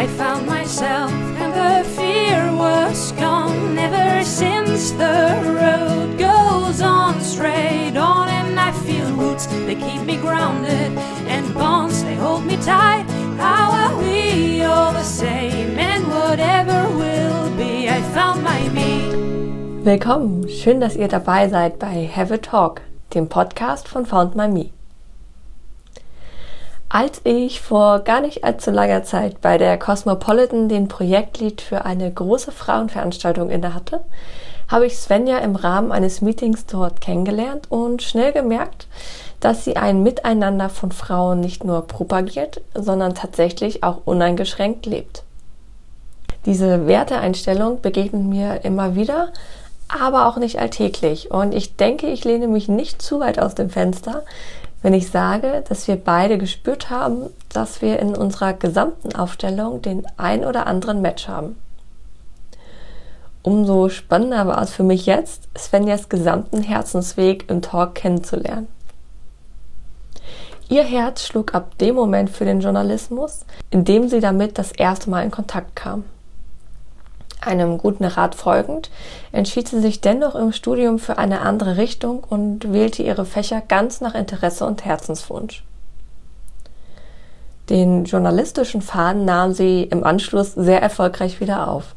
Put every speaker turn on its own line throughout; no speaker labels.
I found myself and the fear was gone. Ever since the road goes on straight on and I feel roots they keep me grounded and bonds they hold me tight. How are we all the same? And whatever will be I found my me
Willkommen, schön, dass ihr dabei seid bei Have a Talk, dem Podcast von Found My Me. Als ich vor gar nicht allzu langer Zeit bei der Cosmopolitan den Projektlead für eine große Frauenveranstaltung innehatte, habe ich Svenja im Rahmen eines Meetings dort kennengelernt und schnell gemerkt, dass sie ein Miteinander von Frauen nicht nur propagiert, sondern tatsächlich auch uneingeschränkt lebt. Diese Werteeinstellung begegnet mir immer wieder, aber auch nicht alltäglich. Und ich denke, ich lehne mich nicht zu weit aus dem Fenster, wenn ich sage, dass wir beide gespürt haben, dass wir in unserer gesamten Aufstellung den ein oder anderen Match haben. Umso spannender war es für mich jetzt, Svenjas gesamten Herzensweg im Talk kennenzulernen. Ihr Herz schlug ab dem Moment für den Journalismus, in dem sie damit das erste Mal in Kontakt kam. Einem guten Rat folgend entschied sie sich dennoch im Studium für eine andere Richtung und wählte ihre Fächer ganz nach Interesse und Herzenswunsch. Den journalistischen Faden nahm sie im Anschluss sehr erfolgreich wieder auf.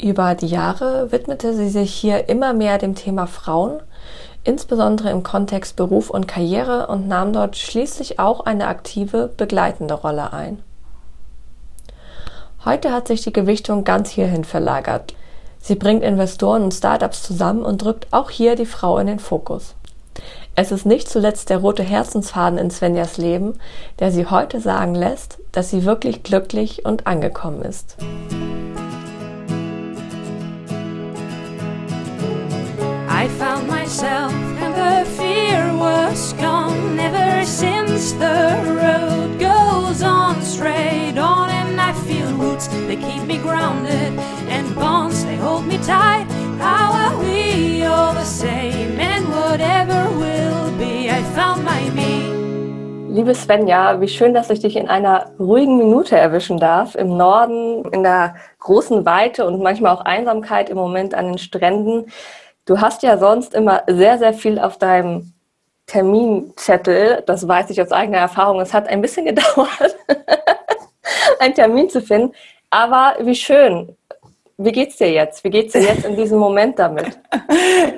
Über die Jahre widmete sie sich hier immer mehr dem Thema Frauen, insbesondere im Kontext Beruf und Karriere und nahm dort schließlich auch eine aktive begleitende Rolle ein. Heute hat sich die Gewichtung ganz hierhin verlagert. Sie bringt Investoren und Startups zusammen und drückt auch hier die Frau in den Fokus. Es ist nicht zuletzt der rote Herzensfaden in Svenjas Leben, der sie heute sagen lässt, dass sie wirklich glücklich und angekommen ist.
I found myself and the fear was gone ever since the road goes on straight on I feel roots they keep me grounded and bonds they hold me tight how are we all the same and whatever will be I found my me
Liebe Svenja, wie schön, dass ich dich in einer ruhigen Minute erwischen darf. Im Norden, in der großen Weite und manchmal auch Einsamkeit im Moment an den Stränden. Du hast ja sonst immer sehr, sehr viel auf deinem Terminzettel. Das weiß ich aus eigener Erfahrung. Es hat ein bisschen gedauert, einen Termin zu finden. Aber wie schön. Wie geht's dir jetzt? Wie geht's dir jetzt in diesem Moment damit?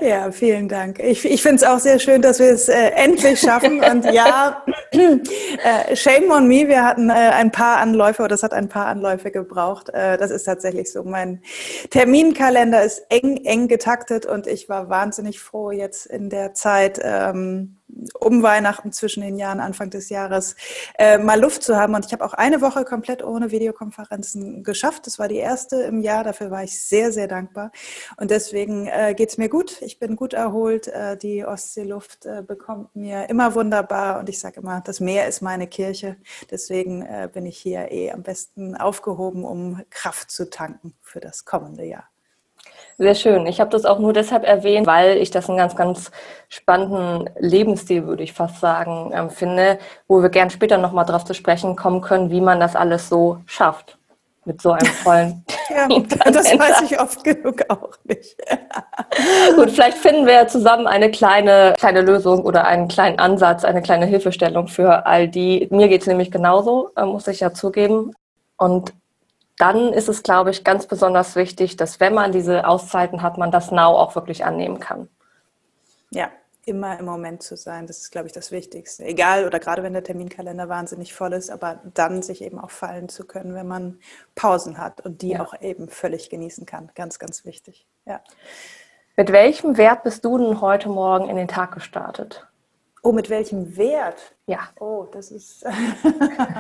Ja, vielen Dank. Ich, ich finde es auch sehr schön, dass wir es äh, endlich schaffen. Und ja, äh, shame on me. Wir hatten äh, ein paar Anläufe oder es hat ein paar Anläufe gebraucht. Äh, das ist tatsächlich so. Mein Terminkalender ist eng, eng getaktet und ich war wahnsinnig froh, jetzt in der Zeit ähm, um Weihnachten zwischen den Jahren, Anfang des Jahres, äh, mal Luft zu haben. Und ich habe auch eine Woche komplett ohne Videokonferenzen geschafft. Das war die erste im Jahr. Dafür war ich sehr, sehr dankbar. Und deswegen äh, geht es mir gut. Ich bin gut erholt. Äh, die Ostseeluft äh, bekommt mir immer wunderbar. Und ich sage immer, das Meer ist meine Kirche. Deswegen äh, bin ich hier eh am besten aufgehoben, um Kraft zu tanken für das kommende Jahr.
Sehr schön. Ich habe das auch nur deshalb erwähnt, weil ich das einen ganz, ganz spannenden Lebensstil, würde ich fast sagen, ähm, finde, wo wir gern später nochmal drauf zu sprechen kommen können, wie man das alles so schafft. Mit so einem vollen.
ja, das weiß ich oft genug auch nicht.
Gut, vielleicht finden wir zusammen eine kleine, kleine Lösung oder einen kleinen Ansatz, eine kleine Hilfestellung für all die. Mir geht es nämlich genauso, äh, muss ich ja zugeben. Und dann ist es, glaube ich, ganz besonders wichtig, dass wenn man diese Auszeiten hat, man das Now auch wirklich annehmen kann.
Ja, immer im Moment zu sein, das ist, glaube ich, das Wichtigste. Egal oder gerade wenn der Terminkalender wahnsinnig voll ist, aber dann sich eben auch fallen zu können, wenn man Pausen hat und die ja. auch eben völlig genießen kann. Ganz, ganz wichtig. Ja.
Mit welchem Wert bist du denn heute Morgen in den Tag gestartet?
Oh, mit welchem Wert?
Ja.
Oh, das ist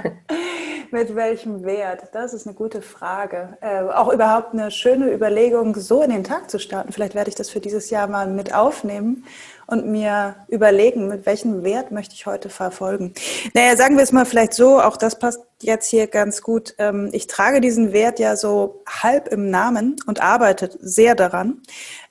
mit welchem Wert? Das ist eine gute Frage. Äh, auch überhaupt eine schöne Überlegung, so in den Tag zu starten. Vielleicht werde ich das für dieses Jahr mal mit aufnehmen und mir überlegen, mit welchem Wert möchte ich heute verfolgen. Naja, sagen wir es mal vielleicht so, auch das passt jetzt hier ganz gut. Ähm, ich trage diesen Wert ja so halb im Namen und arbeite sehr daran.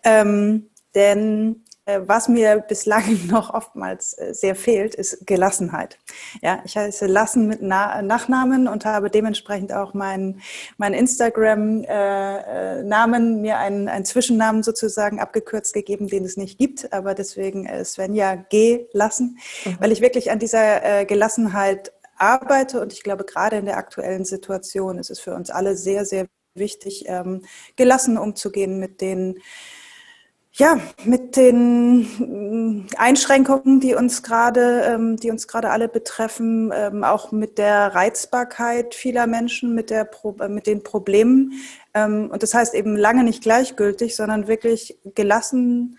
Ähm, denn was mir bislang noch oftmals äh, sehr fehlt, ist Gelassenheit. Ja, ich heiße Lassen mit Na Nachnamen und habe dementsprechend auch meinen mein Instagram-Namen, äh, mir einen, einen Zwischennamen sozusagen abgekürzt gegeben, den es nicht gibt, aber deswegen Svenja G. Lassen, mhm. weil ich wirklich an dieser Gelassenheit arbeite und ich glaube, gerade in der aktuellen Situation ist es für uns alle sehr, sehr wichtig, ähm, gelassen umzugehen mit den ja, mit den mm, Einschränkungen, die uns gerade, ähm, die uns gerade alle betreffen, ähm, auch mit der Reizbarkeit vieler Menschen, mit der, äh, mit den Problemen. Ähm, und das heißt eben lange nicht gleichgültig, sondern wirklich gelassen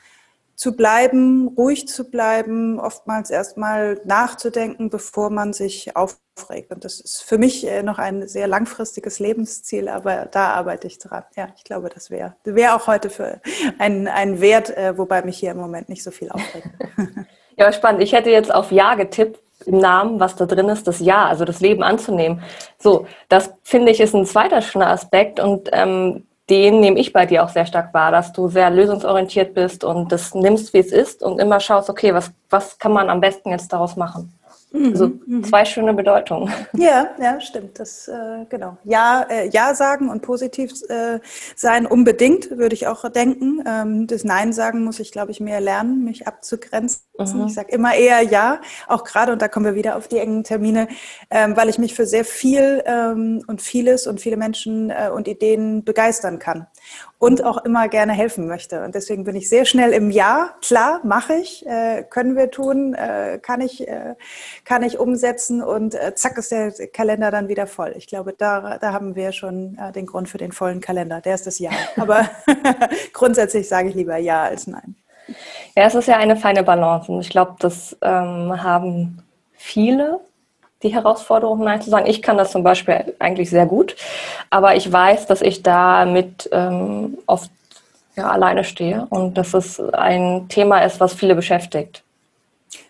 zu bleiben, ruhig zu bleiben, oftmals erstmal nachzudenken, bevor man sich aufregt. Und das ist für mich äh, noch ein sehr langfristiges Lebensziel, aber da arbeite ich dran. Ja, ich glaube, das wäre wär auch heute für ein, ein Wert, äh, wobei mich hier im Moment nicht so viel aufregt.
Ja, spannend. Ich hätte jetzt auf Ja getippt im Namen, was da drin ist, das Ja, also das Leben anzunehmen. So, das finde ich ist ein zweiter schöner Aspekt und ähm, den nehme ich bei dir auch sehr stark wahr, dass du sehr lösungsorientiert bist und das nimmst, wie es ist und immer schaust, okay, was, was kann man am besten jetzt daraus machen? Mhm, also mhm. zwei schöne Bedeutungen.
Ja, ja, stimmt. Das äh, genau. Ja, äh, ja sagen und positiv äh, sein unbedingt, würde ich auch denken. Ähm, das Nein sagen muss ich, glaube ich, mehr lernen, mich abzugrenzen. Mhm. Ich sage immer eher ja, auch gerade, und da kommen wir wieder auf die engen Termine, ähm, weil ich mich für sehr viel ähm, und vieles und viele Menschen äh, und Ideen begeistern kann und auch immer gerne helfen möchte. Und deswegen bin ich sehr schnell im Ja. Klar, mache ich, äh, können wir tun, äh, kann ich, äh, kann ich umsetzen und äh, zack ist der Kalender dann wieder voll. Ich glaube, da, da haben wir schon äh, den Grund für den vollen Kalender. Der ist das Ja. Aber grundsätzlich sage ich lieber Ja als Nein.
Ja, es ist ja eine feine Balance und ich glaube, das ähm, haben viele die Herausforderung, Nein zu sagen. Ich kann das zum Beispiel eigentlich sehr gut, aber ich weiß, dass ich damit ähm, oft ja, alleine stehe und dass es ein Thema ist, was viele beschäftigt.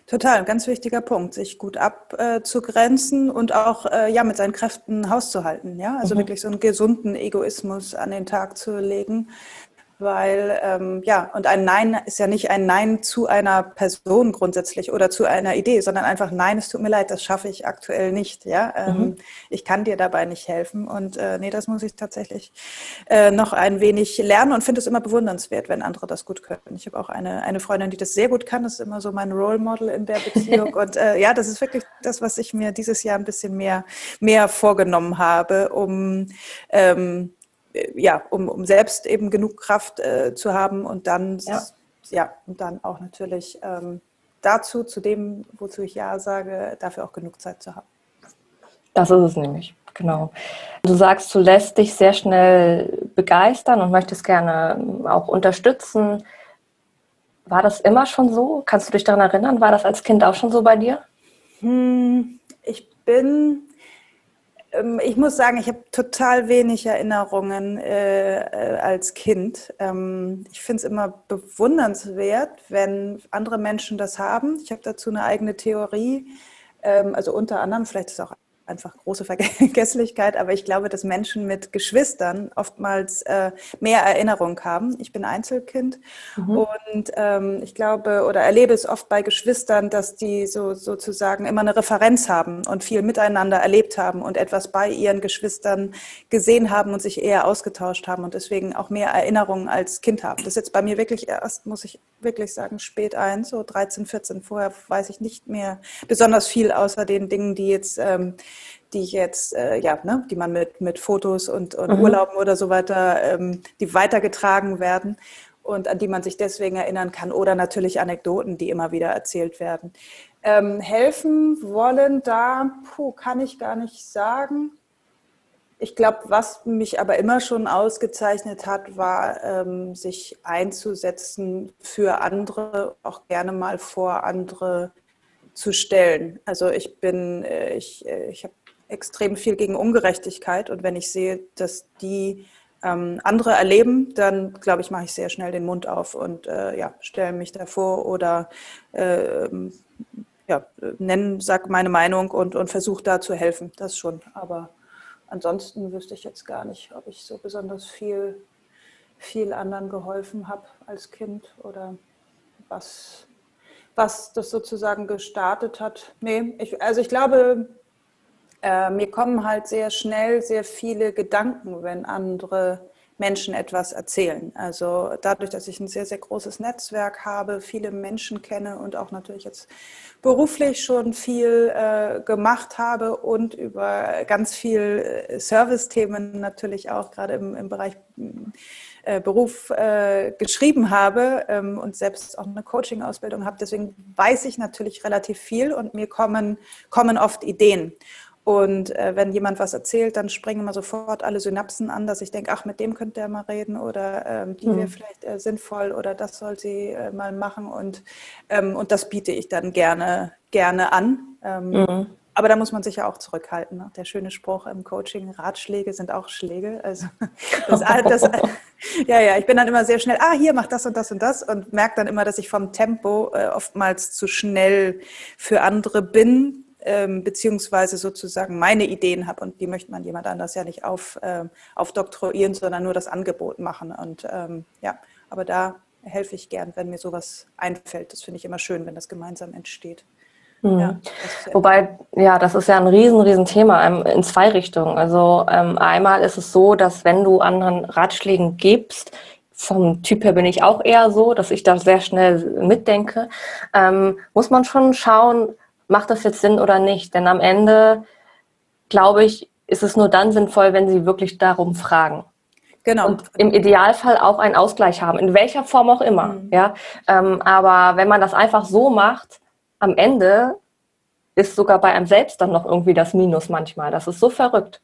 Total, ganz wichtiger Punkt, sich gut abzugrenzen äh, und auch äh, ja mit seinen Kräften Haus zu halten, ja, also mhm. wirklich so einen gesunden Egoismus an den Tag zu legen, weil ähm, ja, und ein Nein ist ja nicht ein Nein zu einer Person grundsätzlich oder zu einer Idee, sondern einfach Nein, es tut mir leid, das schaffe ich aktuell nicht. Ja, ähm, mhm. ich kann dir dabei nicht helfen und äh, nee, das muss ich tatsächlich äh, noch ein wenig lernen und finde es immer bewundernswert, wenn andere das gut können. Ich habe auch eine eine Freundin, die das sehr gut kann. Das ist immer so mein Role Model in der Beziehung und äh, ja, das ist wirklich das, was ich mir dieses Jahr ein bisschen mehr mehr vorgenommen habe, um ähm, ja, um, um selbst eben genug Kraft äh, zu haben und dann, ja. ja, und dann auch natürlich ähm, dazu, zu dem, wozu ich Ja sage, dafür auch genug Zeit zu haben.
Das ist es nämlich, genau. Du sagst, du lässt dich sehr schnell begeistern und möchtest gerne auch unterstützen. War das immer schon so? Kannst du dich daran erinnern? War das als Kind auch schon so bei dir?
Hm, ich bin ähm, ich muss sagen, ich habe total wenig Erinnerungen äh, äh, als Kind. Ähm, ich finde es immer bewundernswert, wenn andere Menschen das haben. Ich habe dazu eine eigene Theorie. Ähm, also unter anderem, vielleicht ist auch einfach große Vergesslichkeit, aber ich glaube, dass Menschen mit Geschwistern oftmals äh, mehr Erinnerung haben. Ich bin Einzelkind mhm. und ähm, ich glaube oder erlebe es oft bei Geschwistern, dass die so sozusagen immer eine Referenz haben und viel miteinander erlebt haben und etwas bei ihren Geschwistern gesehen haben und sich eher ausgetauscht haben und deswegen auch mehr Erinnerungen als Kind haben. Das ist jetzt bei mir wirklich erst, muss ich wirklich sagen, spät ein, so 13, 14. Vorher weiß ich nicht mehr besonders viel außer den Dingen, die jetzt ähm, die ich jetzt, äh, ja, ne, die man mit, mit Fotos und, und mhm. Urlauben oder so weiter, ähm, die weitergetragen werden und an die man sich deswegen erinnern kann oder natürlich Anekdoten, die immer wieder erzählt werden. Ähm, helfen wollen da, puh, kann ich gar nicht sagen. Ich glaube, was mich aber immer schon ausgezeichnet hat, war, ähm, sich einzusetzen für andere, auch gerne mal vor andere zu stellen. Also ich bin, äh, ich, äh, ich habe extrem viel gegen Ungerechtigkeit. Und wenn ich sehe, dass die ähm, andere erleben, dann glaube ich, mache ich sehr schnell den Mund auf und äh, ja, stelle mich davor oder äh, ja, nenne, sag meine Meinung und, und versuche da zu helfen. Das schon. Aber ansonsten wüsste ich jetzt gar nicht, ob ich so besonders viel, viel anderen geholfen habe als Kind oder was, was das sozusagen gestartet hat. Nee, ich, also ich glaube, äh, mir kommen halt sehr schnell sehr viele Gedanken, wenn andere Menschen etwas erzählen. Also dadurch, dass ich ein sehr, sehr großes Netzwerk habe, viele Menschen kenne und auch natürlich jetzt beruflich schon viel äh, gemacht habe und über ganz viel äh, Service-Themen natürlich auch gerade im, im Bereich äh, Beruf äh, geschrieben habe ähm, und selbst auch eine Coaching-Ausbildung habe. Deswegen weiß ich natürlich relativ viel und mir kommen, kommen oft Ideen. Und äh, wenn jemand was erzählt, dann springen immer sofort alle Synapsen an, dass ich denke, ach, mit dem könnte er mal reden oder ähm, die mhm. wäre vielleicht äh, sinnvoll oder das soll sie äh, mal machen. Und, ähm, und das biete ich dann gerne, gerne an. Ähm, mhm. Aber da muss man sich ja auch zurückhalten. Ne? Der schöne Spruch im Coaching, Ratschläge sind auch Schläge. Also das, das, ja, ja, ich bin dann immer sehr schnell, ah, hier, mach das und das und das und merke dann immer, dass ich vom Tempo äh, oftmals zu schnell für andere bin, ähm, beziehungsweise sozusagen meine Ideen habe und die möchte man jemand anders ja nicht auf, ähm, aufdoktroyieren, sondern nur das Angebot machen. Und ähm, ja, aber da helfe ich gern, wenn mir sowas einfällt. Das finde ich immer schön, wenn das gemeinsam entsteht.
Mhm. Ja, Wobei, ja, das ist ja ein riesen, riesen Thema ähm, in zwei Richtungen. Also ähm, einmal ist es so, dass wenn du anderen Ratschlägen gibst, vom Typ her bin ich auch eher so, dass ich da sehr schnell mitdenke, ähm, muss man schon schauen, macht das jetzt Sinn oder nicht? Denn am Ende, glaube ich, ist es nur dann sinnvoll, wenn sie wirklich darum fragen. Genau. Und im Idealfall auch einen Ausgleich haben, in welcher Form auch immer. Mhm. Ja? Ähm, aber wenn man das einfach so macht, am Ende ist sogar bei einem selbst dann noch irgendwie das Minus manchmal. Das ist so verrückt.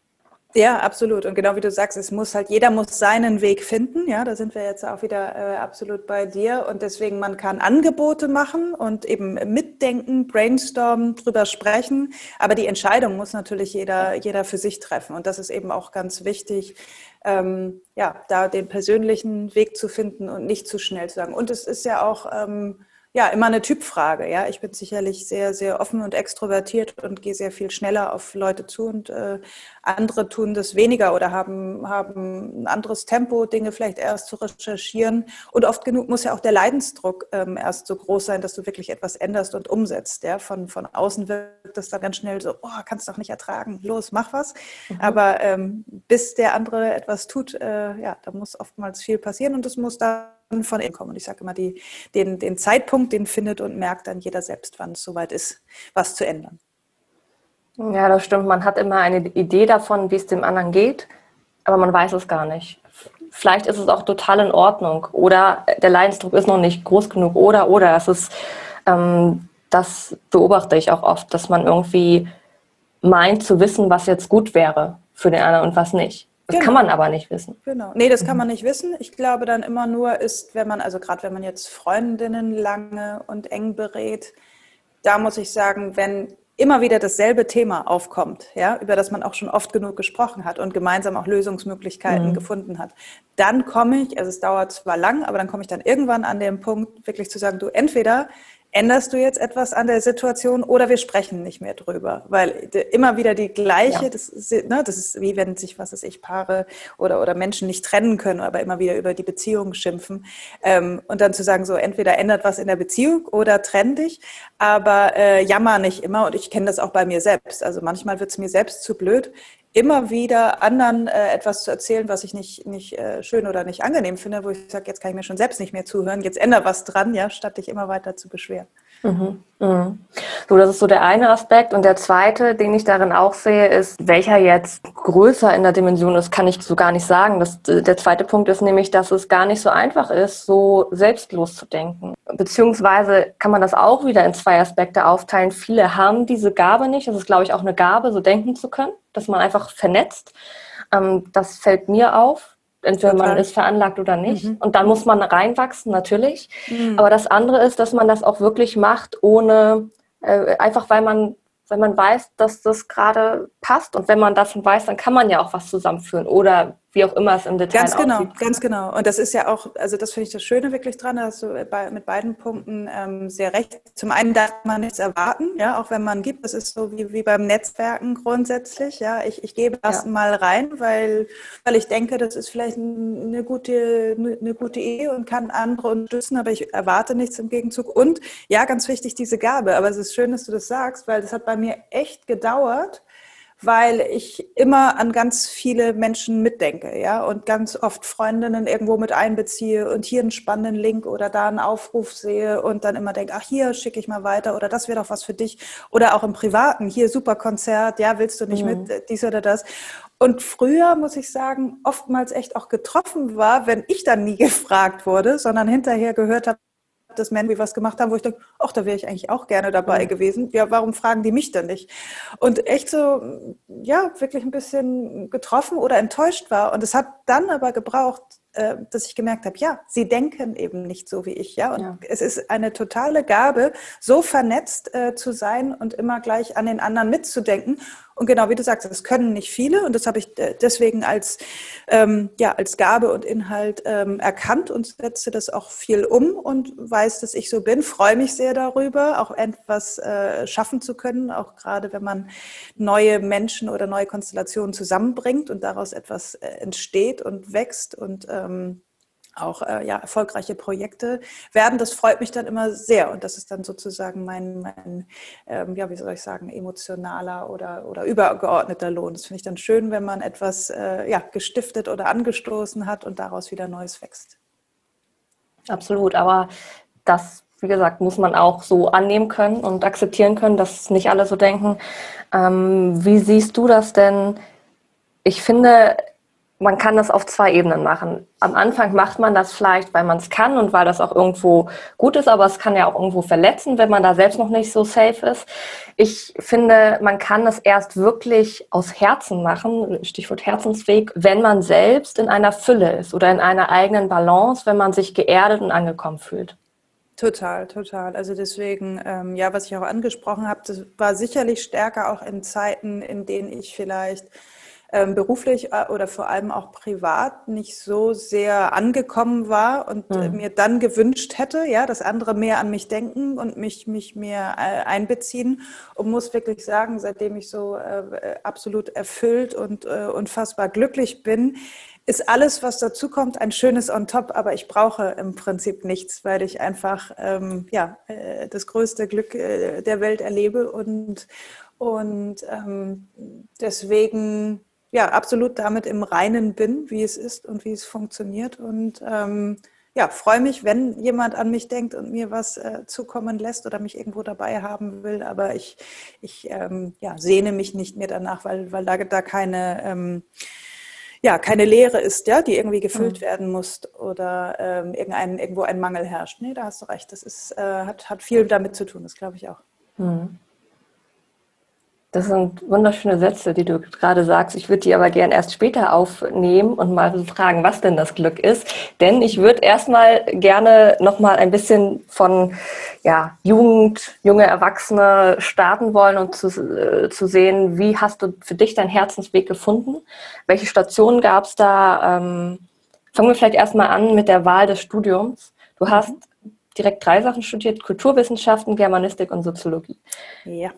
Ja, absolut. Und genau wie du sagst, es muss halt, jeder muss seinen Weg finden. Ja, da sind wir jetzt auch wieder äh, absolut bei dir. Und deswegen, man kann Angebote machen und eben mitdenken, brainstormen, drüber sprechen. Aber die Entscheidung muss natürlich jeder, jeder für sich treffen. Und das ist eben auch ganz wichtig, ähm, ja, da den persönlichen Weg zu finden und nicht zu schnell zu sagen. Und es ist ja auch, ähm, ja, immer eine Typfrage. Ja, ich bin sicherlich sehr, sehr offen und extrovertiert und gehe sehr viel schneller auf Leute zu und äh, andere tun das weniger oder haben, haben ein anderes Tempo, Dinge vielleicht erst zu recherchieren. Und oft genug muss ja auch der Leidensdruck ähm, erst so groß sein, dass du wirklich etwas änderst und umsetzt. Ja, von, von außen wirkt das dann ganz schnell so, oh, kannst doch nicht ertragen, los, mach was. Mhm. Aber ähm, bis der andere etwas tut, äh, ja, da muss oftmals viel passieren und es muss da von innen kommen. Und ich sage immer, die, den, den Zeitpunkt, den findet und merkt dann jeder selbst, wann es soweit ist, was zu ändern.
Ja, das stimmt. Man hat immer eine Idee davon, wie es dem anderen geht, aber man weiß es gar nicht. Vielleicht ist es auch total in Ordnung oder der Leidensdruck ist noch nicht groß genug oder oder es ist, ähm, das beobachte ich auch oft, dass man irgendwie meint zu wissen, was jetzt gut wäre für den anderen und was nicht. Das genau. kann man aber nicht wissen.
Genau. Nee, das kann man nicht wissen. Ich glaube dann immer nur ist, wenn man, also gerade wenn man jetzt Freundinnen lange und eng berät, da muss ich sagen, wenn immer wieder dasselbe Thema aufkommt, ja, über das man auch schon oft genug gesprochen hat und gemeinsam auch Lösungsmöglichkeiten mhm. gefunden hat, dann komme ich, also es dauert zwar lang, aber dann komme ich dann irgendwann an den Punkt, wirklich zu sagen, du entweder änderst du jetzt etwas an der Situation oder wir sprechen nicht mehr drüber, weil immer wieder die gleiche, ja. das, ist, ne, das ist wie wenn sich, was weiß ich, Paare oder, oder Menschen nicht trennen können, aber immer wieder über die Beziehung schimpfen. Ähm, und dann zu sagen, so entweder ändert was in der Beziehung oder trenn dich, aber äh, jammer nicht immer. Und ich kenne das auch bei mir selbst, also manchmal wird es mir selbst zu blöd, immer wieder anderen äh, etwas zu erzählen, was ich nicht, nicht äh, schön oder nicht angenehm finde, wo ich sage, jetzt kann ich mir schon selbst nicht mehr zuhören, jetzt ändere was dran, ja, statt dich immer weiter zu beschweren. Mhm.
Mhm. So, das ist so der eine Aspekt. Und der zweite, den ich darin auch sehe, ist, welcher jetzt größer in der Dimension ist, kann ich so gar nicht sagen. Das, der zweite Punkt ist nämlich, dass es gar nicht so einfach ist, so selbstlos zu denken. Beziehungsweise kann man das auch wieder in zwei Aspekte aufteilen. Viele haben diese Gabe nicht. Das ist, glaube ich, auch eine Gabe, so denken zu können, dass man einfach vernetzt. Ähm, das fällt mir auf entweder Total. man ist veranlagt oder nicht. Mhm. Und dann muss man reinwachsen, natürlich. Mhm. Aber das andere ist, dass man das auch wirklich macht, ohne äh, einfach, weil man, weil man weiß, dass das gerade passt. Und wenn man davon weiß, dann kann man ja auch was zusammenführen. Oder wie auch immer es im Detail
Ganz genau, aussieht. ganz genau. Und das ist ja auch, also das finde ich das Schöne wirklich dran, dass du bei, mit beiden Punkten ähm, sehr recht. Zum einen darf man nichts erwarten, ja, auch wenn man gibt. Das ist so wie, wie beim Netzwerken grundsätzlich. Ja, ich, ich gebe erst ja. mal rein, weil, weil ich denke, das ist vielleicht eine gute, eine gute Idee und kann andere unterstützen, aber ich erwarte nichts im Gegenzug. Und ja, ganz wichtig, diese Gabe. Aber es ist schön, dass du das sagst, weil das hat bei mir echt gedauert weil ich immer an ganz viele Menschen mitdenke, ja, und ganz oft Freundinnen irgendwo mit einbeziehe und hier einen spannenden Link oder da einen Aufruf sehe und dann immer denke, ach, hier schicke ich mal weiter oder das wäre doch was für dich oder auch im Privaten, hier super Konzert, ja, willst du nicht mhm. mit dies oder das? Und früher, muss ich sagen, oftmals echt auch getroffen war, wenn ich dann nie gefragt wurde, sondern hinterher gehört habe, dass Manby was gemacht haben, wo ich denke, ach, da wäre ich eigentlich auch gerne dabei mhm. gewesen. Ja, warum fragen die mich denn nicht? Und echt so, ja, wirklich ein bisschen getroffen oder enttäuscht war. Und es hat dann aber gebraucht, äh, dass ich gemerkt habe, ja, sie denken eben nicht so wie ich, ja. Und ja. es ist eine totale Gabe, so vernetzt äh, zu sein und immer gleich an den anderen mitzudenken. Und genau wie du sagst, das können nicht viele. Und das habe ich äh, deswegen als, ähm, ja, als Gabe und Inhalt ähm, erkannt und setze das auch viel um und weiß, dass ich so bin, freue mich sehr darüber, auch etwas äh, schaffen zu können, auch gerade wenn man neue Menschen oder neue Konstellationen zusammenbringt und daraus etwas äh, entsteht und wächst. Und ähm, auch äh, ja, erfolgreiche Projekte werden. Das freut mich dann immer sehr und das ist dann sozusagen mein, mein ähm, ja, wie soll ich sagen, emotionaler oder, oder übergeordneter Lohn. Das finde ich dann schön, wenn man etwas äh, ja, gestiftet oder angestoßen hat und daraus wieder Neues wächst.
Absolut, aber das, wie gesagt, muss man auch so annehmen können und akzeptieren können, dass nicht alle so denken. Ähm, wie siehst du das denn? Ich finde, man kann das auf zwei Ebenen machen. Am Anfang macht man das vielleicht, weil man es kann und weil das auch irgendwo gut ist, aber es kann ja auch irgendwo verletzen, wenn man da selbst noch nicht so safe ist. Ich finde, man kann es erst wirklich aus Herzen machen, Stichwort Herzensweg, wenn man selbst in einer Fülle ist oder in einer eigenen Balance, wenn man sich geerdet und angekommen fühlt.
Total, total. Also deswegen, ähm, ja, was ich auch angesprochen habe, das war sicherlich stärker auch in Zeiten, in denen ich vielleicht beruflich äh, oder vor allem auch privat nicht so sehr angekommen war und mhm. mir dann gewünscht hätte, ja, dass andere mehr an mich denken und mich, mich mehr äh, einbeziehen. Und muss wirklich sagen, seitdem ich so äh, absolut erfüllt und äh, unfassbar glücklich bin, ist alles, was dazu kommt, ein schönes on top, aber ich brauche im Prinzip nichts, weil ich einfach ähm, ja, äh, das größte Glück der Welt erlebe und, und ähm, deswegen ja absolut damit im Reinen bin, wie es ist und wie es funktioniert. Und ähm, ja, freue mich, wenn jemand an mich denkt und mir was äh, zukommen lässt oder mich irgendwo dabei haben will. Aber ich, ich ähm, ja, sehne mich nicht mehr danach, weil, weil da, da keine, ähm, ja, keine Lehre ist, ja, die irgendwie gefüllt mhm. werden muss oder ähm, irgendein, irgendwo ein Mangel herrscht. Nee, da hast du recht. Das ist, äh, hat, hat viel damit zu tun, das glaube ich auch. Mhm.
Das sind wunderschöne Sätze, die du gerade sagst. Ich würde die aber gern erst später aufnehmen und mal fragen, was denn das Glück ist. Denn ich würde erstmal gerne nochmal ein bisschen von ja, Jugend, junge Erwachsene starten wollen und zu, äh, zu sehen, wie hast du für dich deinen Herzensweg gefunden? Welche Stationen gab es da? Ähm, fangen wir vielleicht erstmal an mit der Wahl des Studiums. Du hast direkt drei Sachen studiert, Kulturwissenschaften, Germanistik und Soziologie. Ja.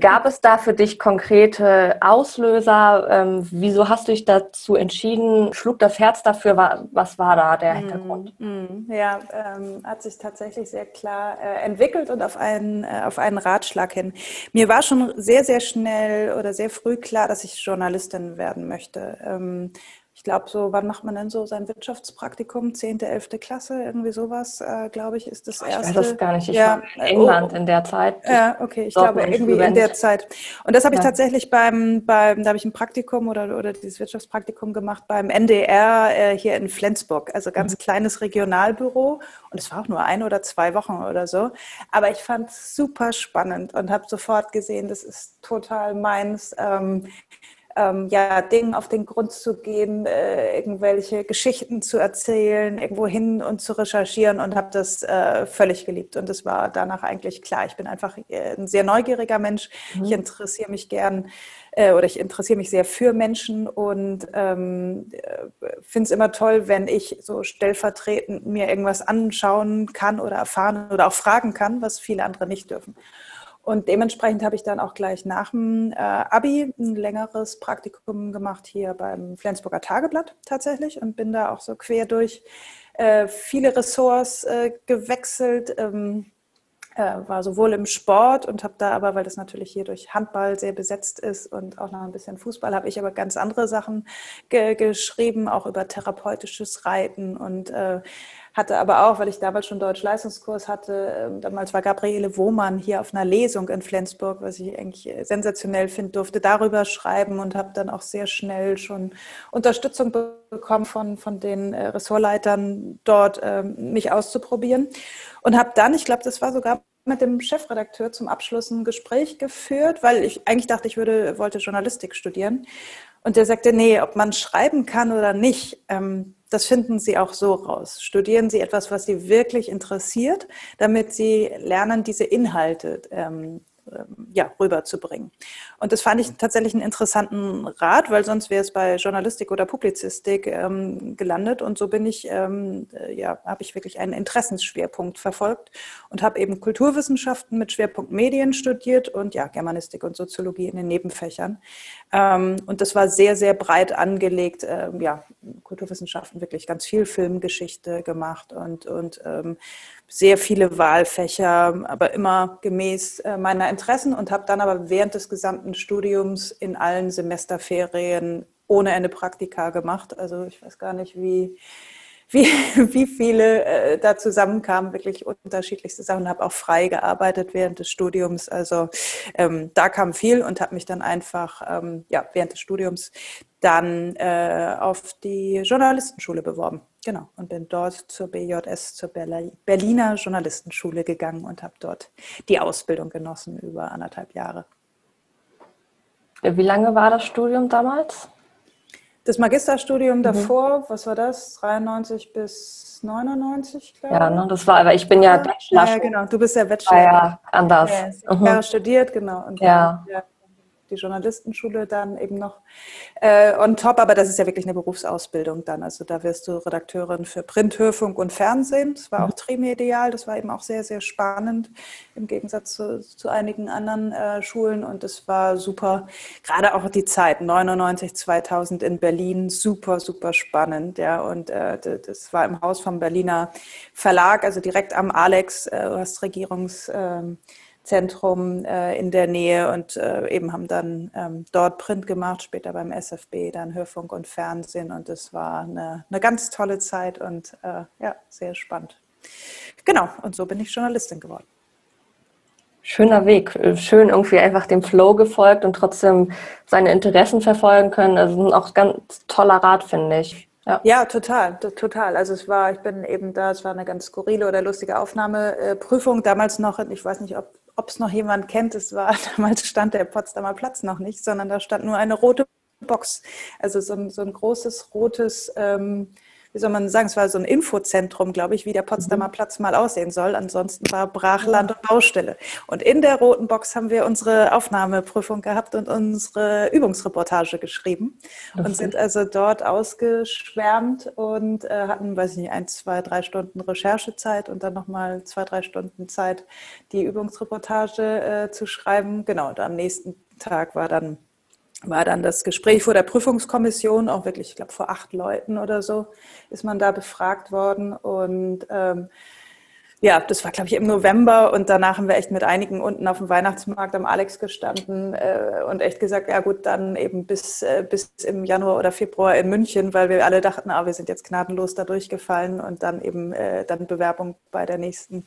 Gab es da für dich konkrete Auslöser? Ähm, wieso hast du dich dazu entschieden? Schlug das Herz dafür? Was war da der Hintergrund?
Mm, mm, ja, ähm, hat sich tatsächlich sehr klar äh, entwickelt und auf einen, äh, auf einen Ratschlag hin. Mir war schon sehr, sehr schnell oder sehr früh klar, dass ich Journalistin werden möchte. Ähm, ich glaube, so, wann macht man denn so sein Wirtschaftspraktikum? Zehnte, elfte Klasse, irgendwie sowas, äh, äh, glaube ich, ist das erste.
Ich weiß das gar nicht. Ich ja. war in England oh. in der Zeit.
Ja, okay, ich glaube irgendwie in der Zeit. Und das habe ich ja. tatsächlich beim, beim, da habe ich ein Praktikum oder, oder dieses Wirtschaftspraktikum gemacht beim NDR äh, hier in Flensburg, also ganz mhm. kleines Regionalbüro. Und es war auch nur ein oder zwei Wochen oder so. Aber ich fand es super spannend und habe sofort gesehen, das ist total meins. Ähm, ähm, ja, Dingen auf den Grund zu gehen, äh, irgendwelche Geschichten zu erzählen, irgendwo hin und zu recherchieren und habe das äh, völlig geliebt. Und es war danach eigentlich klar, ich bin einfach äh, ein sehr neugieriger Mensch. Mhm. Ich interessiere mich gern äh, oder ich interessiere mich sehr für Menschen und ähm, finde es immer toll, wenn ich so stellvertretend mir irgendwas anschauen kann oder erfahren oder auch fragen kann, was viele andere nicht dürfen. Und dementsprechend habe ich dann auch gleich nach dem äh, Abi ein längeres Praktikum gemacht hier beim Flensburger Tageblatt tatsächlich und bin da auch so quer durch äh, viele Ressorts äh, gewechselt. Ähm, äh, war sowohl im Sport und habe da aber, weil das natürlich hier durch Handball sehr besetzt ist und auch noch ein bisschen Fußball, habe ich aber ganz andere Sachen ge geschrieben, auch über therapeutisches Reiten und äh, hatte aber auch, weil ich damals schon Deutsch-Leistungskurs hatte, ähm, damals war Gabriele Wohmann hier auf einer Lesung in Flensburg, was ich eigentlich sensationell finde, durfte darüber schreiben und habe dann auch sehr schnell schon Unterstützung bekommen von, von den äh, Ressortleitern dort, ähm, mich auszuprobieren. Und habe dann, ich glaube, das war sogar mit dem Chefredakteur zum Abschluss ein Gespräch geführt, weil ich eigentlich dachte, ich würde, wollte Journalistik studieren. Und der sagte, nee, ob man schreiben kann oder nicht, ähm, das finden Sie auch so raus. Studieren Sie etwas, was Sie wirklich interessiert, damit Sie lernen, diese Inhalte ähm, ja, rüberzubringen. Und das fand ich tatsächlich einen interessanten Rat, weil sonst wäre es bei Journalistik oder Publizistik ähm, gelandet. Und so bin ich, ähm, äh, ja, habe ich wirklich einen Interessensschwerpunkt verfolgt und habe eben Kulturwissenschaften mit Schwerpunkt Medien studiert und ja, Germanistik und Soziologie in den Nebenfächern. Ähm, und das war sehr, sehr breit angelegt. Ähm, ja, Kulturwissenschaften wirklich ganz viel Filmgeschichte gemacht und, und ähm, sehr viele Wahlfächer, aber immer gemäß äh, meiner Interessen und habe dann aber während des gesamten Studiums in allen Semesterferien ohne Ende Praktika gemacht. Also ich weiß gar nicht, wie, wie, wie viele äh, da zusammenkamen, wirklich unterschiedlichste Sachen, habe auch frei gearbeitet während des Studiums. Also ähm, da kam viel und habe mich dann einfach ähm, ja, während des Studiums dann äh, auf die Journalistenschule beworben. Genau, und bin dort zur BJS, zur Berliner Journalistenschule gegangen und habe dort die Ausbildung genossen über anderthalb Jahre.
Wie lange war das Studium damals?
Das Magisterstudium mhm. davor, was war das? 93 bis 99,
glaube ich. Ja, ne, das war, aber ich bin ja
Bachelor. Ja, genau, du bist ja Bachelor. Ah,
ja, anders.
Ja, mhm. Jahre studiert, genau. Und
ja. Dann, ja
die Journalistenschule dann eben noch äh, on top, aber das ist ja wirklich eine Berufsausbildung dann. Also da wirst du Redakteurin für Print, Hörfunk und Fernsehen. Das war auch trimedial, das war eben auch sehr, sehr spannend im Gegensatz zu, zu einigen anderen äh, Schulen. Und es war super, gerade auch die Zeit, 99, 2000 in Berlin, super, super spannend, ja, und äh, das war im Haus vom Berliner Verlag, also direkt am Alex, äh, du hast Regierungs... Ähm, Zentrum äh, in der Nähe und äh, eben haben dann ähm, dort Print gemacht, später beim SFB, dann Hörfunk und Fernsehen und es war eine, eine ganz tolle Zeit und äh, ja, sehr spannend. Genau, und so bin ich Journalistin geworden.
Schöner Weg, schön irgendwie einfach dem Flow gefolgt und trotzdem seine Interessen verfolgen können. Also auch ganz toller Rat, finde ich.
Ja. ja, total, total. Also es war, ich bin eben da, es war eine ganz skurrile oder lustige Aufnahmeprüfung, damals noch, ich weiß nicht, ob ob es noch jemand kennt, es war damals stand der Potsdamer Platz noch nicht, sondern da stand nur eine rote Box. Also so ein, so ein großes rotes ähm, wie soll man sagen, es war so ein Infozentrum, glaube ich, wie der Potsdamer mhm. Platz mal aussehen soll. Ansonsten war Brachland und Baustelle. Und in der roten Box haben wir unsere Aufnahmeprüfung gehabt und unsere Übungsreportage geschrieben okay. und sind also dort ausgeschwärmt und äh, hatten, weiß ich nicht, ein, zwei, drei Stunden Recherchezeit und dann nochmal zwei, drei Stunden Zeit, die Übungsreportage äh, zu schreiben. Genau, und am nächsten Tag war dann war dann das Gespräch vor der Prüfungskommission, auch wirklich, ich glaube, vor acht Leuten oder so ist man da befragt worden. Und ähm, ja, das war, glaube ich, im November und danach haben wir echt mit einigen unten auf dem Weihnachtsmarkt am Alex gestanden äh, und echt gesagt, ja gut, dann eben bis, äh, bis im Januar oder Februar in München, weil wir alle dachten, ah, wir sind jetzt gnadenlos da durchgefallen und dann eben äh, dann Bewerbung bei der nächsten,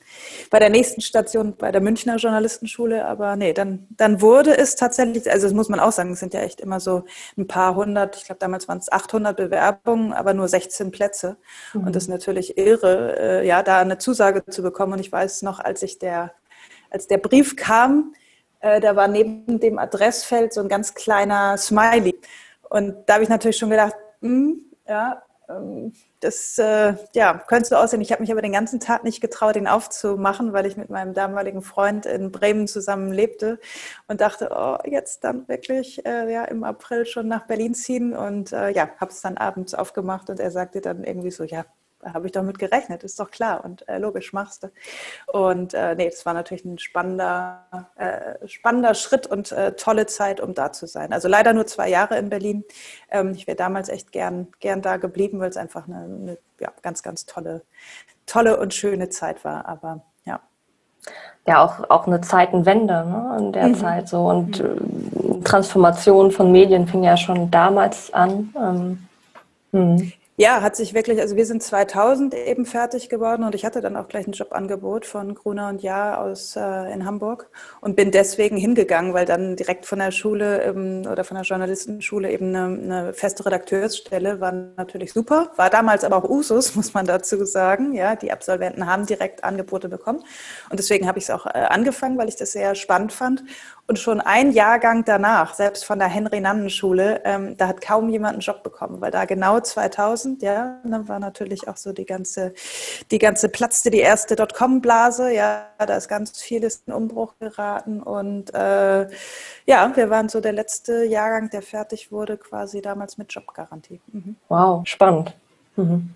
bei der nächsten Station, bei der Münchner Journalistenschule. Aber nee, dann, dann wurde es tatsächlich, also das muss man auch sagen, es sind ja echt immer so ein paar hundert, ich glaube damals waren es 800 Bewerbungen, aber nur 16 Plätze. Mhm. Und das ist natürlich irre, äh, ja, da eine Zusage zu bekommen. Und ich weiß noch, als ich der, als der Brief kam, äh, da war neben dem Adressfeld so ein ganz kleiner Smiley. Und da habe ich natürlich schon gedacht, mh, hm, ja, ähm, das äh, ja, könnte so aussehen. Ich habe mich aber den ganzen Tag nicht getraut, ihn aufzumachen, weil ich mit meinem damaligen Freund in Bremen zusammen lebte und dachte, oh, jetzt dann wirklich äh, ja, im April schon nach Berlin ziehen. Und äh, ja, habe es dann abends aufgemacht und er sagte dann irgendwie so, ja, habe ich doch mit gerechnet, ist doch klar und äh, logisch machst du. Und äh, nee, das war natürlich ein spannender, äh, spannender Schritt und äh, tolle Zeit, um da zu sein. Also leider nur zwei Jahre in Berlin. Ähm, ich wäre damals echt gern, gern da geblieben, weil es einfach eine, eine ja, ganz, ganz tolle, tolle und schöne Zeit war. Aber ja.
Ja, auch, auch eine Zeitenwende ne, in der mhm. Zeit so. Und mhm. Äh, Transformation von Medien fing ja schon damals an. Ähm,
hm. Ja, hat sich wirklich, also wir sind 2000 eben fertig geworden und ich hatte dann auch gleich ein Jobangebot von Gruner und Jahr aus äh, in Hamburg und bin deswegen hingegangen, weil dann direkt von der Schule ähm, oder von der Journalistenschule eben eine, eine, feste Redakteursstelle war natürlich super, war damals aber auch Usus, muss man dazu sagen. Ja, die Absolventen haben direkt Angebote bekommen. Und deswegen habe ich es auch äh, angefangen, weil ich das sehr spannend fand und schon ein Jahrgang danach, selbst von der Henry-Nannen-Schule, ähm, da hat kaum jemand einen Job bekommen, weil da genau 2000, ja, dann war natürlich auch so die ganze, die ganze platzte die erste Dotcom-Blase, ja, da ist ganz vieles in Umbruch geraten und äh, ja, wir waren so der letzte Jahrgang, der fertig wurde, quasi damals mit Jobgarantie.
Mhm. Wow, spannend. Mhm.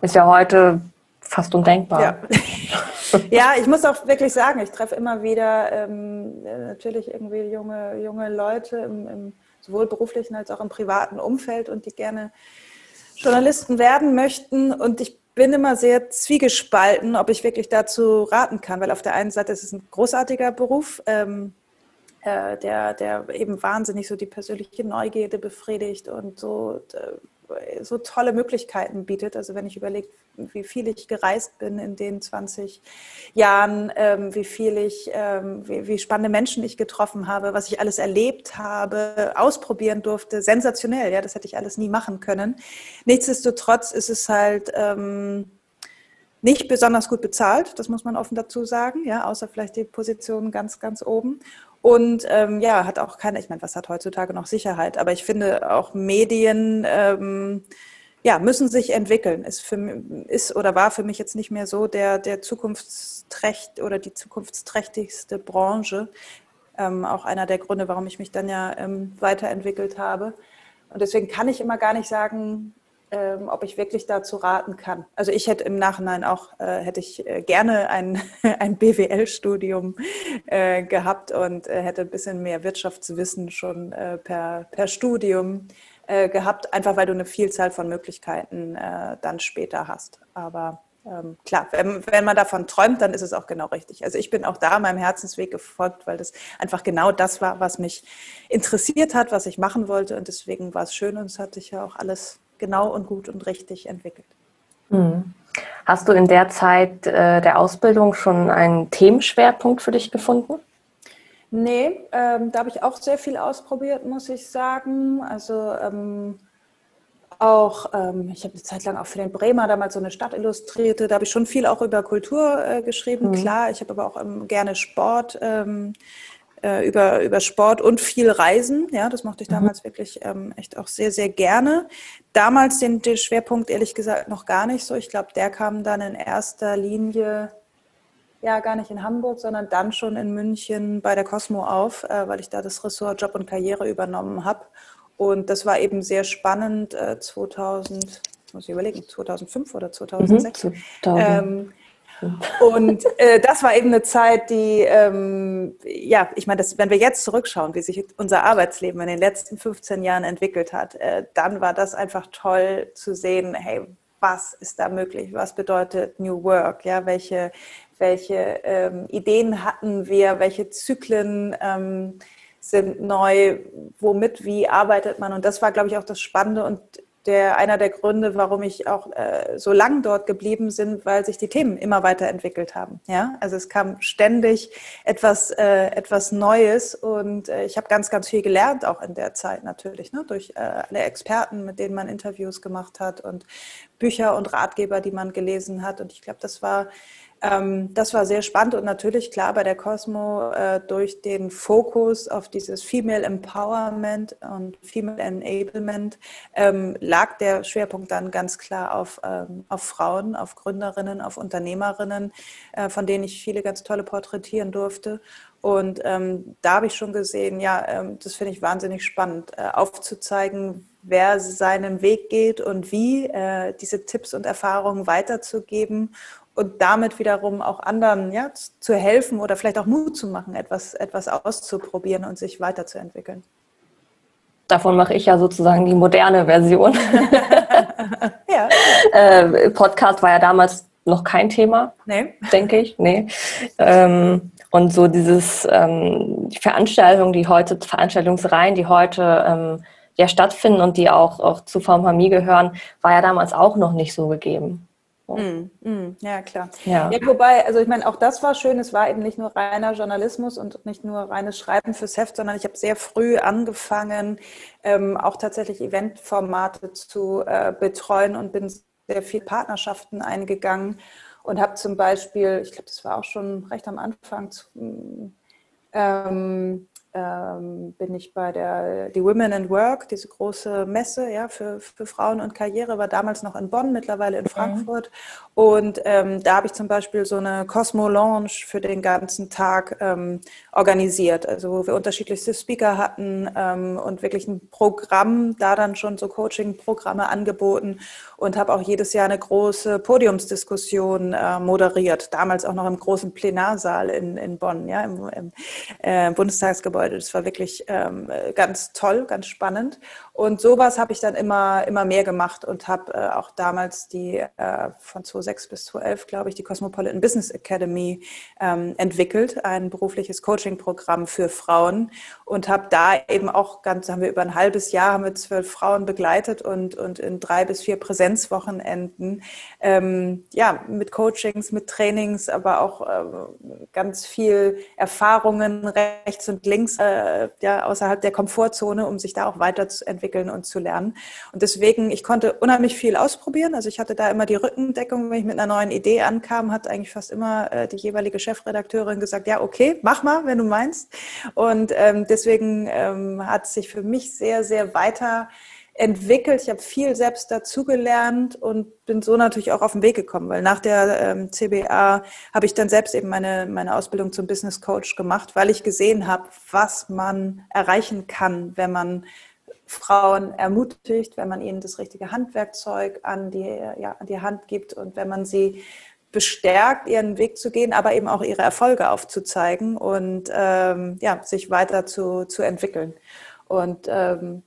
Ist ja heute fast undenkbar.
Ja. ja, ich muss auch wirklich sagen, ich treffe immer wieder ähm, natürlich irgendwie junge, junge Leute im, im, sowohl beruflichen als auch im privaten Umfeld und die gerne Journalisten werden möchten. Und ich bin immer sehr zwiegespalten, ob ich wirklich dazu raten kann, weil auf der einen Seite ist es ein großartiger Beruf. Ähm, äh, der, der eben wahnsinnig so die persönliche Neugierde befriedigt und so äh, so tolle Möglichkeiten bietet. Also wenn ich überlege, wie viel ich gereist bin in den 20 Jahren, ähm, wie viel ich, ähm, wie, wie, spannende Menschen ich getroffen habe, was ich alles erlebt habe, ausprobieren durfte, sensationell. Ja, das hätte ich alles nie machen können. Nichtsdestotrotz ist es halt ähm, nicht besonders gut bezahlt, das muss man offen dazu sagen, ja, außer vielleicht die Position ganz, ganz oben. Und ähm, ja, hat auch keine, ich meine, was hat heutzutage noch Sicherheit? Aber ich finde auch Medien ähm, ja, müssen sich entwickeln. Ist, für, ist oder war für mich jetzt nicht mehr so der, der zukunftsträcht oder die zukunftsträchtigste Branche. Ähm, auch einer der Gründe, warum ich mich dann ja ähm, weiterentwickelt habe. Und deswegen kann ich immer gar nicht sagen, ähm, ob ich wirklich dazu raten kann. Also ich hätte im Nachhinein auch, äh, hätte ich äh, gerne ein, ein BWL-Studium äh, gehabt und äh, hätte ein bisschen mehr Wirtschaftswissen schon äh, per, per Studium gehabt, einfach weil du eine Vielzahl von Möglichkeiten dann später hast. Aber ähm, klar, wenn, wenn man davon träumt, dann ist es auch genau richtig. Also ich bin auch da meinem Herzensweg gefolgt, weil das einfach genau das war, was mich interessiert hat, was ich machen wollte. Und deswegen war es schön und es hat sich ja auch alles genau und gut und richtig entwickelt.
Hm. Hast du in der Zeit äh, der Ausbildung schon einen Themenschwerpunkt für dich gefunden?
Nee, ähm, da habe ich auch sehr viel ausprobiert, muss ich sagen. Also ähm, auch, ähm, ich habe eine Zeit lang auch für den Bremer damals so eine Stadt illustrierte. Da habe ich schon viel auch über Kultur äh, geschrieben, mhm. klar. Ich habe aber auch ähm, gerne Sport ähm, äh, über, über Sport und viel Reisen. Ja, das mochte ich mhm. damals mhm. wirklich ähm, echt auch sehr, sehr gerne. Damals den, den Schwerpunkt ehrlich gesagt noch gar nicht so. Ich glaube, der kam dann in erster Linie ja gar nicht in Hamburg, sondern dann schon in München bei der Cosmo auf, äh, weil ich da das Ressort Job und Karriere übernommen habe. Und das war eben sehr spannend. Äh, 2000, muss ich überlegen, 2005 oder 2006. Mhm, 2000. ähm, und äh, das war eben eine Zeit, die, ähm, ja, ich meine, wenn wir jetzt zurückschauen, wie sich unser Arbeitsleben in den letzten 15 Jahren entwickelt hat, äh, dann war das einfach toll zu sehen, hey, was ist da möglich? Was bedeutet New Work? Ja, welche, welche ähm, Ideen hatten wir? Welche Zyklen ähm, sind neu? Womit, wie arbeitet man? Und das war, glaube ich, auch das Spannende und der, einer der Gründe, warum ich auch äh, so lang dort geblieben bin, weil sich die Themen immer weiterentwickelt haben. Ja, also es kam ständig etwas, äh, etwas Neues und äh, ich habe ganz, ganz viel gelernt, auch in der Zeit natürlich, ne? durch äh, alle Experten, mit denen man Interviews gemacht hat und Bücher und Ratgeber, die man gelesen hat. Und ich glaube, das war das war sehr spannend und natürlich klar bei der Cosmo äh, durch den Fokus auf dieses Female Empowerment und Female Enablement ähm, lag der Schwerpunkt dann ganz klar auf, ähm, auf Frauen, auf Gründerinnen, auf Unternehmerinnen, äh, von denen ich viele ganz tolle porträtieren durfte. Und ähm, da habe ich schon gesehen, ja, ähm, das finde ich wahnsinnig spannend, äh, aufzuzeigen, wer seinen Weg geht und wie, diese Tipps und Erfahrungen weiterzugeben und damit wiederum auch anderen ja, zu helfen oder vielleicht auch Mut zu machen, etwas, etwas auszuprobieren und sich weiterzuentwickeln.
Davon mache ich ja sozusagen die moderne Version. ja. äh, Podcast war ja damals noch kein Thema, nee. denke ich. Nee. Ähm, und so dieses ähm, die Veranstaltungen, die heute, Veranstaltungsreihen, die heute ähm, ja stattfinden und die auch, auch zu VMHMI gehören, war ja damals auch noch nicht so gegeben.
Mm, mm, ja, klar. Ja. ja. wobei, also ich meine, auch das war schön. Es war eben nicht nur reiner Journalismus und nicht nur reines Schreiben fürs Heft, sondern ich habe sehr früh angefangen, ähm, auch tatsächlich Eventformate zu äh, betreuen und bin sehr viel Partnerschaften eingegangen und habe zum Beispiel, ich glaube, das war auch schon recht am Anfang, zu, ähm, ähm, bin ich bei der die Women and Work, diese große Messe ja, für, für Frauen und Karriere, war damals noch in Bonn, mittlerweile in Frankfurt. Mhm. Und ähm, da habe ich zum Beispiel so eine Cosmo Lounge für den ganzen Tag ähm, organisiert, also wo wir unterschiedlichste Speaker hatten ähm, und wirklich ein Programm, da dann schon so Coaching-Programme angeboten und habe auch jedes Jahr eine große Podiumsdiskussion äh, moderiert, damals auch noch im großen Plenarsaal in, in Bonn, ja, im, im äh, Bundestagsgebäude. Das war wirklich ähm, ganz toll, ganz spannend. Und sowas habe ich dann immer, immer mehr gemacht und habe äh, auch damals die äh, von 2006 bis 2011, glaube ich, die Cosmopolitan Business Academy ähm, entwickelt, ein berufliches Coaching-Programm für Frauen und habe da eben auch ganz, haben wir über ein halbes Jahr, haben wir zwölf Frauen begleitet und, und in drei bis vier Präsenzwochenenden, ähm, ja, mit Coachings, mit Trainings, aber auch äh, ganz viel Erfahrungen rechts und links, äh, ja, außerhalb der Komfortzone, um sich da auch weiterzuentwickeln und zu lernen. Und deswegen, ich konnte unheimlich viel ausprobieren. Also ich hatte da immer die Rückendeckung, wenn ich mit einer neuen Idee ankam, hat eigentlich fast immer äh, die jeweilige Chefredakteurin gesagt, ja, okay, mach mal, wenn du meinst. Und ähm, deswegen ähm, hat sich für mich sehr, sehr weiter entwickelt. Ich habe viel selbst dazugelernt und bin so natürlich auch auf den Weg gekommen, weil nach der ähm, CBA habe ich dann selbst eben meine, meine Ausbildung zum Business Coach gemacht, weil ich gesehen habe, was man erreichen kann, wenn man Frauen ermutigt, wenn man ihnen das richtige Handwerkzeug an die, ja, an die Hand gibt und wenn man sie bestärkt, ihren Weg zu gehen, aber eben auch ihre Erfolge aufzuzeigen und ähm, ja, sich weiter zu, zu entwickeln. Und ähm,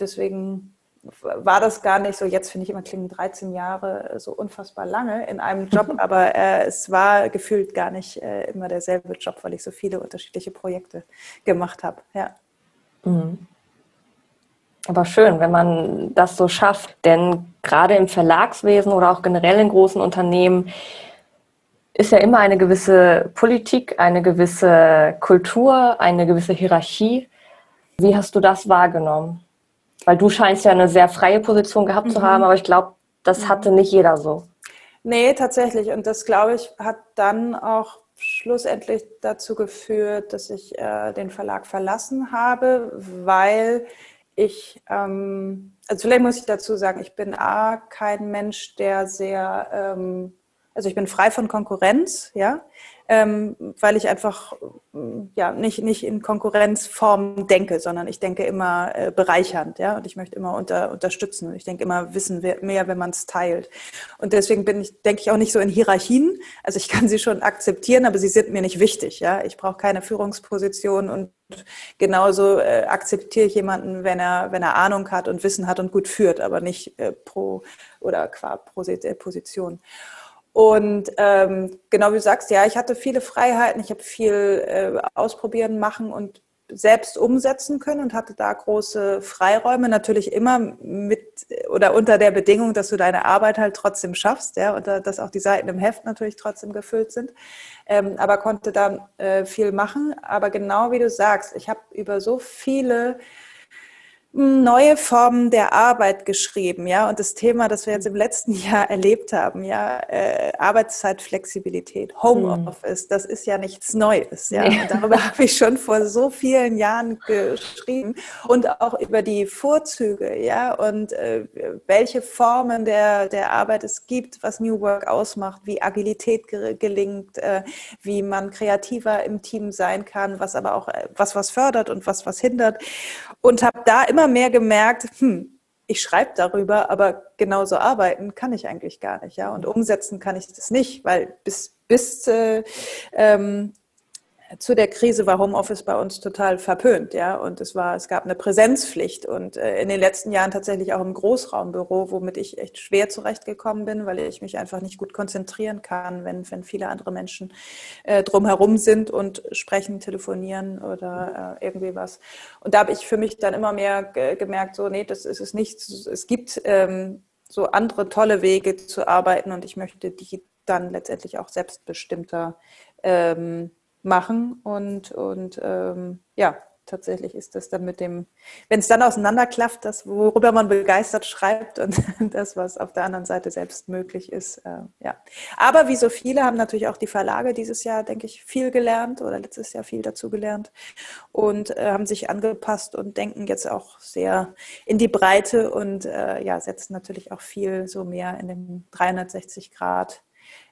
deswegen war das gar nicht so, jetzt finde ich immer klingen 13 Jahre so unfassbar lange in einem Job, aber äh, es war gefühlt gar nicht äh, immer derselbe Job, weil ich so viele unterschiedliche Projekte gemacht habe. Ja. Mhm.
Aber schön, wenn man das so schafft, denn gerade im Verlagswesen oder auch generell in großen Unternehmen ist ja immer eine gewisse Politik, eine gewisse Kultur, eine gewisse Hierarchie. Wie hast du das wahrgenommen? Weil du scheinst ja eine sehr freie Position gehabt mhm. zu haben, aber ich glaube, das mhm. hatte nicht jeder so.
Nee, tatsächlich. Und das, glaube ich, hat dann auch schlussendlich dazu geführt, dass ich äh, den Verlag verlassen habe, weil ich, ähm, also vielleicht muss ich dazu sagen, ich bin A, kein Mensch, der sehr, ähm, also ich bin frei von Konkurrenz, ja ähm, weil ich einfach ja, nicht, nicht in Konkurrenzform denke, sondern ich denke immer äh, bereichernd, ja, und ich möchte immer unter, unterstützen. Ich denke immer wissen mehr, wenn man es teilt. Und deswegen bin ich, denke ich auch nicht so in Hierarchien. Also ich kann sie schon akzeptieren, aber sie sind mir nicht wichtig, ja. Ich brauche keine Führungsposition und genauso äh, akzeptiere ich jemanden, wenn er, wenn er Ahnung hat und Wissen hat und gut führt, aber nicht äh, pro oder qua Position. Und ähm, genau wie du sagst, ja, ich hatte viele Freiheiten, ich habe viel äh, ausprobieren, machen und selbst umsetzen können und hatte da große Freiräume, natürlich immer mit oder unter der Bedingung, dass du deine Arbeit halt trotzdem schaffst, ja, und dass auch die Seiten im Heft natürlich trotzdem gefüllt sind, ähm, aber konnte da äh, viel machen. Aber genau wie du sagst, ich habe über so viele neue Formen der Arbeit geschrieben, ja. Und das Thema, das wir jetzt im letzten Jahr erlebt haben, ja, äh, Arbeitszeitflexibilität, Homeoffice, hm. das ist ja nichts Neues, ja. Nee. Darüber habe ich schon vor so vielen Jahren geschrieben und auch über die Vorzüge, ja, und äh, welche Formen der, der Arbeit es gibt, was New Work ausmacht, wie Agilität gelingt, äh, wie man kreativer im Team sein kann, was aber auch äh, was was fördert und was was hindert. Und habe da immer immer mehr gemerkt, hm, ich schreibe darüber, aber genauso arbeiten kann ich eigentlich gar nicht, ja. Und umsetzen kann ich das nicht, weil bis, bis äh, ähm, zu der Krise war Homeoffice bei uns total verpönt, ja. Und es war, es gab eine Präsenzpflicht und äh, in den letzten Jahren tatsächlich auch im Großraumbüro, womit ich echt schwer zurechtgekommen bin, weil ich mich einfach nicht gut konzentrieren kann, wenn, wenn viele andere Menschen äh, drumherum sind und sprechen, telefonieren oder äh, irgendwie was. Und da habe ich für mich dann immer mehr gemerkt, so, nee, das ist es nicht. Es gibt ähm, so andere tolle Wege zu arbeiten und ich möchte die dann letztendlich auch selbstbestimmter ähm, machen. Und, und ähm, ja, tatsächlich ist das dann mit dem, wenn es dann auseinanderklafft, das, worüber man begeistert schreibt und das, was auf der anderen Seite selbst möglich ist, äh, ja. Aber wie so viele haben natürlich auch die Verlage dieses Jahr, denke ich, viel gelernt oder letztes Jahr viel dazu gelernt und äh, haben sich angepasst und denken jetzt auch sehr in die Breite und äh, ja, setzen natürlich auch viel so mehr in den 360 Grad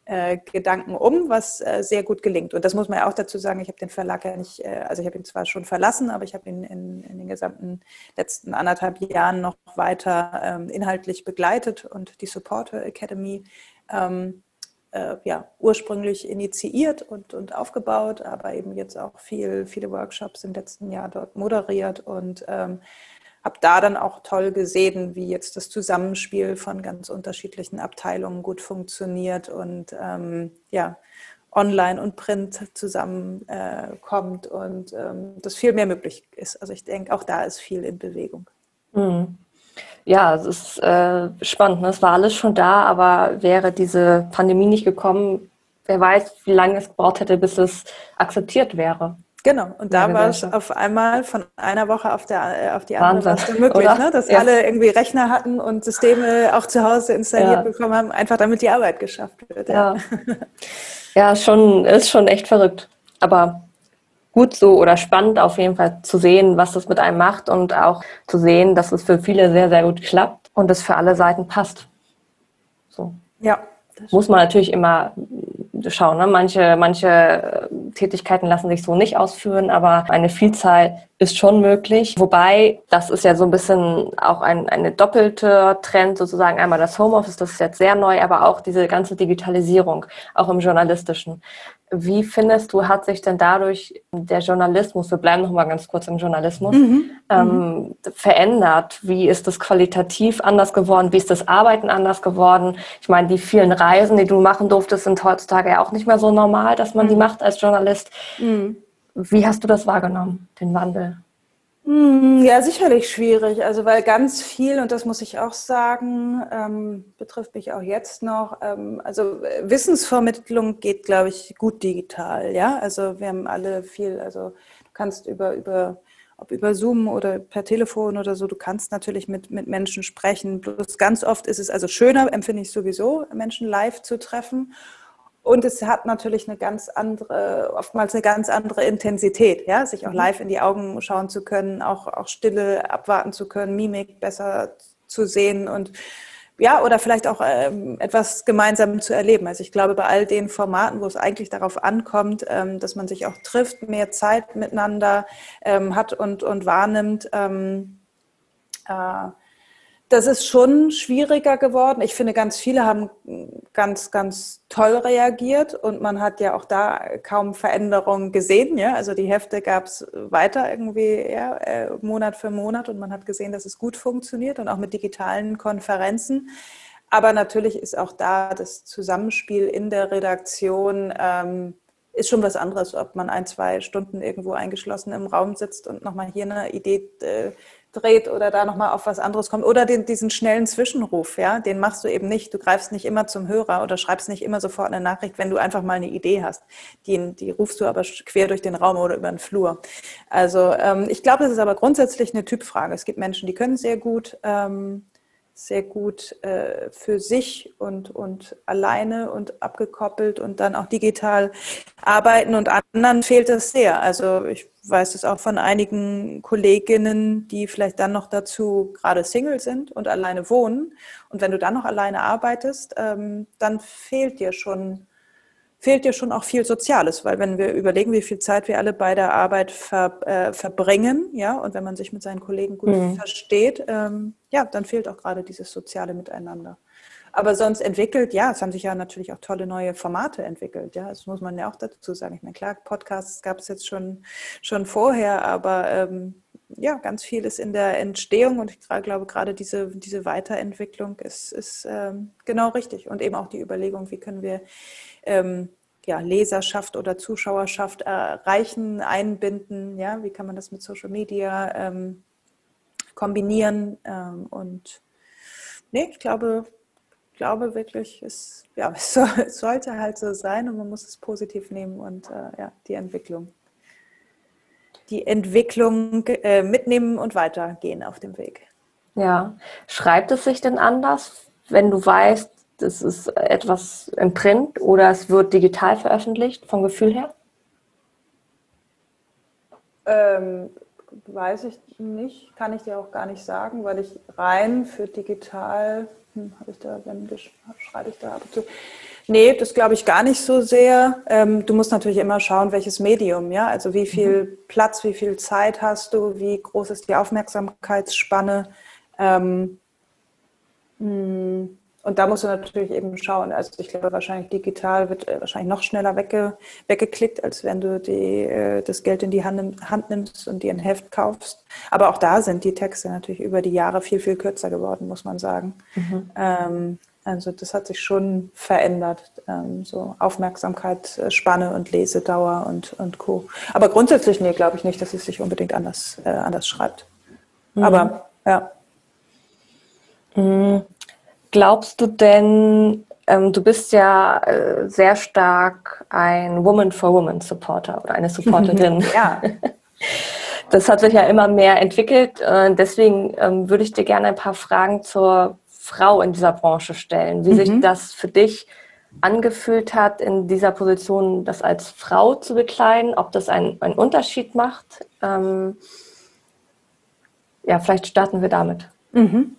äh, Gedanken um, was äh, sehr gut gelingt. Und das muss man ja auch dazu sagen, ich habe den Verlag ja nicht, äh, also ich habe ihn zwar schon verlassen, aber ich habe ihn in, in, den gesamten letzten anderthalb Jahren noch weiter ähm, inhaltlich begleitet und die Supporter Academy ähm, äh, ja, ursprünglich initiiert und, und aufgebaut, aber eben jetzt auch viel, viele Workshops im letzten Jahr dort moderiert und ähm, habe da dann auch toll gesehen, wie jetzt das Zusammenspiel von ganz unterschiedlichen Abteilungen gut funktioniert und ähm, ja, online und print zusammenkommt äh, und ähm, dass viel mehr möglich ist. Also ich denke, auch da ist viel in Bewegung.
Mhm. Ja, es ist äh, spannend. Ne? Es war alles schon da, aber wäre diese Pandemie nicht gekommen, wer weiß, wie lange es gebraucht hätte, bis es akzeptiert wäre.
Genau, und da war es auf einmal von einer Woche auf, der, auf die andere Wahnsinn, möglich, ne? dass ja. alle irgendwie Rechner hatten und Systeme auch zu Hause installiert ja. bekommen haben, einfach damit die Arbeit geschafft wird.
Ja, ja. schon, ist schon echt verrückt. Aber gut so oder spannend auf jeden Fall zu sehen, was das mit einem macht und auch zu sehen, dass es für viele sehr, sehr gut klappt und es für alle Seiten passt. So. Ja. Muss man natürlich immer schauen. Ne? Manche, manche äh, Tätigkeiten lassen sich so nicht ausführen, aber eine Vielzahl ist schon möglich. Wobei, das ist ja so ein bisschen auch ein eine doppelte Trend, sozusagen einmal das Homeoffice, das ist jetzt sehr neu, aber auch diese ganze Digitalisierung, auch im Journalistischen. Wie findest du, hat sich denn dadurch der Journalismus, wir bleiben noch mal ganz kurz im Journalismus, mhm. ähm, mhm. verändert? Wie ist das qualitativ anders geworden? Wie ist das Arbeiten anders geworden? Ich meine, die vielen Reisen, die du machen durftest, sind heutzutage ja auch nicht mehr so normal, dass man mhm. die macht als Journalist. Mhm. Wie hast du das wahrgenommen, den Wandel?
Hm, ja, sicherlich schwierig. Also weil ganz viel, und das muss ich auch sagen, ähm, betrifft mich auch jetzt noch, ähm, also Wissensvermittlung geht, glaube ich, gut digital. Ja, also wir haben alle viel, also du kannst über, über ob über Zoom oder per Telefon oder so, du kannst natürlich mit, mit Menschen sprechen. Bloß ganz oft ist es also schöner, empfinde ich sowieso, Menschen live zu treffen. Und es hat natürlich eine ganz andere, oftmals eine ganz andere Intensität, ja, sich auch mhm. live in die Augen schauen zu können, auch, auch Stille abwarten zu können, Mimik besser zu sehen und ja, oder vielleicht auch ähm, etwas gemeinsam zu erleben. Also ich glaube, bei all den Formaten, wo es eigentlich darauf ankommt, ähm, dass man sich auch trifft, mehr Zeit miteinander ähm, hat und, und wahrnimmt, ähm, äh, das ist schon schwieriger geworden. Ich finde, ganz viele haben ganz, ganz toll reagiert und man hat ja auch da kaum Veränderungen gesehen. Ja? Also die Hefte gab es weiter irgendwie ja, äh, Monat für Monat und man hat gesehen, dass es gut funktioniert und auch mit digitalen Konferenzen. Aber natürlich ist auch da das Zusammenspiel in der Redaktion ähm, ist schon was anderes, ob man ein, zwei Stunden irgendwo eingeschlossen im Raum sitzt und nochmal hier eine Idee äh, dreht oder da nochmal auf was anderes kommt. Oder den, diesen schnellen Zwischenruf, ja, den machst du eben nicht. Du greifst nicht immer zum Hörer oder schreibst nicht immer sofort eine Nachricht, wenn du einfach mal eine Idee hast. Die, die rufst du aber quer durch den Raum oder über den Flur. Also ähm, ich glaube, das ist aber grundsätzlich eine Typfrage. Es gibt Menschen, die können sehr gut. Ähm, sehr gut äh, für sich und, und alleine und abgekoppelt und dann auch digital arbeiten und anderen fehlt es sehr. Also ich weiß es auch von einigen Kolleginnen, die vielleicht dann noch dazu gerade Single sind und alleine wohnen. Und wenn du dann noch alleine arbeitest, ähm, dann fehlt dir schon fehlt dir schon auch viel Soziales, weil wenn wir überlegen, wie viel Zeit wir alle bei der Arbeit ver, äh, verbringen, ja, und wenn man sich mit seinen Kollegen gut mhm. versteht, ähm, ja, dann fehlt auch gerade dieses soziale Miteinander. Aber sonst entwickelt, ja, es haben sich ja natürlich auch tolle neue Formate entwickelt, ja, das muss man ja auch dazu sagen. Ich meine, klar, Podcasts gab es jetzt schon, schon vorher, aber ähm, ja, ganz viel ist in der Entstehung und ich glaube, gerade diese, diese Weiterentwicklung ist, ist ähm, genau richtig. Und eben auch die Überlegung, wie können wir ähm, ja, Leserschaft oder Zuschauerschaft erreichen, einbinden, ja, wie kann man das mit Social Media ähm, kombinieren ähm, und nee, ich glaube, glaube wirklich, es, ja, es, soll, es, sollte halt so sein und man muss es positiv nehmen und äh, ja, die Entwicklung die Entwicklung äh, mitnehmen und weitergehen auf dem Weg.
Ja, schreibt es sich denn anders, wenn du weißt, das ist etwas im Print oder es wird digital veröffentlicht, vom Gefühl her?
Ähm, weiß ich nicht, kann ich dir auch gar nicht sagen, weil ich rein für digital, hm, habe ich da, wenn schreibe ich da ab und zu, Nee, das glaube ich gar nicht so sehr. Ähm, du musst natürlich immer schauen, welches Medium, ja. Also wie viel mhm. Platz, wie viel Zeit hast du, wie groß ist die Aufmerksamkeitsspanne. Ähm, hm, und da musst du natürlich eben schauen. Also ich glaube, wahrscheinlich digital wird äh, wahrscheinlich noch schneller wegge, weggeklickt, als wenn du die, äh, das Geld in die Hand, Hand nimmst und dir ein Heft kaufst. Aber auch da sind die Texte natürlich über die Jahre viel, viel kürzer geworden, muss man sagen. Mhm. Ähm, also das hat sich schon verändert, ähm, so Aufmerksamkeit, äh, Spanne und Lesedauer und, und Co. Aber grundsätzlich, nee, glaube ich nicht, dass es sich unbedingt anders, äh, anders schreibt. Mhm. Aber ja.
Mhm. Glaubst du denn, ähm, du bist ja äh, sehr stark ein Woman for Woman Supporter oder eine Supporterin.
ja.
Das hat sich ja immer mehr entwickelt. Äh, deswegen ähm, würde ich dir gerne ein paar Fragen zur Frau in dieser Branche stellen, wie mhm. sich das für dich angefühlt hat, in dieser Position das als Frau zu bekleiden, ob das einen, einen Unterschied macht. Ähm, ja, vielleicht starten wir damit.
Mhm.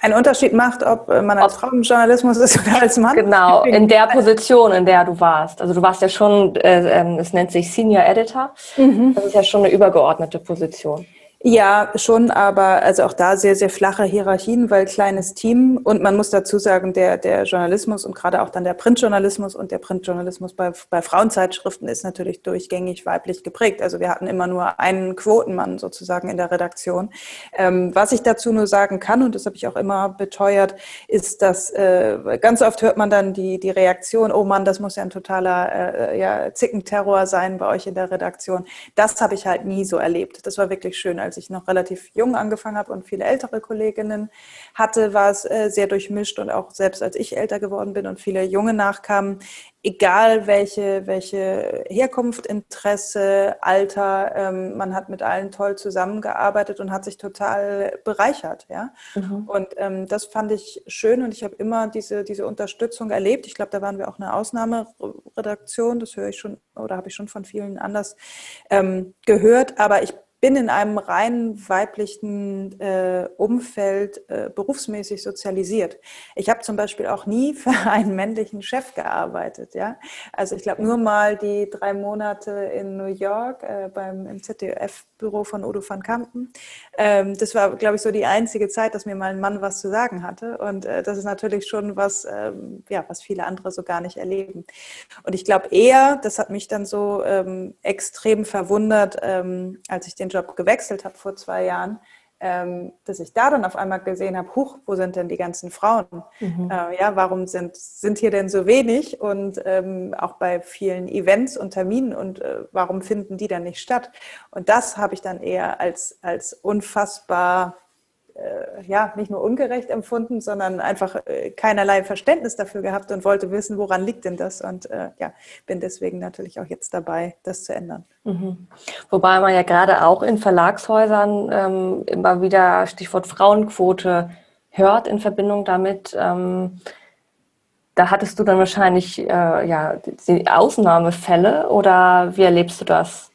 Ein Unterschied macht, ob man als ob, Frau im Journalismus ist oder als Mann?
Genau, in der Position, in der du warst. Also du warst ja schon, äh, äh, es nennt sich Senior Editor. Mhm. Das ist ja schon eine übergeordnete Position.
Ja, schon, aber also auch da sehr, sehr flache Hierarchien, weil kleines Team und man muss dazu sagen, der, der Journalismus und gerade auch dann der Printjournalismus und der Printjournalismus bei, bei Frauenzeitschriften ist natürlich durchgängig weiblich geprägt. Also wir hatten immer nur einen Quotenmann sozusagen in der Redaktion. Ähm, was ich dazu nur sagen kann, und das habe ich auch immer beteuert, ist, dass äh, ganz oft hört man dann die, die Reaktion, oh Mann, das muss ja ein totaler äh, ja, Zickenterror sein bei euch in der Redaktion. Das habe ich halt nie so erlebt. Das war wirklich schön. Als ich noch relativ jung angefangen habe und viele ältere Kolleginnen hatte, war es äh, sehr durchmischt und auch selbst als ich älter geworden bin und viele Junge nachkamen, egal welche, welche Herkunft, Interesse, Alter, ähm, man hat mit allen toll zusammengearbeitet und hat sich total bereichert. Ja? Mhm. Und ähm, das fand ich schön und ich habe immer diese, diese Unterstützung erlebt. Ich glaube, da waren wir auch eine Ausnahmeredaktion, das höre ich schon oder habe ich schon von vielen anders ähm, gehört, aber ich bin in einem rein weiblichen äh, Umfeld äh, berufsmäßig sozialisiert. Ich habe zum Beispiel auch nie für einen männlichen Chef gearbeitet. Ja? Also ich glaube nur mal die drei Monate in New York äh, beim im ZDF-Büro von Udo van Kampen. Ähm, das war, glaube ich, so die einzige Zeit, dass mir mal ein Mann was zu sagen hatte. Und äh, das ist natürlich schon was, ähm, ja, was viele andere so gar nicht erleben. Und ich glaube eher, das hat mich dann so ähm, extrem verwundert, ähm, als ich den Job gewechselt habe vor zwei Jahren, ähm, dass ich da dann auf einmal gesehen habe, huch, wo sind denn die ganzen Frauen? Mhm. Äh, ja, warum sind, sind hier denn so wenig? Und ähm, auch bei vielen Events und Terminen und äh, warum finden die dann nicht statt? Und das habe ich dann eher als, als unfassbar äh, ja, nicht nur ungerecht empfunden, sondern einfach äh, keinerlei Verständnis dafür gehabt und wollte wissen, woran liegt denn das? Und äh, ja, bin deswegen natürlich auch jetzt dabei, das zu ändern.
Mhm. Wobei man ja gerade auch in Verlagshäusern ähm, immer wieder Stichwort Frauenquote hört in Verbindung damit. Ähm, da hattest du dann wahrscheinlich äh, ja, die Ausnahmefälle oder wie erlebst du das?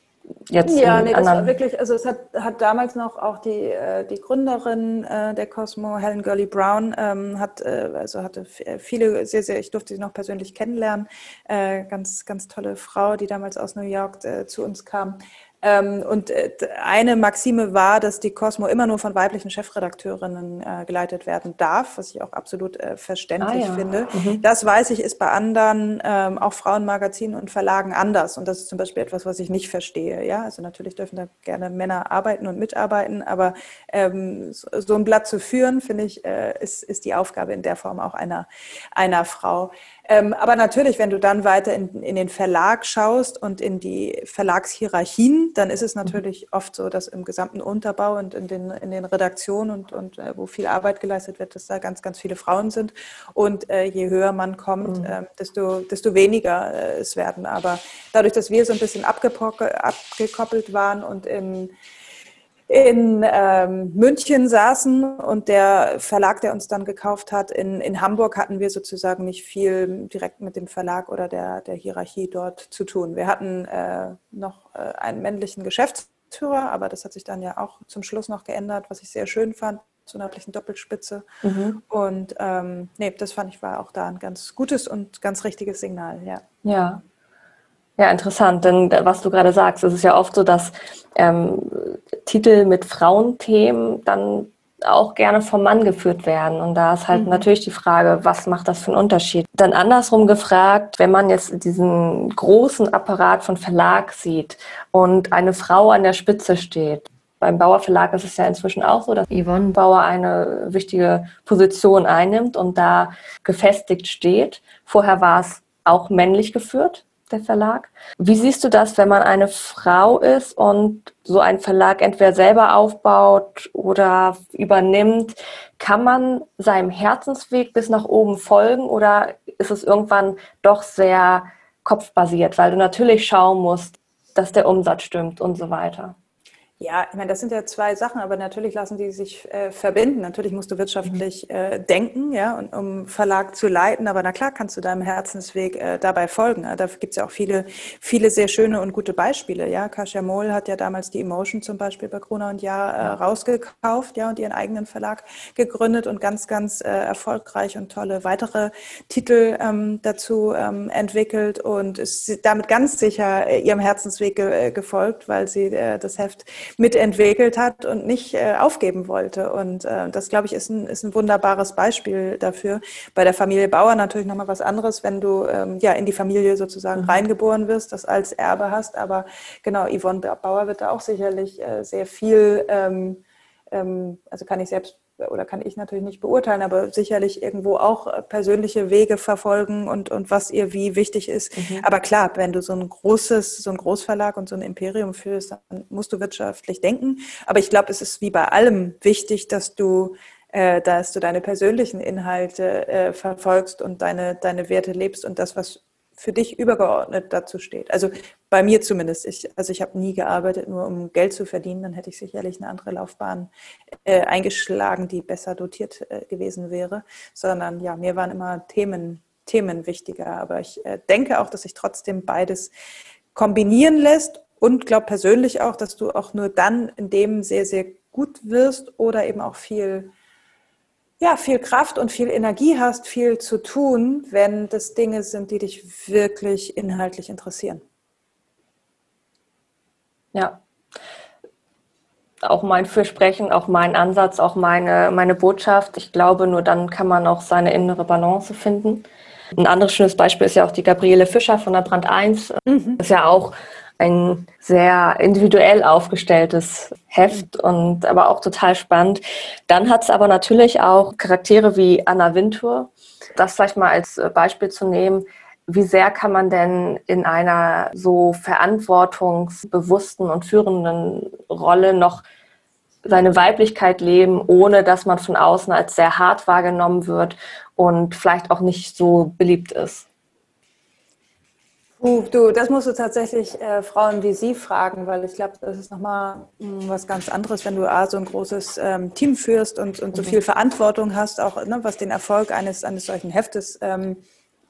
Jetzt ja, nee, das war wirklich, also es hat, hat damals noch auch die, äh, die Gründerin äh, der Cosmo, Helen Gurley Brown, ähm, hat, äh, also hatte viele, sehr, sehr, ich durfte sie noch persönlich kennenlernen, ganz, ganz tolle Frau, die damals aus New York zu uns kam. Ähm, und äh, eine Maxime war, dass die Cosmo immer nur von weiblichen Chefredakteurinnen äh, geleitet werden darf, was ich auch absolut äh, verständlich ah, ja. finde. Mhm. Das weiß ich, ist bei anderen, ähm, auch Frauenmagazinen und Verlagen anders. Und das ist zum Beispiel etwas, was ich nicht verstehe. Ja, also natürlich dürfen da gerne Männer arbeiten und mitarbeiten, aber ähm, so ein Blatt zu führen, finde ich, ist, ist die Aufgabe in der Form auch einer, einer Frau. Ähm, aber natürlich, wenn du dann weiter in, in, den Verlag schaust und in die Verlagshierarchien, dann ist es mhm. natürlich oft so, dass im gesamten Unterbau und in den, in den Redaktionen und, und äh, wo viel Arbeit geleistet wird, dass da ganz, ganz viele Frauen sind. Und äh, je höher man kommt, mhm. äh, desto, desto weniger äh, es werden. Aber dadurch, dass wir so ein bisschen abgekoppelt waren und in in ähm, München saßen und der Verlag, der uns dann gekauft hat, in, in Hamburg hatten wir sozusagen nicht viel direkt mit dem Verlag oder der, der Hierarchie dort zu tun. Wir hatten äh, noch äh, einen männlichen Geschäftsführer, aber das hat sich dann ja auch zum Schluss noch geändert, was ich sehr schön fand, zur nördlichen Doppelspitze. Mhm. Und ähm, nee, das fand ich war auch da ein ganz gutes und ganz richtiges Signal, ja.
Ja, ja, interessant, denn was du gerade sagst, es ist ja oft so, dass ähm, Titel mit Frauenthemen dann auch gerne vom Mann geführt werden. Und da ist halt mhm. natürlich die Frage, was macht das für einen Unterschied? Dann andersrum gefragt, wenn man jetzt diesen großen Apparat von Verlag sieht und eine Frau an der Spitze steht, beim Bauer Verlag ist es ja inzwischen auch so, dass Yvonne Bauer eine wichtige Position einnimmt und da gefestigt steht. Vorher war es auch männlich geführt der Verlag. Wie siehst du das, wenn man eine Frau ist und so einen Verlag entweder selber aufbaut oder übernimmt? Kann man seinem Herzensweg bis nach oben folgen oder ist es irgendwann doch sehr kopfbasiert, weil du natürlich schauen musst, dass der Umsatz stimmt und so weiter?
Ja, ich meine, das sind ja zwei Sachen, aber natürlich lassen die sich äh, verbinden. Natürlich musst du wirtschaftlich mhm. äh, denken, ja, und, um Verlag zu leiten, aber na klar kannst du deinem Herzensweg äh, dabei folgen. Ja. Da gibt es ja auch viele, viele sehr schöne und gute Beispiele. Ja, Kasia Mohl hat ja damals die Emotion zum Beispiel bei Corona und Jahr äh, rausgekauft, ja, und ihren eigenen Verlag gegründet und ganz, ganz äh, erfolgreich und tolle weitere Titel ähm, dazu ähm, entwickelt und ist damit ganz sicher äh, ihrem Herzensweg ge äh, gefolgt, weil sie äh, das Heft mitentwickelt hat und nicht äh, aufgeben wollte. Und äh, das, glaube ich, ist ein, ist ein wunderbares Beispiel dafür. Bei der Familie Bauer natürlich nochmal was anderes, wenn du ähm, ja in die Familie sozusagen mhm. reingeboren wirst, das als Erbe hast. Aber genau, Yvonne Bauer wird da auch sicherlich äh, sehr viel, ähm, ähm, also kann ich selbst oder kann ich natürlich nicht beurteilen, aber sicherlich irgendwo auch äh, persönliche Wege verfolgen und, und was ihr wie wichtig ist. Mhm. Aber klar, wenn du so ein großes, so ein Großverlag und so ein Imperium führst, dann musst du wirtschaftlich denken. Aber ich glaube, es ist wie bei allem wichtig, dass du äh, dass du deine persönlichen Inhalte äh, verfolgst und deine, deine Werte lebst und das, was für dich übergeordnet dazu steht. Also bei mir zumindest. Ich, also ich habe nie gearbeitet, nur um Geld zu verdienen. Dann hätte ich sicherlich eine andere Laufbahn äh, eingeschlagen, die besser dotiert äh, gewesen wäre. Sondern ja, mir waren immer Themen, Themen wichtiger. Aber ich äh, denke auch, dass sich trotzdem beides kombinieren lässt und glaube persönlich auch, dass du auch nur dann in dem sehr, sehr gut wirst oder eben auch viel ja, viel Kraft und viel Energie hast, viel zu tun, wenn das Dinge sind, die dich wirklich inhaltlich interessieren.
Ja. Auch mein Fürsprechen, auch mein Ansatz, auch meine, meine Botschaft. Ich glaube, nur dann kann man auch seine innere Balance finden. Ein anderes schönes Beispiel ist ja auch die Gabriele Fischer von der Brand 1. Mhm. Das ist ja auch ein sehr individuell aufgestelltes Heft und aber auch total spannend. Dann hat es aber natürlich auch Charaktere wie Anna Wintour. Das vielleicht mal als äh, Beispiel zu nehmen. Wie sehr kann man denn in einer so verantwortungsbewussten und führenden Rolle noch seine Weiblichkeit leben, ohne dass man von außen als sehr hart wahrgenommen wird und vielleicht auch nicht so beliebt ist?
Du, das musst du tatsächlich äh, Frauen wie Sie fragen, weil ich glaube, das ist nochmal hm, was ganz anderes, wenn du A, so ein großes ähm, Team führst und, und so mhm. viel Verantwortung hast, auch ne, was den Erfolg eines, eines solchen Heftes ähm,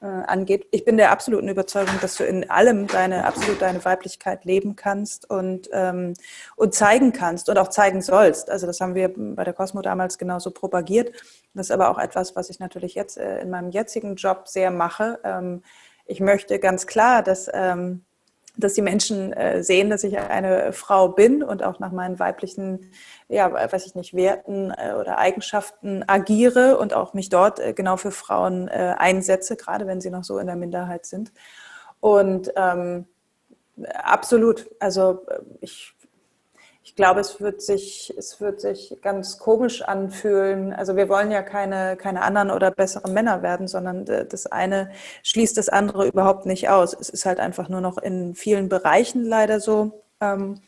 äh, angeht. Ich bin der absoluten Überzeugung, dass du in allem deine absolut deine Weiblichkeit leben kannst und, ähm, und zeigen kannst und auch zeigen sollst. Also das haben wir bei der Cosmo damals genauso propagiert. Das ist aber auch etwas, was ich natürlich jetzt äh, in meinem jetzigen Job sehr mache. Ich möchte ganz klar, dass, ähm, dass die Menschen äh, sehen, dass ich eine Frau bin und auch nach meinen weiblichen, ja, weiß ich nicht, Werten äh, oder Eigenschaften agiere und auch mich dort äh, genau für Frauen äh, einsetze, gerade wenn sie noch so in der Minderheit sind. Und ähm, absolut, also äh, ich glaube, es wird sich, es wird sich ganz komisch anfühlen. Also wir wollen ja keine, keine anderen oder besseren Männer werden, sondern das eine schließt das andere überhaupt nicht aus. Es ist halt einfach nur noch in vielen Bereichen leider so, ähm,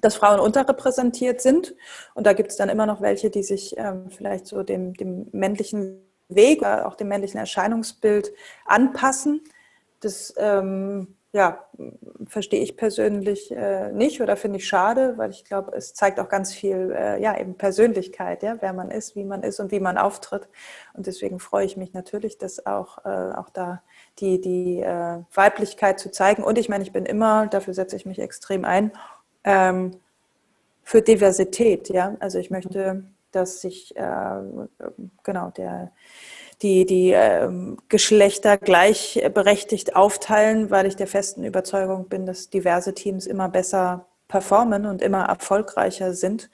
dass Frauen unterrepräsentiert sind. Und da gibt es dann immer noch welche, die sich ähm, vielleicht so dem, dem männlichen Weg oder auch dem männlichen Erscheinungsbild anpassen. Das ähm, ja, verstehe ich persönlich äh, nicht oder finde ich schade, weil ich glaube, es zeigt auch ganz viel, äh, ja, eben Persönlichkeit, ja, wer man ist, wie man ist und wie man auftritt. Und deswegen freue ich mich natürlich, dass auch, äh, auch da die, die äh, Weiblichkeit zu zeigen. Und ich meine, ich bin immer, dafür setze ich mich extrem ein, ähm, für Diversität, ja. Also ich möchte, dass sich, äh, genau, der, die, die ähm, Geschlechter gleichberechtigt aufteilen, weil ich der festen Überzeugung bin, dass diverse Teams immer besser performen und immer erfolgreicher sind.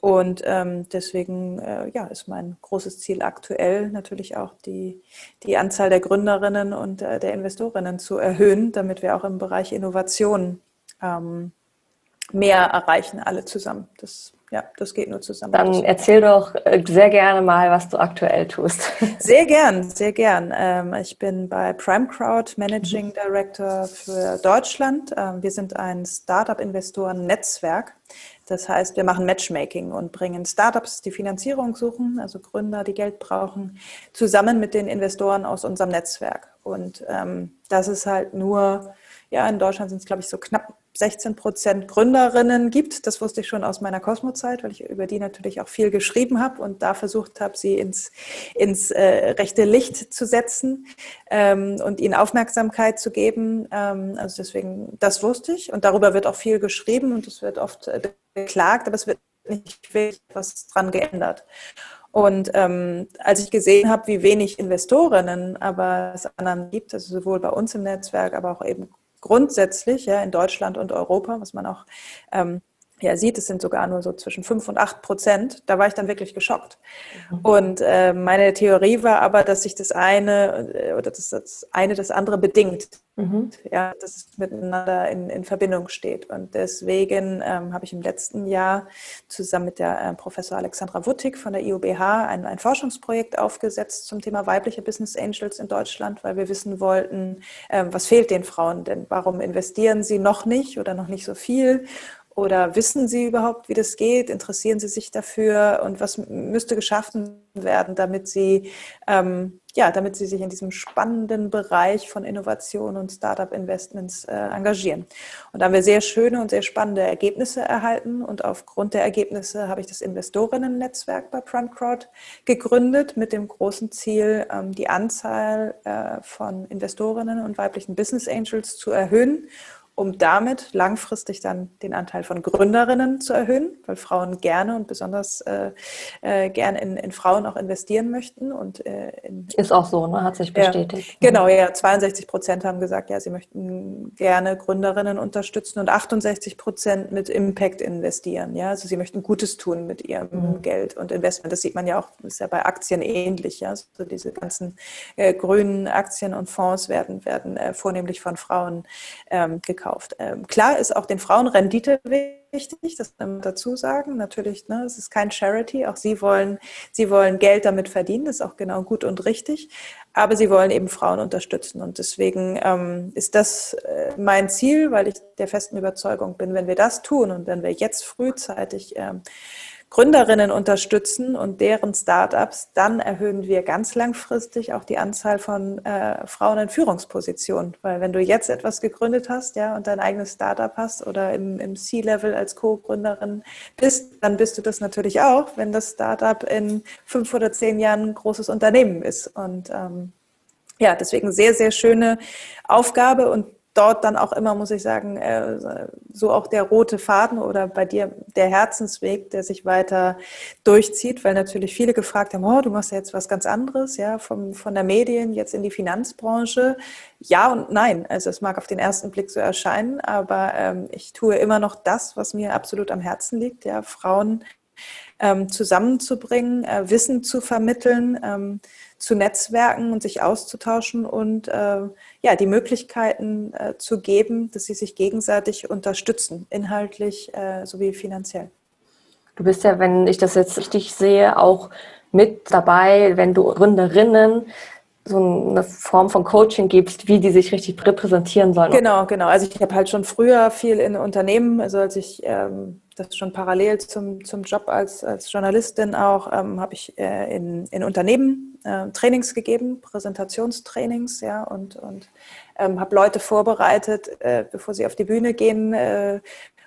Und ähm, deswegen äh, ja, ist mein großes Ziel aktuell natürlich auch die, die Anzahl der Gründerinnen und äh, der Investorinnen zu erhöhen, damit wir auch im Bereich Innovation ähm, mehr erreichen, alle zusammen. Das ja, das geht nur zusammen.
Dann erzähl doch äh, sehr gerne mal, was du aktuell tust.
Sehr gern, sehr gern. Ähm, ich bin bei Prime Crowd Managing Director für Deutschland. Ähm, wir sind ein Startup-Investoren-Netzwerk. Das heißt, wir machen Matchmaking und bringen Startups, die Finanzierung suchen, also Gründer, die Geld brauchen, zusammen mit den Investoren aus unserem Netzwerk. Und ähm, das ist halt nur, ja, in Deutschland sind es, glaube ich, so knapp 16 Prozent Gründerinnen gibt. Das wusste ich schon aus meiner Cosmo-Zeit, weil ich über die natürlich auch viel geschrieben habe und da versucht habe, sie ins, ins äh, rechte Licht zu setzen ähm, und ihnen Aufmerksamkeit zu geben. Ähm, also deswegen, das wusste ich und darüber wird auch viel geschrieben und es wird oft äh, beklagt, aber es wird nicht wirklich was dran geändert. Und ähm, als ich gesehen habe, wie wenig Investorinnen aber es anderen gibt, also sowohl bei uns im Netzwerk, aber auch eben grundsätzlich ja, in Deutschland und Europa, was man auch ähm, ja, sieht, es sind sogar nur so zwischen 5 und 8 Prozent, da war ich dann wirklich geschockt. Mhm. Und äh, meine Theorie war aber, dass sich das eine äh, oder dass das eine das andere bedingt. Mhm. Ja, dass es miteinander in, in Verbindung steht. Und deswegen ähm, habe ich im letzten Jahr zusammen mit der äh, Professor Alexandra Wuttig von der IOBH ein, ein Forschungsprojekt aufgesetzt zum Thema weibliche Business Angels in Deutschland, weil wir wissen wollten, äh, was fehlt den Frauen denn? Warum investieren sie noch nicht oder noch nicht so viel? Oder wissen Sie überhaupt, wie das geht? Interessieren Sie sich dafür? Und was müsste geschaffen werden, damit Sie, ähm, ja, damit Sie sich in diesem spannenden Bereich von Innovation und Startup-Investments äh, engagieren? Und da haben wir sehr schöne und sehr spannende Ergebnisse erhalten. Und aufgrund der Ergebnisse habe ich das Investorinnen-Netzwerk bei PrimeCrowd gegründet mit dem großen Ziel, ähm, die Anzahl äh, von Investorinnen und weiblichen Business Angels zu erhöhen um damit langfristig dann den Anteil von Gründerinnen zu erhöhen, weil Frauen gerne und besonders äh, äh, gern in, in Frauen auch investieren möchten. Und,
äh, in, Ist auch so, ne? hat sich bestätigt.
Ja, genau, ja. 62 Prozent haben gesagt, ja, sie möchten gerne Gründerinnen unterstützen und 68 Prozent mit Impact investieren. Ja, also sie möchten Gutes tun mit ihrem mhm. Geld und Investment. Das sieht man ja auch, ist ja bei Aktien ähnlich. Ja, so diese ganzen äh, grünen Aktien und Fonds werden, werden äh, vornehmlich von Frauen ähm, gekauft gekauft. Ähm, klar ist auch den Frauen Rendite wichtig, das kann man dazu sagen. Natürlich, ne, es ist kein Charity. Auch sie wollen, sie wollen Geld damit verdienen. Das ist auch genau gut und richtig. Aber sie wollen eben Frauen unterstützen. Und deswegen ähm, ist das äh, mein Ziel, weil ich der festen Überzeugung bin, wenn wir das tun und wenn wir jetzt frühzeitig ähm, Gründerinnen unterstützen und deren Startups, dann erhöhen wir ganz langfristig auch die Anzahl von äh, Frauen in Führungspositionen. Weil wenn du jetzt etwas gegründet hast, ja, und dein eigenes Startup hast oder im, im C-Level als Co-Gründerin bist, dann bist du das natürlich auch, wenn das Startup in fünf oder zehn Jahren ein großes Unternehmen ist. Und ähm, ja, deswegen sehr, sehr schöne Aufgabe und dort dann auch immer, muss ich sagen, äh, so auch der rote Faden oder bei dir der Herzensweg, der sich weiter durchzieht, weil natürlich viele gefragt haben, oh, du machst ja jetzt was ganz anderes, ja, vom, von der Medien jetzt in die Finanzbranche. Ja und nein. Also es mag auf den ersten Blick so erscheinen, aber ähm, ich tue immer noch das, was mir absolut am Herzen liegt, ja, Frauen ähm, zusammenzubringen, äh, Wissen zu vermitteln, ähm, zu netzwerken und sich auszutauschen und äh, ja, die Möglichkeiten äh, zu geben, dass sie sich gegenseitig unterstützen, inhaltlich äh, sowie finanziell.
Du bist ja, wenn ich das jetzt richtig sehe, auch mit dabei, wenn du Gründerinnen so eine Form von Coaching gibst, wie die sich richtig repräsentieren sollen.
Genau, genau. Also ich habe halt schon früher viel in Unternehmen, also als ich ähm, das schon parallel zum, zum Job als, als Journalistin auch, ähm, habe ich äh, in, in Unternehmen äh, Trainings gegeben, Präsentationstrainings, ja, und, und ähm, habe Leute vorbereitet, äh, bevor sie auf die Bühne gehen, äh,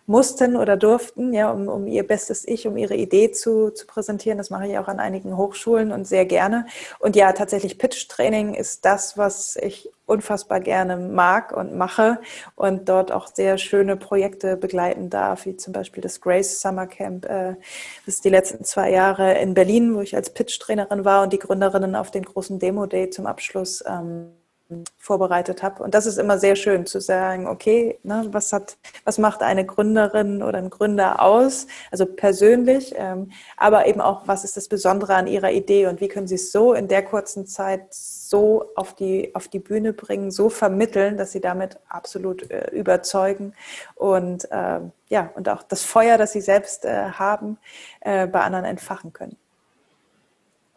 mussten oder durften, ja, um, um ihr bestes Ich, um ihre Idee zu, zu präsentieren. Das mache ich auch an einigen Hochschulen und sehr gerne. Und ja, tatsächlich Pitch-Training ist das, was ich unfassbar gerne mag und mache und dort auch sehr schöne Projekte begleiten darf, wie zum Beispiel das Grace Summer Camp. Äh, das ist die letzten zwei Jahre in Berlin, wo ich als Pitch-Trainerin war und die Gründerinnen auf den großen Demo-Day zum Abschluss ähm, vorbereitet habe. Und das ist immer sehr schön zu sagen, okay, ne, was hat, was macht eine Gründerin oder ein Gründer aus? Also persönlich, ähm, aber eben auch, was ist das Besondere an ihrer Idee und wie können sie es so in der kurzen Zeit so auf die, auf die Bühne bringen, so vermitteln, dass sie damit absolut äh, überzeugen und äh, ja, und auch das Feuer, das sie selbst äh, haben, äh, bei anderen entfachen können.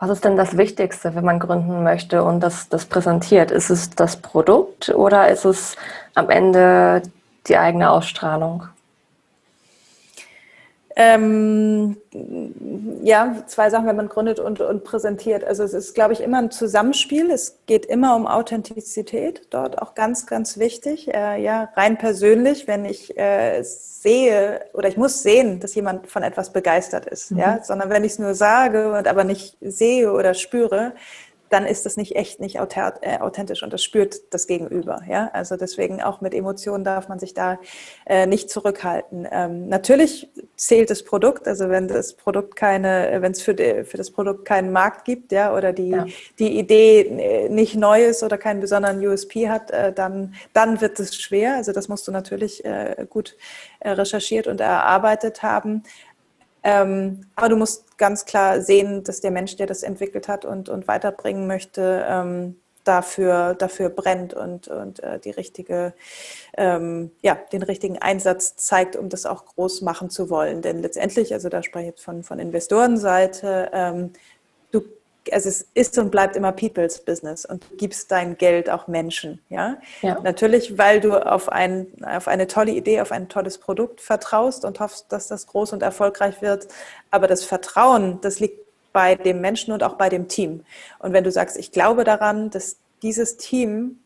Was ist denn das Wichtigste, wenn man gründen möchte und das, das präsentiert? Ist es das Produkt oder ist es am Ende die eigene Ausstrahlung?
Ähm, ja, zwei Sachen, wenn man gründet und, und präsentiert. Also es ist, glaube ich, immer ein Zusammenspiel. Es geht immer um Authentizität, dort auch ganz, ganz wichtig. Äh, ja, rein persönlich, wenn ich äh, sehe oder ich muss sehen, dass jemand von etwas begeistert ist, mhm. ja, sondern wenn ich es nur sage und aber nicht sehe oder spüre, dann ist das nicht echt, nicht äh, authentisch und das spürt das Gegenüber. Ja? Also deswegen auch mit Emotionen darf man sich da äh, nicht zurückhalten. Ähm, natürlich zählt das Produkt, also wenn das Produkt keine, wenn es für, für das Produkt keinen Markt gibt, ja, oder die, ja. die Idee äh, nicht neu ist oder keinen besonderen USP hat, äh, dann, dann wird es schwer. Also das musst du natürlich äh, gut äh, recherchiert und erarbeitet haben. Ähm, aber du musst ganz klar sehen, dass der Mensch, der das entwickelt hat und, und weiterbringen möchte, ähm, dafür, dafür brennt und, und äh, die richtige, ähm, ja, den richtigen Einsatz zeigt, um das auch groß machen zu wollen. Denn letztendlich, also da spreche ich jetzt von, von Investorenseite, ähm, also es ist und bleibt immer People's Business und du gibst dein Geld auch Menschen, ja? ja. Natürlich, weil du auf, ein, auf eine tolle Idee, auf ein tolles Produkt vertraust und hoffst, dass das groß und erfolgreich wird. Aber das Vertrauen, das liegt bei dem Menschen und auch bei dem Team. Und wenn du sagst, ich glaube daran, dass dieses Team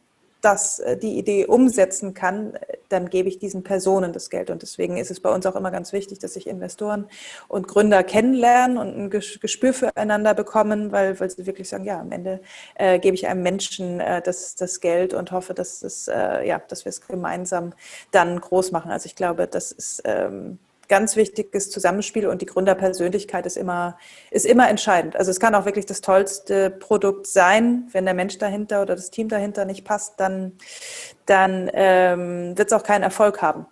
das äh, die Idee umsetzen kann, dann gebe ich diesen Personen das Geld. Und deswegen ist es bei uns auch immer ganz wichtig, dass sich Investoren und Gründer kennenlernen und ein Gespür füreinander bekommen, weil, weil sie wirklich sagen, ja, am Ende äh, gebe ich einem Menschen äh, das, das Geld und hoffe, dass, es, äh, ja, dass wir es gemeinsam dann groß machen. Also ich glaube, das ist ähm, ganz wichtiges Zusammenspiel und die Gründerpersönlichkeit ist immer, ist immer entscheidend. Also es kann auch wirklich das tollste Produkt sein, wenn der Mensch dahinter oder das Team dahinter nicht passt, dann, dann ähm, wird es auch keinen Erfolg haben.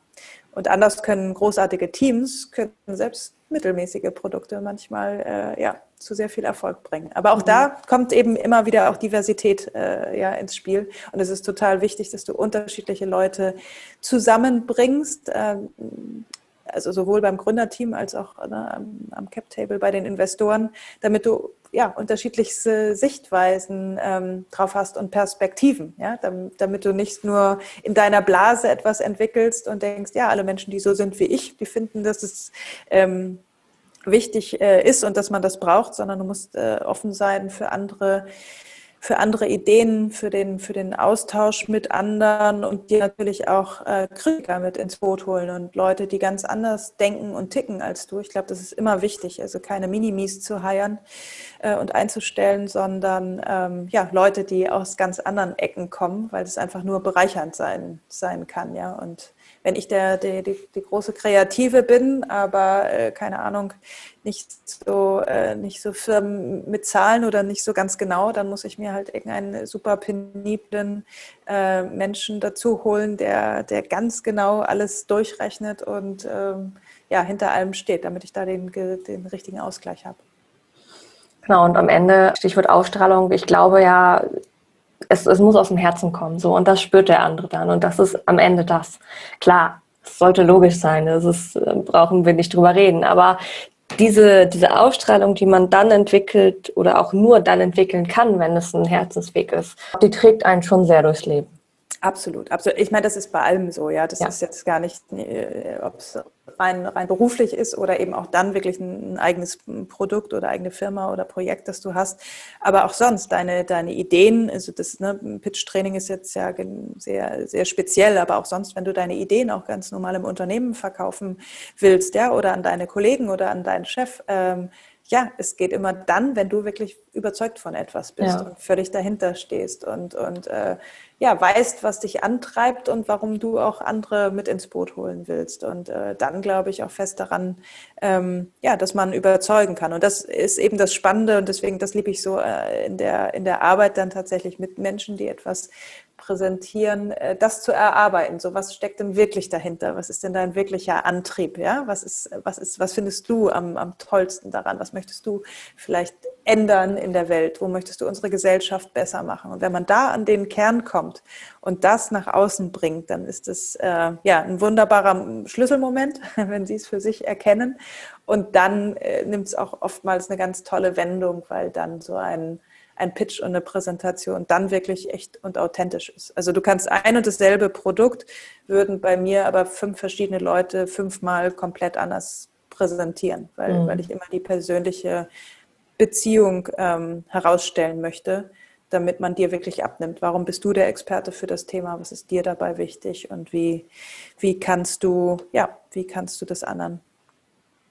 Und anders können großartige Teams, können selbst mittelmäßige Produkte manchmal äh, ja, zu sehr viel Erfolg bringen. Aber auch mhm. da kommt eben immer wieder auch Diversität äh, ja, ins Spiel. Und es ist total wichtig, dass du unterschiedliche Leute zusammenbringst. Ähm, also sowohl beim Gründerteam als auch ne, am, am Cap-Table bei den Investoren, damit du ja, unterschiedlichste Sichtweisen ähm, drauf hast und Perspektiven, ja, damit, damit, du nicht nur in deiner Blase etwas entwickelst und denkst, ja, alle Menschen, die so sind wie ich, die finden, dass es ähm, wichtig äh, ist und dass man das braucht, sondern du musst äh, offen sein für andere für andere Ideen, für den, für den Austausch mit anderen und dir natürlich auch äh, Kritiker mit ins Boot holen und Leute, die ganz anders denken und ticken als du. Ich glaube, das ist immer wichtig, also keine Minimis zu heiern äh, und einzustellen, sondern ähm, ja, Leute, die aus ganz anderen Ecken kommen, weil es einfach nur bereichernd sein, sein kann, ja. Und wenn ich der, der die, die große Kreative bin, aber äh, keine Ahnung, nicht so, äh, nicht so firm mit Zahlen oder nicht so ganz genau, dann muss ich mir halt irgendeinen super peniblen äh, Menschen dazu holen, der, der ganz genau alles durchrechnet und ähm, ja, hinter allem steht, damit ich da den, den richtigen Ausgleich habe.
Genau, und am Ende, Stichwort Ausstrahlung, ich glaube ja, es, es muss aus dem Herzen kommen. So, und das spürt der andere dann. Und das ist am Ende das. Klar, es sollte logisch sein, das ist, äh, brauchen wir nicht drüber reden. Aber diese, diese Ausstrahlung, die man dann entwickelt oder auch nur dann entwickeln kann, wenn es ein Herzensweg ist, die trägt einen schon sehr durchs Leben.
Absolut, absolut. Ich meine, das ist bei allem so, ja. Das ja. ist jetzt gar nicht, äh, ob es rein, rein beruflich ist oder eben auch dann wirklich ein, ein, eigenes Produkt oder eigene Firma oder Projekt, das du hast. Aber auch sonst, deine, deine Ideen, also das ne, Pitch-Training ist jetzt ja sehr, sehr speziell, aber auch sonst, wenn du deine Ideen auch ganz normal im Unternehmen verkaufen willst, ja, oder an deine Kollegen oder an deinen Chef, ähm, ja, es geht immer dann, wenn du wirklich überzeugt von etwas bist ja. und völlig dahinter stehst und, und äh, ja, weißt, was dich antreibt und warum du auch andere mit ins Boot holen willst. Und äh, dann glaube ich auch fest daran, ähm, ja, dass man überzeugen kann. Und das ist eben das Spannende und deswegen, das liebe ich so äh, in, der, in der Arbeit dann tatsächlich mit Menschen, die etwas präsentieren, äh, das zu erarbeiten. So, was steckt denn wirklich dahinter? Was ist denn dein wirklicher Antrieb? Ja, was ist, was ist, was findest du am, am tollsten daran? Was möchtest du vielleicht ändern in der Welt? Wo möchtest du unsere Gesellschaft besser machen? Und wenn man da an den Kern kommt und das nach außen bringt, dann ist es äh, ja ein wunderbarer Schlüsselmoment, wenn Sie es für sich erkennen. Und dann äh, nimmt es auch oftmals eine ganz tolle Wendung, weil dann so ein ein Pitch und eine Präsentation dann wirklich echt und authentisch ist. Also du kannst ein und dasselbe Produkt, würden bei mir aber fünf verschiedene Leute fünfmal komplett anders präsentieren, weil, mhm. weil ich immer die persönliche Beziehung ähm, herausstellen möchte, damit man dir wirklich abnimmt. Warum bist du der Experte für das Thema? Was ist dir dabei wichtig? Und wie, wie kannst du, ja, wie kannst du das anderen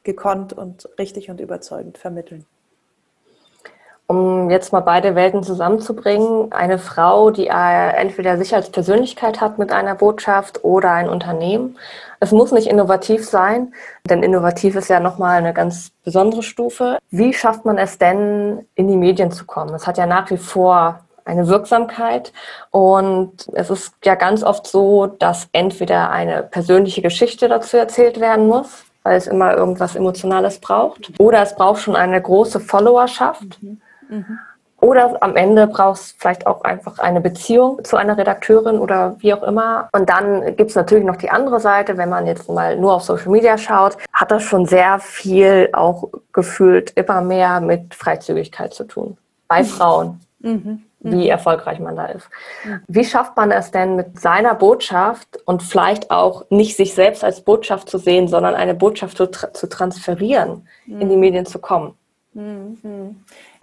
gekonnt und richtig und überzeugend vermitteln?
Um jetzt mal beide Welten zusammenzubringen, eine Frau, die äh, entweder sich als Persönlichkeit hat mit einer Botschaft oder ein Unternehmen. Es muss nicht innovativ sein, denn innovativ ist ja nochmal eine ganz besondere Stufe. Wie schafft man es denn, in die Medien zu kommen? Es hat ja nach wie vor eine Wirksamkeit und es ist ja ganz oft so, dass entweder eine persönliche Geschichte dazu erzählt werden muss, weil es immer irgendwas Emotionales braucht, oder es braucht schon eine große Followerschaft. Mhm Mhm. Oder am Ende brauchst du vielleicht auch einfach eine Beziehung zu einer Redakteurin oder wie auch immer. Und dann gibt es natürlich noch die andere Seite, wenn man jetzt mal nur auf Social Media schaut, hat das schon sehr viel auch gefühlt immer mehr mit Freizügigkeit zu tun. Bei mhm. Frauen. Mhm. Wie mhm. erfolgreich man da ist. Wie schafft man es denn mit seiner Botschaft und vielleicht auch nicht sich selbst als Botschaft zu sehen, sondern eine Botschaft zu, tra zu transferieren, in die mhm. Medien zu kommen?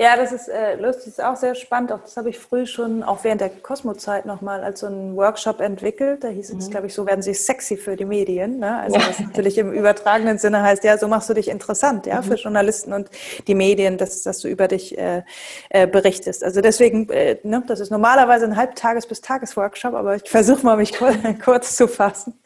Ja, das ist äh, lustig, das ist auch sehr spannend. Auch das habe ich früh schon, auch während der Kosmozeit nochmal als so einen Workshop entwickelt. Da hieß es, mhm. glaube ich, so werden sie sexy für die Medien. Ne? Also was natürlich im übertragenen Sinne heißt, ja, so machst du dich interessant, ja, mhm. für Journalisten und die Medien, dass, dass du über dich äh, äh, berichtest. Also deswegen, äh, ne, das ist normalerweise ein Halbtages- bis Tagesworkshop, aber ich versuche mal, mich kurz, kurz zu fassen.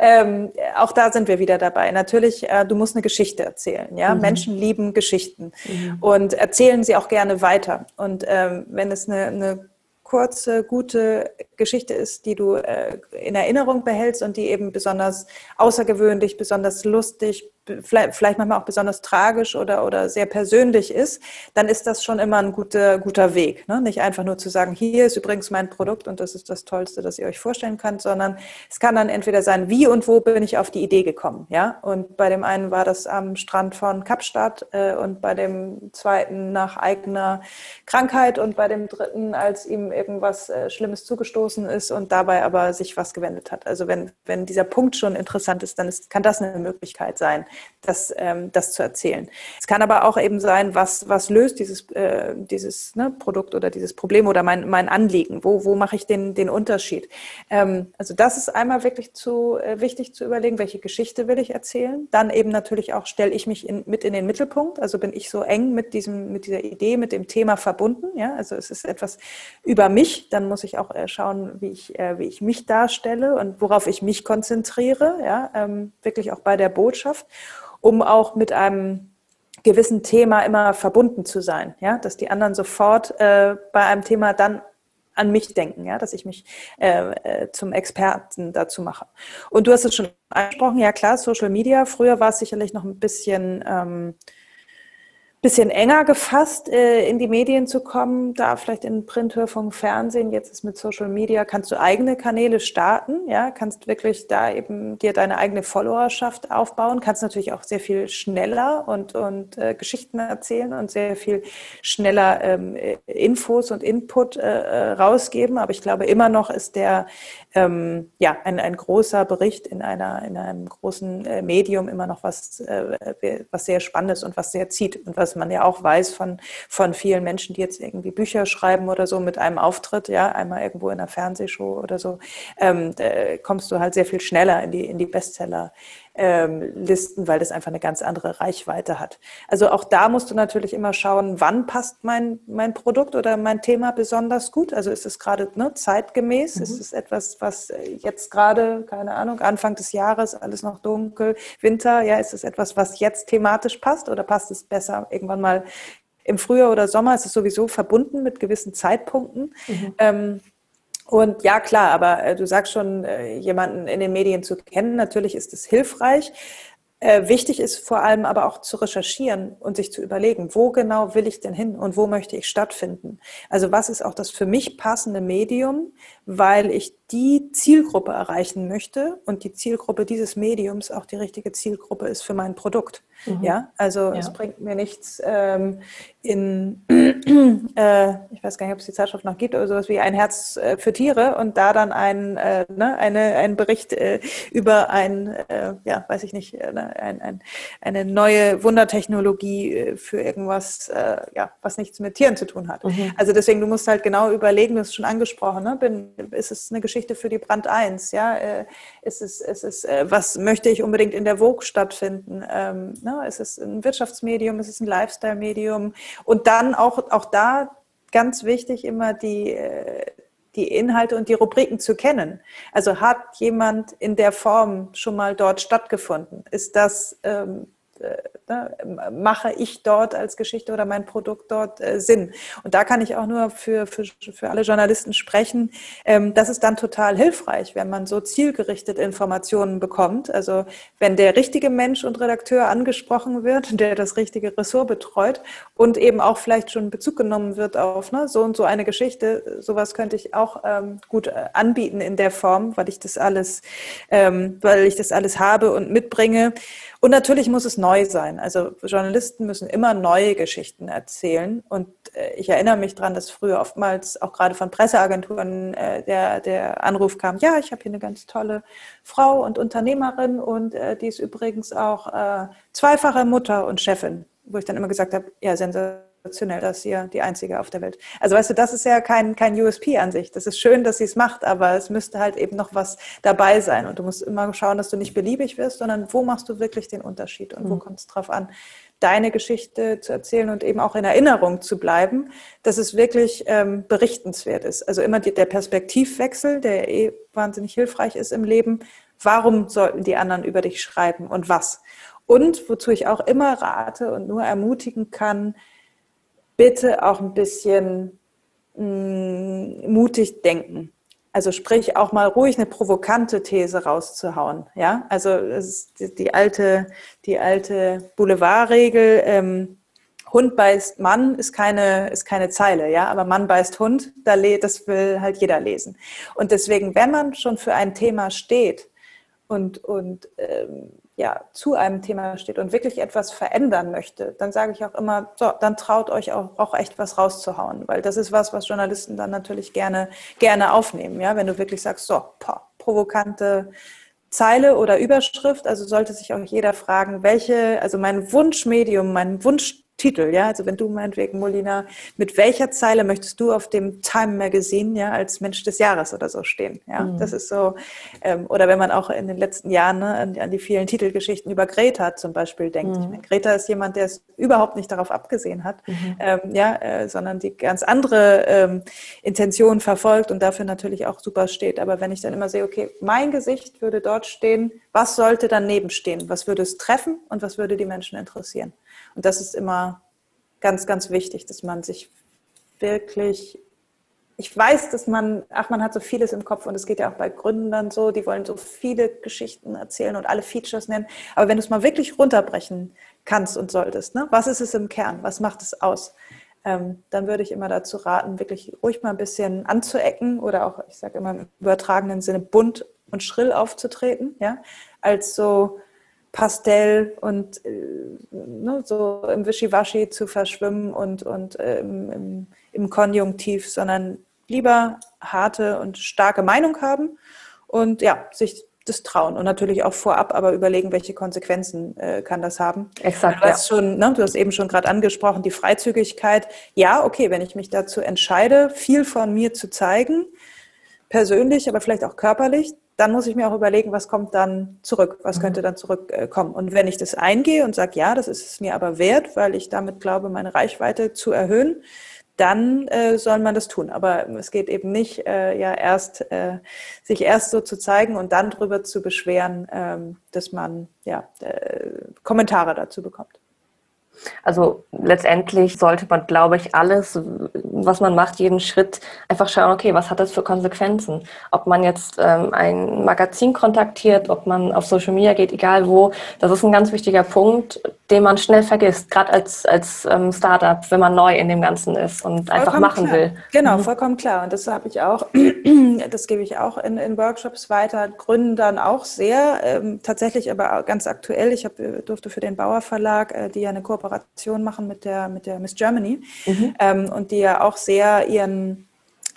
Ähm, auch da sind wir wieder dabei. Natürlich, äh, du musst eine Geschichte erzählen. Ja, mhm. Menschen lieben Geschichten mhm. und erzählen sie auch gerne weiter. Und ähm, wenn es eine, eine kurze, gute Geschichte ist, die du äh, in Erinnerung behältst und die eben besonders außergewöhnlich, besonders lustig, vielleicht, vielleicht manchmal auch besonders tragisch oder, oder sehr persönlich ist, dann ist das schon immer ein guter, guter Weg. Ne? Nicht einfach nur zu sagen, hier ist übrigens mein Produkt und das ist das Tollste, das ihr euch vorstellen könnt, sondern es kann dann entweder sein, wie und wo bin ich auf die Idee gekommen. Ja? Und bei dem einen war das am Strand von Kapstadt äh, und bei dem zweiten nach eigener Krankheit und bei dem dritten, als ihm irgendwas äh, Schlimmes zugestoßen ist und dabei aber sich was gewendet hat. Also wenn, wenn dieser Punkt schon interessant ist, dann ist, kann das eine Möglichkeit sein, das, ähm, das zu erzählen. Es kann aber auch eben sein, was, was löst dieses, äh, dieses ne, Produkt oder dieses Problem oder mein, mein Anliegen? Wo, wo mache ich den, den Unterschied? Ähm, also das ist einmal wirklich zu, äh, wichtig zu überlegen, welche Geschichte will ich erzählen. Dann eben natürlich auch, stelle ich mich in, mit in den Mittelpunkt. Also bin ich so eng mit, diesem, mit dieser Idee, mit dem Thema verbunden. Ja? Also es ist etwas über mich. Dann muss ich auch äh, schauen, wie ich, äh, wie ich mich darstelle und worauf ich mich konzentriere. Ja? Ähm, wirklich auch bei der Botschaft um auch mit einem gewissen Thema immer verbunden zu sein, ja, dass die anderen sofort äh, bei einem Thema dann an mich denken, ja, dass ich mich äh, äh, zum Experten dazu mache. Und du hast es schon angesprochen, ja klar, Social Media. Früher war es sicherlich noch ein bisschen ähm, bisschen enger gefasst, äh, in die Medien zu kommen, da vielleicht in Print, Hörfunk, Fernsehen, jetzt ist mit Social Media, kannst du eigene Kanäle starten, ja, kannst wirklich da eben dir deine eigene Followerschaft aufbauen, kannst natürlich auch sehr viel schneller und, und äh, Geschichten erzählen und sehr viel schneller ähm, Infos und Input äh, äh rausgeben, aber ich glaube, immer noch ist der, ähm, ja, ein, ein großer Bericht in einer, in einem großen äh, Medium immer noch was, äh, was sehr Spannendes und was sehr zieht und was man ja auch weiß von, von vielen Menschen, die jetzt irgendwie Bücher schreiben oder so mit einem Auftritt, ja, einmal irgendwo in einer Fernsehshow oder so, ähm, kommst du halt sehr viel schneller in die, in die Bestseller ähm, Listen, weil das einfach eine ganz andere Reichweite hat. Also auch da musst du natürlich immer schauen, wann passt mein, mein Produkt oder mein Thema besonders gut. Also ist es gerade ne, zeitgemäß? Mhm. Ist es etwas, was jetzt gerade, keine Ahnung, Anfang des Jahres, alles noch dunkel, Winter, ja, ist es etwas, was jetzt thematisch passt oder passt es besser irgendwann mal im Frühjahr oder Sommer? Ist es sowieso verbunden mit gewissen Zeitpunkten? Mhm. Ähm, und ja, klar, aber äh, du sagst schon, äh, jemanden in den Medien zu kennen, natürlich ist es hilfreich. Äh, wichtig ist vor allem aber auch zu recherchieren und sich zu überlegen, wo genau will ich denn hin und wo möchte ich stattfinden? Also was ist auch das für mich passende Medium, weil ich die Zielgruppe erreichen möchte und die Zielgruppe dieses Mediums auch die richtige Zielgruppe ist für mein Produkt. Mhm. Ja, also ja. es bringt mir nichts ähm, in, äh, ich weiß gar nicht, ob es die Zeitschrift noch gibt, oder sowas wie ein Herz äh, für Tiere und da dann ein, äh, ne, eine, ein Bericht äh, über ein, äh, ja, weiß ich nicht, äh, ne, ein, ein, eine neue Wundertechnologie für irgendwas, ja, was nichts mit Tieren zu tun hat. Mhm. Also deswegen, du musst halt genau überlegen, du hast es schon angesprochen, ne? Bin, ist es eine Geschichte für die Brand 1, ja? Äh, ist es, ist es, äh, was möchte ich unbedingt in der Vogue stattfinden? Ähm, ne? Ist es ein Wirtschaftsmedium, ist es ein Lifestyle-Medium? Und dann auch, auch da ganz wichtig immer die, äh, die Inhalte und die Rubriken zu kennen. Also hat jemand in der Form schon mal dort stattgefunden? Ist das ähm, äh, ne, mache ich dort als Geschichte oder mein Produkt dort äh, Sinn? Und da kann ich auch nur für, für, für alle Journalisten sprechen. Ähm, das ist dann total hilfreich, wenn man so zielgerichtet Informationen bekommt. Also wenn der richtige Mensch und Redakteur angesprochen wird, der das richtige Ressort betreut und eben auch vielleicht schon Bezug genommen wird auf ne, so und so eine Geschichte, sowas könnte ich auch ähm, gut äh, anbieten in der Form, weil ich das alles, ähm, weil ich das alles habe und mitbringe. Und natürlich muss es neu sein. Also Journalisten müssen immer neue Geschichten erzählen. Und äh, ich erinnere mich daran, dass früher oftmals auch gerade von Presseagenturen äh, der, der Anruf kam, ja, ich habe hier eine ganz tolle Frau und Unternehmerin und äh, die ist übrigens auch zweifache Mutter und Chefin. Wo ich dann immer gesagt habe, ja, sensationell sensationell, dass ihr die Einzige auf der Welt. Also weißt du, das ist ja kein, kein USP an sich. Das ist schön, dass sie es macht, aber es müsste halt eben noch was dabei sein. Und du musst immer schauen, dass du nicht beliebig wirst, sondern wo machst du wirklich den Unterschied und mhm. wo kommt es drauf an, deine Geschichte zu erzählen und eben auch in Erinnerung zu bleiben, dass es wirklich ähm, berichtenswert ist. Also immer die, der Perspektivwechsel, der eh wahnsinnig hilfreich ist im Leben. Warum sollten die anderen über dich schreiben und was? Und wozu ich auch immer rate und nur ermutigen kann, bitte auch ein bisschen mh, mm, mutig denken. Also sprich auch mal ruhig eine provokante These rauszuhauen. Ja, also es ist die, alte, die alte Boulevardregel. Ähm, Hund beißt Mann ist keine, ist keine Zeile, ja, aber Mann beißt Hund, das will halt jeder lesen. Und deswegen, wenn man schon für ein Thema steht und, und ähm, ja, zu einem Thema steht und wirklich etwas verändern möchte, dann sage ich auch immer, so, dann traut euch auch, auch echt was rauszuhauen, weil das ist was, was Journalisten dann natürlich gerne, gerne aufnehmen, ja, wenn du wirklich sagst, so, boah, provokante Zeile oder Überschrift, also sollte sich auch jeder fragen, welche, also mein Wunschmedium, mein Wunsch Titel, ja, also wenn du meinetwegen, Molina, mit welcher Zeile möchtest du auf dem Time Magazine, ja, als Mensch des Jahres oder so stehen, ja, mhm. das ist so, ähm, oder wenn man auch in den letzten Jahren ne, an, an, die vielen Titelgeschichten über Greta zum Beispiel denkt. Mhm. Ich meine, Greta ist jemand, der es überhaupt nicht darauf abgesehen hat, mhm. ähm, ja, äh, sondern die ganz andere ähm, Intention verfolgt und dafür natürlich auch super steht. Aber wenn ich dann immer sehe, okay, mein Gesicht würde dort stehen, was sollte daneben stehen? Was würde es treffen und was würde die Menschen interessieren? Und das ist immer ganz, ganz wichtig, dass man sich wirklich, ich weiß, dass man, ach, man hat so vieles im Kopf und es geht ja auch bei Gründern so, die wollen so viele Geschichten erzählen und alle Features nennen. Aber wenn du es mal wirklich runterbrechen kannst und solltest, ne? was ist es im Kern? Was macht es aus? Ähm, dann würde ich immer dazu raten, wirklich ruhig mal ein bisschen anzuecken oder auch, ich sage immer im übertragenen Sinne, bunt und schrill aufzutreten, ja, als so Pastell und äh, ne, so im Wischiwaschi zu verschwimmen und, und äh, im, im, Konjunktiv, sondern lieber harte und starke Meinung haben und ja, sich das trauen und natürlich auch vorab aber überlegen, welche Konsequenzen äh, kann das haben.
Exakt.
Du hast, ja. schon, ne, du hast eben schon gerade angesprochen, die Freizügigkeit. Ja, okay, wenn ich mich dazu entscheide, viel von mir zu zeigen, persönlich, aber vielleicht auch körperlich, dann muss ich mir auch überlegen, was kommt dann zurück, was könnte dann zurückkommen. Und wenn ich das eingehe und sage, ja, das ist es mir aber wert, weil ich damit glaube, meine Reichweite zu erhöhen, dann äh, soll man das tun. Aber es geht eben nicht, äh, ja erst äh, sich erst so zu zeigen und dann darüber zu beschweren, ähm, dass man ja äh, Kommentare dazu bekommt.
Also letztendlich sollte man, glaube ich, alles, was man macht, jeden Schritt einfach schauen, okay, was hat das für Konsequenzen? Ob man jetzt ähm, ein Magazin kontaktiert, ob man auf Social Media geht, egal wo, das ist ein ganz wichtiger Punkt, den man schnell vergisst, gerade als, als ähm, Startup, wenn man neu in dem Ganzen ist und vollkommen einfach machen
klar.
will.
Genau, mhm. vollkommen klar. Und das habe ich auch, das gebe ich auch in, in Workshops weiter, gründen dann auch sehr, ähm, tatsächlich aber ganz aktuell. Ich hab, durfte für den Bauer Verlag, äh, die ja eine Kooperation Kooperation machen mit der, mit der Miss Germany mhm. ähm, und die ja auch sehr ihren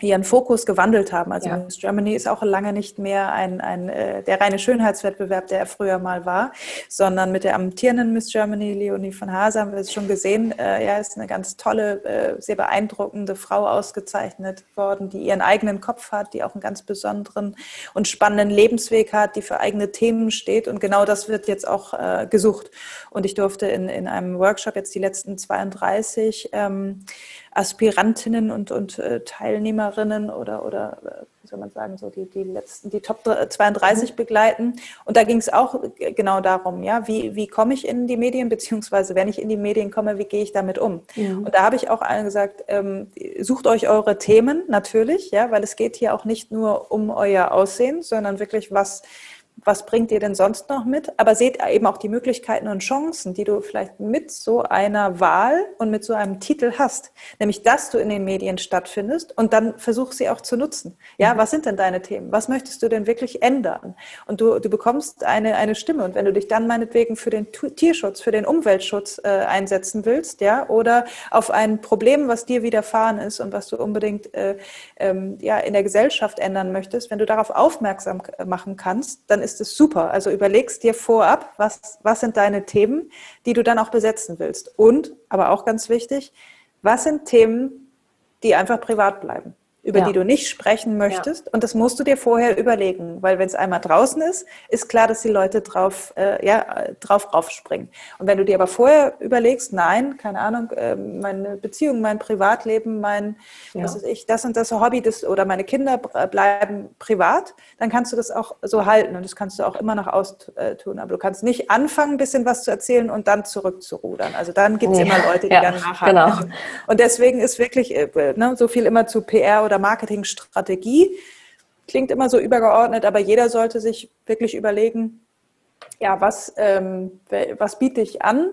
ihren Fokus gewandelt haben. Also ja. Miss Germany ist auch lange nicht mehr ein, ein äh, der reine Schönheitswettbewerb, der er früher mal war, sondern mit der amtierenden Miss Germany, Leonie von Hase, haben wir es schon gesehen. Äh, ja, ist eine ganz tolle, äh, sehr beeindruckende Frau ausgezeichnet worden, die ihren eigenen Kopf hat, die auch einen ganz besonderen und spannenden Lebensweg hat, die für eigene Themen steht. Und genau das wird jetzt auch äh, gesucht. Und ich durfte in, in einem Workshop jetzt die letzten 32 ähm, Aspirantinnen und, und äh, Teilnehmerinnen oder, oder äh, wie soll man sagen, so die, die letzten, die Top 32 mhm. begleiten. Und da ging es auch genau darum, ja, wie, wie komme ich in die Medien, beziehungsweise wenn ich in die Medien komme, wie gehe ich damit um? Mhm. Und da habe ich auch allen gesagt, ähm, sucht euch eure Themen natürlich, ja, weil es geht hier auch nicht nur um euer Aussehen, sondern wirklich was was bringt ihr denn sonst noch mit? Aber seht eben auch die Möglichkeiten und Chancen, die du vielleicht mit so einer Wahl und mit so einem Titel hast. Nämlich, dass du in den Medien stattfindest und dann versuch sie auch zu nutzen. Ja, mhm. was sind denn deine Themen? Was möchtest du denn wirklich ändern? Und du, du bekommst eine, eine Stimme. Und wenn du dich dann meinetwegen für den Tierschutz, für den Umweltschutz äh, einsetzen willst, ja, oder auf ein Problem, was dir widerfahren ist und was du unbedingt äh, ähm, ja, in der Gesellschaft ändern möchtest, wenn du darauf aufmerksam machen kannst, dann ist ist es super. Also überlegst dir vorab, was, was sind deine Themen, die du dann auch besetzen willst. Und, aber auch ganz wichtig, was sind Themen, die einfach privat bleiben. Über ja. die du nicht sprechen möchtest. Ja. Und das musst du dir vorher überlegen, weil wenn es einmal draußen ist, ist klar, dass die Leute drauf, äh, ja, drauf raufspringen. Und wenn du dir aber vorher überlegst, nein, keine Ahnung, äh, meine Beziehung, mein Privatleben, mein, ja. was weiß ich, das und das Hobby das, oder meine Kinder bleiben privat, dann kannst du das auch so halten und das kannst du auch immer noch austun. Aber du kannst nicht anfangen, ein bisschen was zu erzählen und dann zurückzurudern. Also dann gibt es immer Leute, die dann nachhaken. Genau. Und deswegen ist wirklich äh, ne, so viel immer zu PR oder Marketingstrategie. Klingt immer so übergeordnet, aber jeder sollte sich wirklich überlegen, ja, was, ähm, was biete ich an?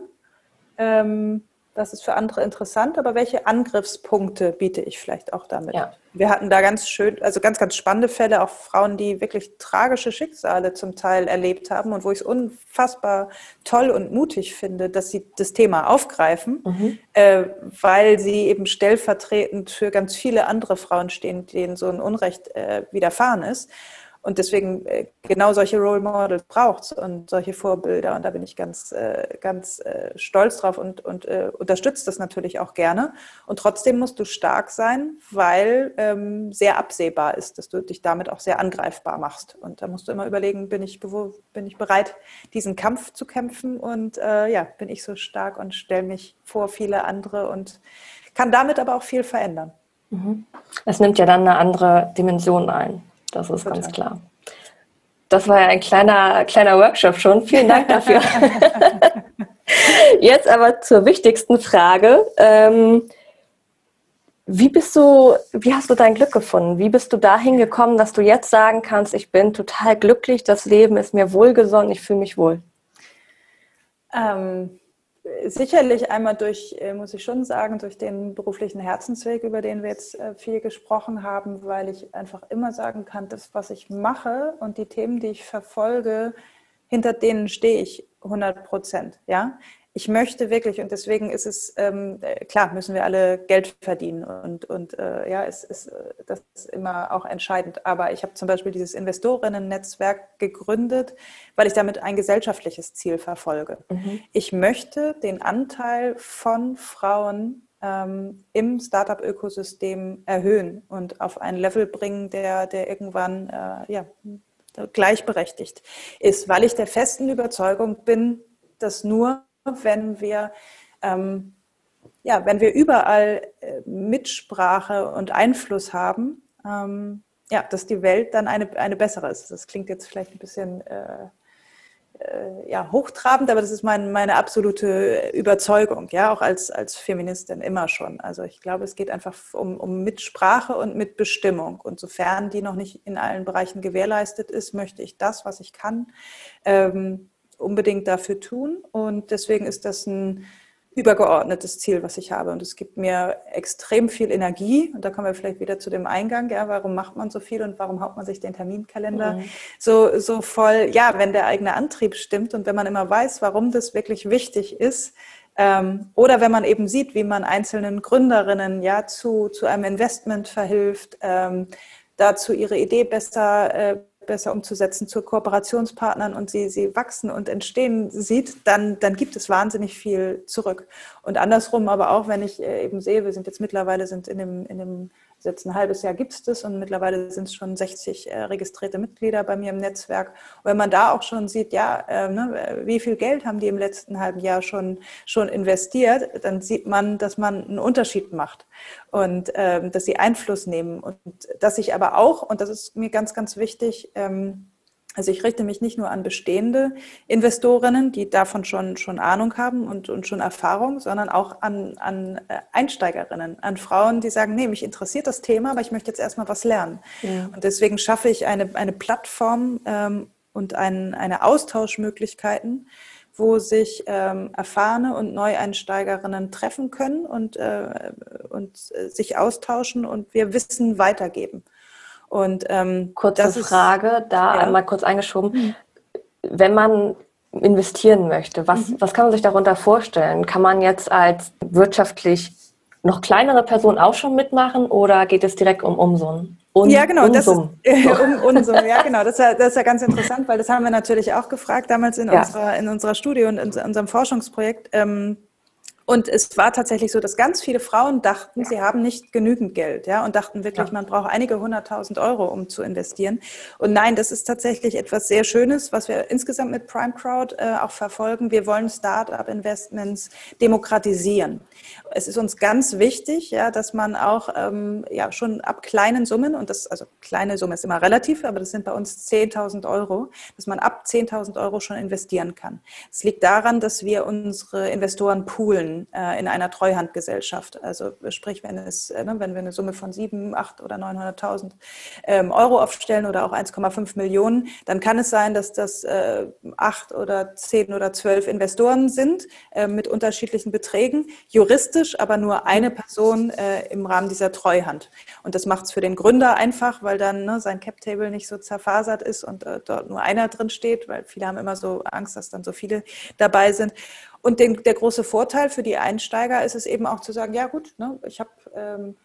Ähm, das ist für andere interessant, aber welche Angriffspunkte biete ich vielleicht auch damit? Ja. Wir hatten da ganz schön, also ganz, ganz spannende Fälle, auch Frauen, die wirklich tragische Schicksale zum Teil erlebt haben und wo ich es unfassbar toll und mutig finde, dass sie das Thema aufgreifen, mhm. äh, weil sie eben stellvertretend für ganz viele andere Frauen stehen, denen so ein Unrecht äh, widerfahren ist. Und deswegen äh, genau solche Role Models braucht es und solche Vorbilder. Und da bin ich ganz, äh, ganz äh, stolz drauf und, und unterstütze das natürlich auch gerne. Und trotzdem musst du stark sein, weil ähm, sehr absehbar ist, dass du dich damit auch sehr angreifbar machst. Und da musst du immer überlegen, bin ich, bin ich bereit, diesen Kampf zu kämpfen? Und äh, ja, bin ich so stark und stelle mich vor viele andere und kann damit aber auch viel verändern.
Mhm. Es nimmt ja dann eine andere Dimension ein. Das ist Total. ganz klar. Das war ja ein kleiner, kleiner Workshop schon. Vielen Dank dafür. Jetzt aber zur wichtigsten Frage. Ähm, wie bist du, wie hast du dein Glück gefunden? Wie bist du dahin gekommen, dass du jetzt sagen kannst, ich bin total glücklich, das Leben ist mir wohlgesonnen, ich fühle mich wohl?
Ähm, sicherlich einmal durch, äh, muss ich schon sagen, durch den beruflichen Herzensweg, über den wir jetzt äh, viel gesprochen haben, weil ich einfach immer sagen kann, das, was ich mache und die Themen, die ich verfolge, hinter denen stehe ich 100 Prozent. Ja, ich möchte wirklich, und deswegen ist es, ähm, klar, müssen wir alle Geld verdienen und, und äh, ja, es ist, äh, das ist immer auch entscheidend. Aber ich habe zum Beispiel dieses Investorinnen-Netzwerk gegründet, weil ich damit ein gesellschaftliches Ziel verfolge. Mhm. Ich möchte den Anteil von Frauen ähm, im Startup-Ökosystem erhöhen und auf ein Level bringen, der, der irgendwann äh, ja, gleichberechtigt ist, weil ich der festen Überzeugung bin, dass nur wenn wir, ähm, ja, wenn wir überall äh, Mitsprache und Einfluss haben, ähm, ja, dass die Welt dann eine, eine bessere ist. Das klingt jetzt vielleicht ein bisschen äh, äh, ja, hochtrabend, aber das ist mein, meine absolute Überzeugung, ja, auch als, als Feministin immer schon. Also ich glaube, es geht einfach um, um Mitsprache und Mitbestimmung. Und sofern die noch nicht in allen Bereichen gewährleistet ist, möchte ich das, was ich kann, ähm, unbedingt dafür tun. Und deswegen ist das ein übergeordnetes Ziel, was ich habe. Und es gibt mir extrem viel Energie. Und da kommen wir vielleicht wieder zu dem Eingang. Ja, warum macht man so viel und warum haut man sich den Terminkalender mhm. so, so voll? Ja, wenn der eigene Antrieb stimmt und wenn man immer weiß, warum das wirklich wichtig ist, ähm, oder wenn man eben sieht, wie man einzelnen Gründerinnen ja zu, zu einem Investment verhilft, ähm, dazu ihre Idee besser äh, besser umzusetzen zu Kooperationspartnern und sie, sie wachsen und entstehen sieht, dann, dann gibt es wahnsinnig viel zurück. Und andersrum aber auch, wenn ich äh, eben sehe, wir sind jetzt mittlerweile sind in dem, in dem Jetzt ein halbes Jahr gibt es das und mittlerweile sind es schon 60 äh, registrierte Mitglieder bei mir im Netzwerk. Und wenn man da auch schon sieht, ja, äh, ne, wie viel Geld haben die im letzten halben Jahr schon, schon investiert, dann sieht man, dass man einen Unterschied macht und ähm, dass sie Einfluss nehmen und dass ich aber auch, und das ist mir ganz, ganz wichtig, ähm, also ich richte mich nicht nur an bestehende Investorinnen, die davon schon, schon Ahnung haben und, und schon Erfahrung, sondern auch an, an äh, Einsteigerinnen, an Frauen, die sagen, nee, mich interessiert das Thema, aber ich möchte jetzt erstmal was lernen. Ja. Und deswegen schaffe ich eine, eine Plattform ähm, und ein, eine Austauschmöglichkeiten, wo sich ähm, erfahrene und Neueinsteigerinnen treffen können und, äh, und äh, sich austauschen und wir Wissen weitergeben.
Und ähm, kurze Frage, da ja. einmal kurz eingeschoben. Mhm. Wenn man investieren möchte, was, mhm. was kann man sich darunter vorstellen? Kann man jetzt als wirtschaftlich noch kleinere Person auch schon mitmachen oder geht es direkt um Umsummen?
Un ja, genau, Unsum. das ist, äh, um, Unsum, ja, genau. Das ist, ja, das ist ja ganz interessant, weil das haben wir natürlich auch gefragt damals in, ja. unserer, in unserer Studie und in unserem Forschungsprojekt. Ähm, Und es war tatsächlich so, dass ganz viele Frauen dachten, sie haben nicht genügend Geld, ja, und dachten wirklich, ja. man braucht einige hunderttausend Euro, um zu investieren. Und nein, das ist tatsächlich etwas sehr Schönes, was wir insgesamt mit Prime Crowd äh, auch verfolgen. Wir wollen Start-up-Investments demokratisieren. Es ist uns ganz wichtig, ja, dass man auch ähm, ja schon ab kleinen Summen und das also kleine Summe ist immer relativ, aber das sind bei uns 10.000 Euro, dass man ab 10.000 Euro schon investieren kann. Es liegt daran, dass wir unsere Investoren poolen äh, in einer Treuhandgesellschaft. Also sprich, wenn, es, äh, ne, wenn wir eine Summe von 7, 8 oder 900.000 ähm, Euro aufstellen oder auch 1,5 Millionen, dann kann es sein, dass das äh, 8 oder 10 oder 12 Investoren sind äh, mit unterschiedlichen Beträgen, juristisch aber nur eine Person äh, im Rahmen dieser Treuhand. Und das macht es für den Gründer einfach, weil dann ne, sein Cap-Table nicht so zerfasert ist und äh, dort nur einer drin steht, weil viele haben immer so Angst, dass dann so viele dabei sind. Und den, der große Vorteil für die Einsteiger ist es eben auch zu sagen, ja gut, ne, ich habe ähm,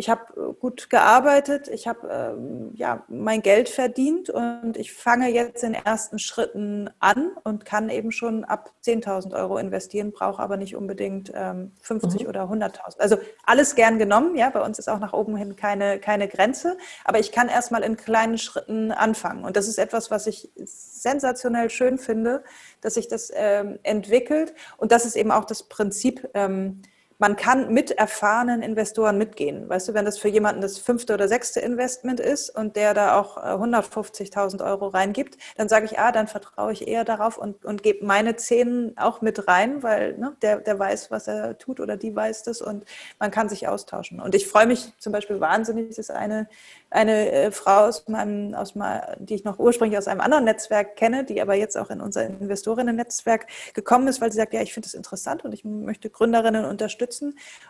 ich habe gut gearbeitet, ich habe ähm, ja, mein Geld verdient und ich fange jetzt in ersten Schritten an und kann eben schon ab 10.000 Euro investieren, brauche aber nicht unbedingt ähm, 50 mhm. oder 100.000. Also alles gern genommen, ja, bei uns ist auch nach oben hin keine, keine Grenze, aber ich kann erstmal in kleinen Schritten anfangen. Und das ist etwas, was ich sensationell schön finde, dass sich das ähm, entwickelt und das ist eben auch das Prinzip, ähm, man kann mit erfahrenen Investoren mitgehen. Weißt du, wenn das für jemanden das fünfte oder sechste Investment ist und der da auch 150.000 äh, Euro reingibt, dann sage ich, ah, dann vertraue ich eher darauf und, und gebe meine Zehn auch mit rein, weil ne, der, der weiß, was er tut oder die weiß das und man kann sich austauschen. Und ich freue mich zum Beispiel wahnsinnig, das ist eine eine äh, Frau aus meinem, aus meinem, die ich noch ursprünglich aus einem anderen Netzwerk kenne, die aber jetzt auch in unser Investorinnen-Netzwerk gekommen ist, weil sie sagt, ja, ich finde es interessant und ich möchte Gründerinnen unterstützen.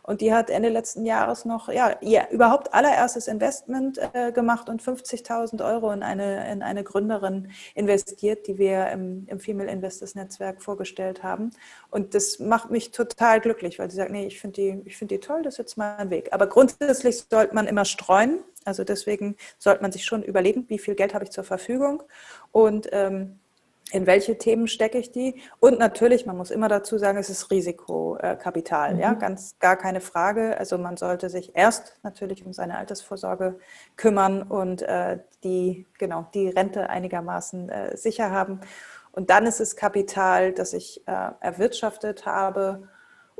Und die hat Ende letzten Jahres noch, ja, ihr überhaupt allererstes Investment äh, gemacht und 50.000 Euro in eine, in eine Gründerin investiert, die wir im, im Female Investors Netzwerk vorgestellt haben. Und das macht mich total glücklich, weil sie sagt, nee, ich finde die, ich finde die toll, das ist jetzt mein Weg. Aber grundsätzlich sollte man immer streuen also deswegen sollte man sich schon überlegen, wie viel Geld habe ich zur Verfügung und ähm, in welche Themen stecke ich die? Und natürlich, man muss immer dazu sagen, es ist Risikokapital, mhm. ja, ganz gar keine Frage. Also man sollte sich erst natürlich um seine Altersvorsorge kümmern und äh, die, genau, die Rente einigermaßen äh, sicher haben. Und dann ist es Kapital, das ich äh, erwirtschaftet habe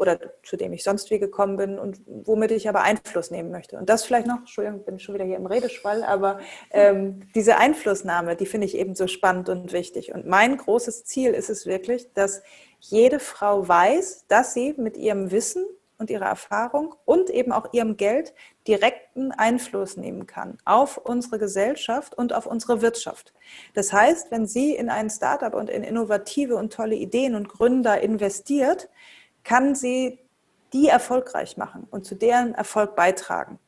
oder zu dem ich sonst wie gekommen bin und womit ich aber Einfluss nehmen möchte. Und das vielleicht noch, Entschuldigung, bin schon wieder hier im Redeschwall, aber ähm, diese Einflussnahme, die finde ich eben so spannend und wichtig. Und mein großes Ziel ist es wirklich, dass jede Frau weiß, dass sie mit ihrem Wissen und ihrer Erfahrung und eben auch ihrem Geld direkten Einfluss nehmen kann auf unsere Gesellschaft und auf unsere Wirtschaft. Das heißt, wenn sie in ein Startup und in innovative und tolle Ideen und Gründer investiert, kann sie die erfolgreich machen und zu deren Erfolg beitragen.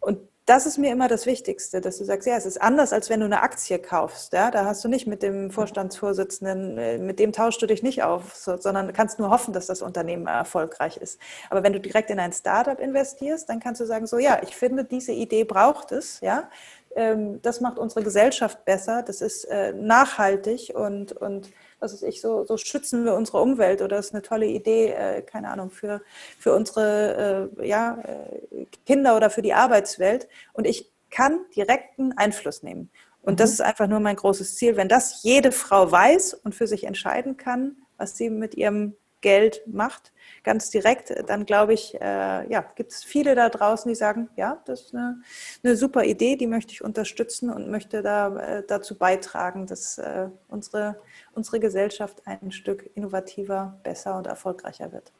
Und das ist mir immer das Wichtigste, dass du sagst, ja, es ist anders, als wenn du eine Aktie kaufst. Ja? Da hast du nicht mit dem Vorstandsvorsitzenden, äh, mit dem tauschst du dich nicht auf, sondern kannst nur hoffen, dass das Unternehmen erfolgreich ist. Aber wenn du direkt in ein Startup investierst, dann kannst du sagen, so, ja, ich finde, diese Idee braucht es, ja. Ähm, das macht unsere Gesellschaft besser, das ist äh, nachhaltig und, und was weiß ich, so, so schützen wir unsere Umwelt oder ist eine tolle Idee, äh, keine Ahnung, für, für unsere äh, ja, äh, Kinder oder für die Arbeitswelt. Und ich kann direkten Einfluss nehmen. Und mhm. das ist einfach nur mein großes Ziel. Wenn das jede Frau weiß und für sich entscheiden kann, was sie mit ihrem Geld macht, ganz direkt, dann glaube ich, äh, ja, gibt es viele da draußen, die sagen, ja, das ist eine, eine super Idee, die möchte ich unterstützen und möchte da äh, dazu beitragen, dass äh, unsere, unsere Gesellschaft ein Stück innovativer, besser und erfolgreicher wird.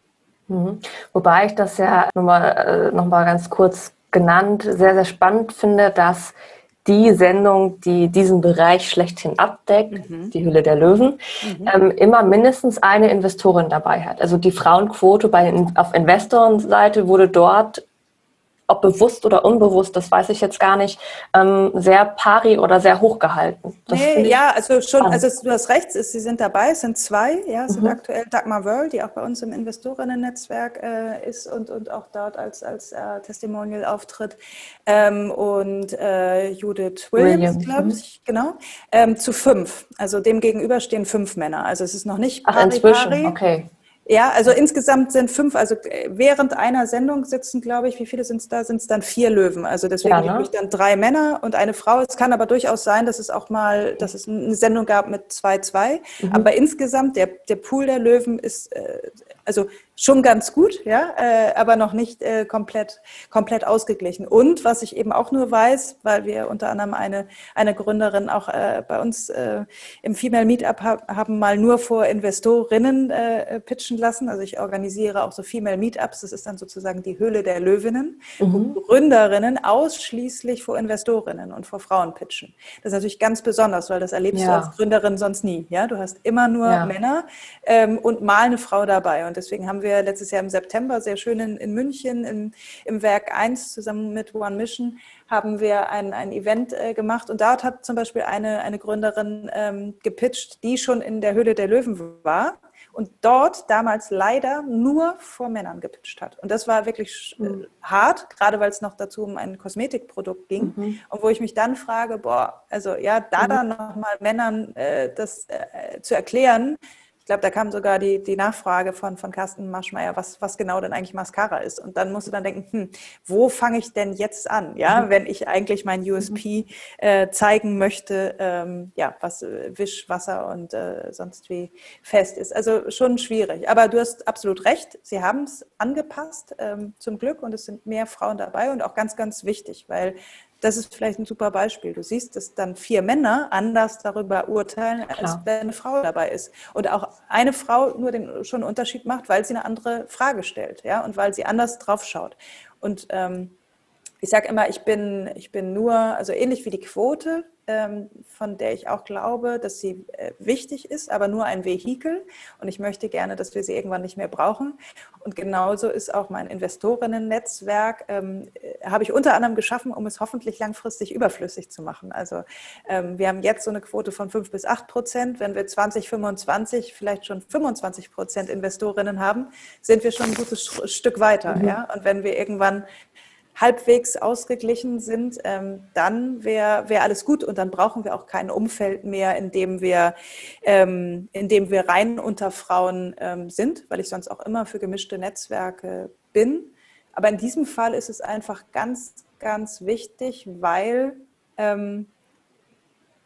Mhm. Wobei ich das ja nochmal noch mal ganz kurz genannt sehr, sehr spannend finde, dass die Sendung, die diesen Bereich schlechthin abdeckt, mhm. die Hülle der Löwen, mhm. ähm, immer mindestens eine Investorin dabei hat. Also die Frauenquote bei, auf Investorenseite wurde dort ob bewusst oder unbewusst, das weiß ich jetzt gar nicht, ähm, sehr pari oder sehr hoch gehalten.
Nee, ja, also schon, spannend. also du hast recht, sie sind dabei, es sind zwei, ja, es mhm. sind aktuell Dagmar Wörl, die auch bei uns im Investorinnen-Netzwerk äh, ist und, und auch dort als, als äh, Testimonial auftritt ähm, und äh, Judith Williams, Williams. glaube mhm. ich, genau, ähm, zu fünf. Also dem gegenüber stehen fünf Männer. Also es ist noch nicht
Ach, pari, inzwischen, pari. okay.
Ja, also insgesamt sind fünf, also äh, während einer Sendung sitzen, glaube ich, wie viele sind es da? Sind es dann vier Löwen. Also deswegen ja, ne? habe ich dann drei Männer und eine Frau. Es kann aber durchaus sein, dass es auch mal, dass es eine Sendung gab mit zwei, zwei. Mhm. Aber insgesamt, der, der Pool der Löwen ist, äh, also schon ganz gut, ja, äh, aber noch nicht äh, komplett, komplett ausgeglichen. Und was ich eben auch nur weiß, weil wir unter anderem eine, eine Gründerin auch äh, bei uns äh, im Female Meetup hab, haben mal nur vor Investorinnen äh, pitchen lassen. Also ich organisiere auch so Female Meetups. Das ist dann sozusagen die Höhle der Löwinnen, mhm. wo Gründerinnen ausschließlich vor Investorinnen und vor Frauen pitchen. Das ist natürlich ganz besonders, weil das erlebst ja. du als Gründerin sonst nie. Ja, du hast immer nur ja. Männer ähm, und mal eine Frau dabei. Und deswegen haben wir wir letztes Jahr im September sehr schön in, in München im, im Werk 1 zusammen mit One Mission haben wir ein, ein Event äh, gemacht und dort hat zum Beispiel eine, eine Gründerin ähm, gepitcht, die schon in der Höhle der Löwen war und dort damals leider nur vor Männern gepitcht hat. Und das war wirklich mhm. hart, gerade weil es noch dazu um ein Kosmetikprodukt ging. Mhm. Und wo ich mich dann frage, boah, also ja, da mhm. dann nochmal Männern äh, das äh, zu erklären, ich glaube, da kam sogar die, die Nachfrage von, von Carsten Maschmeyer, was, was genau denn eigentlich Mascara ist. Und dann musst du dann denken, hm, wo fange ich denn jetzt an, ja, mhm. wenn ich eigentlich mein USP äh, zeigen möchte, ähm, ja, was äh, Wisch, Wasser und äh, sonst wie fest ist. Also schon schwierig. Aber du hast absolut recht, sie haben es angepasst, ähm, zum Glück, und es sind mehr Frauen dabei und auch ganz, ganz wichtig, weil das ist vielleicht ein super Beispiel. Du siehst, dass dann vier Männer anders darüber urteilen, als Klar. wenn eine Frau dabei ist. Und auch eine Frau nur den schon einen Unterschied macht, weil sie eine andere Frage stellt, ja, und weil sie anders drauf schaut. Und ähm, ich sage immer, ich bin, ich bin nur, also ähnlich wie die Quote, von der ich auch glaube, dass sie äh, wichtig ist, aber nur ein Vehikel. Und ich möchte gerne, dass wir sie irgendwann nicht mehr brauchen. Und genauso ist auch mein Investorinnen-Netzwerk, ähm, äh, habe ich unter anderem geschaffen, um es hoffentlich langfristig überflüssig zu machen. Also ähm, wir haben jetzt so eine Quote von 5 bis 8 Prozent. Wenn wir 2025 vielleicht schon 25 Prozent Investorinnen haben, sind wir schon ein gutes Stück weiter. Mhm. Ja? Und wenn wir irgendwann halbwegs ausgeglichen sind, ähm, dann wäre wär alles gut und dann brauchen wir auch kein Umfeld mehr, in dem wir, ähm, in dem wir rein unter Frauen ähm, sind, weil ich sonst auch immer für gemischte Netzwerke bin. Aber in diesem Fall ist es einfach ganz, ganz wichtig, weil ähm,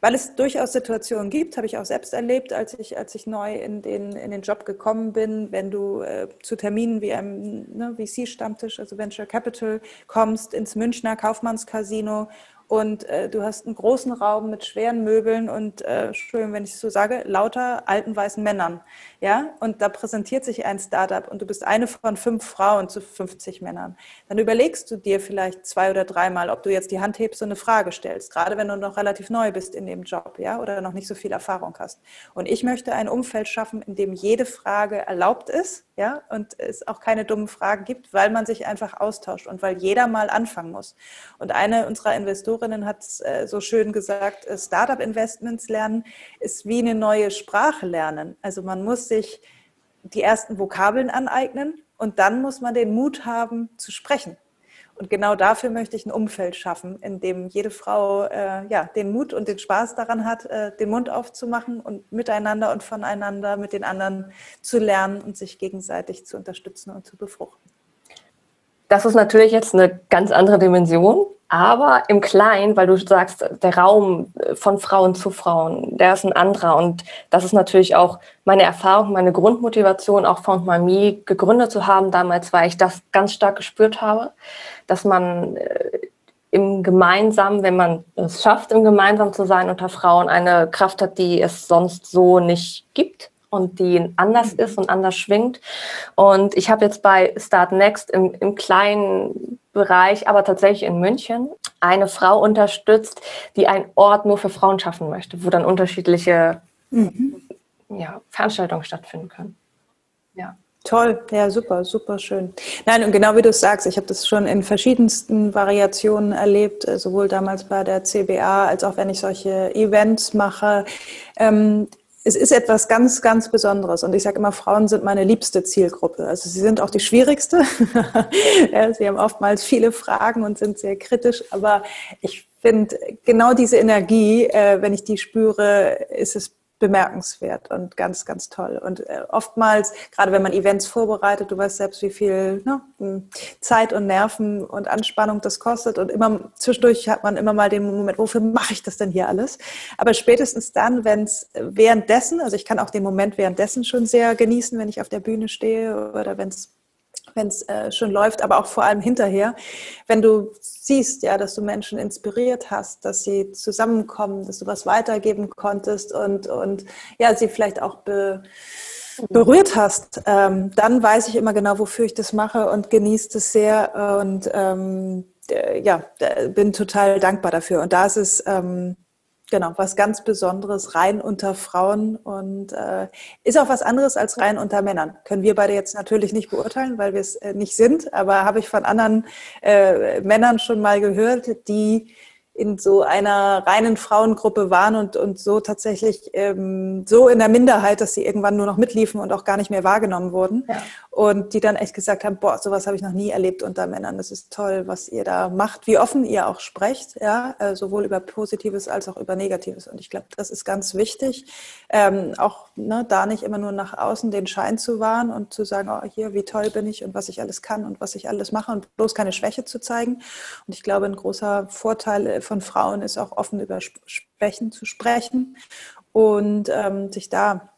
weil es durchaus Situationen gibt, habe ich auch selbst erlebt, als ich, als ich neu in den, in den Job gekommen bin, wenn du äh, zu Terminen wie einem ne, VC-Stammtisch, also Venture Capital, kommst ins Münchner Kaufmannscasino und äh, du hast einen großen Raum mit schweren Möbeln und, äh, Entschuldigung, wenn ich es so sage, lauter alten weißen Männern. Ja, und da präsentiert sich ein Startup und du bist eine von fünf Frauen zu 50 Männern. Dann überlegst du dir vielleicht zwei oder dreimal, ob du jetzt die Hand hebst und eine Frage stellst, gerade wenn du noch relativ neu bist in dem Job, ja, oder noch nicht so viel Erfahrung hast. Und ich möchte ein Umfeld schaffen, in dem jede Frage erlaubt ist, ja, und es auch keine dummen Fragen gibt, weil man sich einfach austauscht und weil jeder mal anfangen muss. Und eine unserer Investoren Professorinnen hat äh, so schön gesagt, äh, Startup-Investments lernen ist wie eine neue Sprache lernen. Also man muss sich die ersten Vokabeln aneignen und dann muss man den Mut haben zu sprechen. Und genau dafür möchte ich ein Umfeld schaffen, in dem jede Frau äh, ja, den Mut und den Spaß daran hat, äh, den Mund aufzumachen und miteinander und voneinander mit den anderen zu lernen und sich gegenseitig zu unterstützen und zu befruchten.
Das ist natürlich jetzt eine ganz andere Dimension, aber im Kleinen, weil du sagst, der Raum von Frauen zu Frauen, der ist ein anderer. Und das ist natürlich auch meine Erfahrung, meine Grundmotivation, auch Found My Me gegründet zu haben damals, weil ich das ganz stark gespürt habe, dass man äh, im Gemeinsam, wenn man es schafft, im Gemeinsam zu sein unter Frauen, eine Kraft hat, die es sonst so nicht gibt und die anders ist und anders schwingt. Und ich habe jetzt bei Start Next im, im kleinen Bereich, aber tatsächlich in München, eine Frau unterstützt, die einen Ort nur für Frauen schaffen möchte, wo dann unterschiedliche mhm. ja, Veranstaltungen stattfinden können.
Ja. Toll, ja, super, super schön. Nein, und genau wie du es sagst, ich habe das schon in verschiedensten Variationen erlebt, äh, sowohl damals bei der CBA als auch wenn ich solche Events mache. Ähm, es ist etwas ganz, ganz Besonderes. Und ich sage immer, Frauen sind meine liebste Zielgruppe. Also sie sind auch die schwierigste. sie haben oftmals viele Fragen und sind sehr kritisch. Aber ich finde, genau diese Energie, äh, wenn ich die spüre, ist es bemerkenswert und ganz, ganz toll. Und äh, oftmals, gerade wenn man Events vorbereitet, du weißt selbst, wie viel ne, Zeit und Nerven und Anspannung das kostet. Und immer zwischendurch hat man immer mal den Moment, wofür mache ich das denn hier alles? Aber spätestens dann, wenn es währenddessen, also ich kann auch den Moment währenddessen schon sehr genießen, wenn ich auf der Bühne stehe oder wenn es wenn es äh, schon läuft, aber auch vor allem hinterher, wenn du siehst, ja, dass du Menschen inspiriert hast, dass sie zusammenkommen, dass du was weitergeben konntest und, und ja, sie vielleicht auch be, berührt hast, ähm, dann weiß ich immer genau, wofür ich das mache und genieße es sehr und ähm, ja, bin total dankbar dafür. Und da ist es ähm, Genau, was ganz Besonderes, rein unter Frauen und äh, ist auch was anderes als rein unter Männern. Können wir beide jetzt natürlich nicht beurteilen, weil wir es äh, nicht sind, aber habe ich von anderen äh, Männern schon mal gehört, die in so einer reinen Frauengruppe waren und, und so tatsächlich ähm, so in der Minderheit, dass sie irgendwann nur noch mitliefen und auch gar nicht mehr wahrgenommen wurden. Ja. Und die dann echt gesagt haben, boah, sowas habe ich noch nie erlebt unter Männern. Das ist toll, was ihr da macht, wie offen ihr auch sprecht, ja, äh, sowohl über Positives als auch über Negatives. Und ich glaube, das ist ganz wichtig, ähm, auch ne, da nicht immer nur nach außen den Schein zu wahren und zu sagen, oh, hier, wie toll bin ich und was ich alles kann und was ich alles mache und bloß keine Schwäche zu zeigen. Und ich glaube, ein großer Vorteil von Frauen ist auch offen über Schwächen zu sprechen und ähm, sich da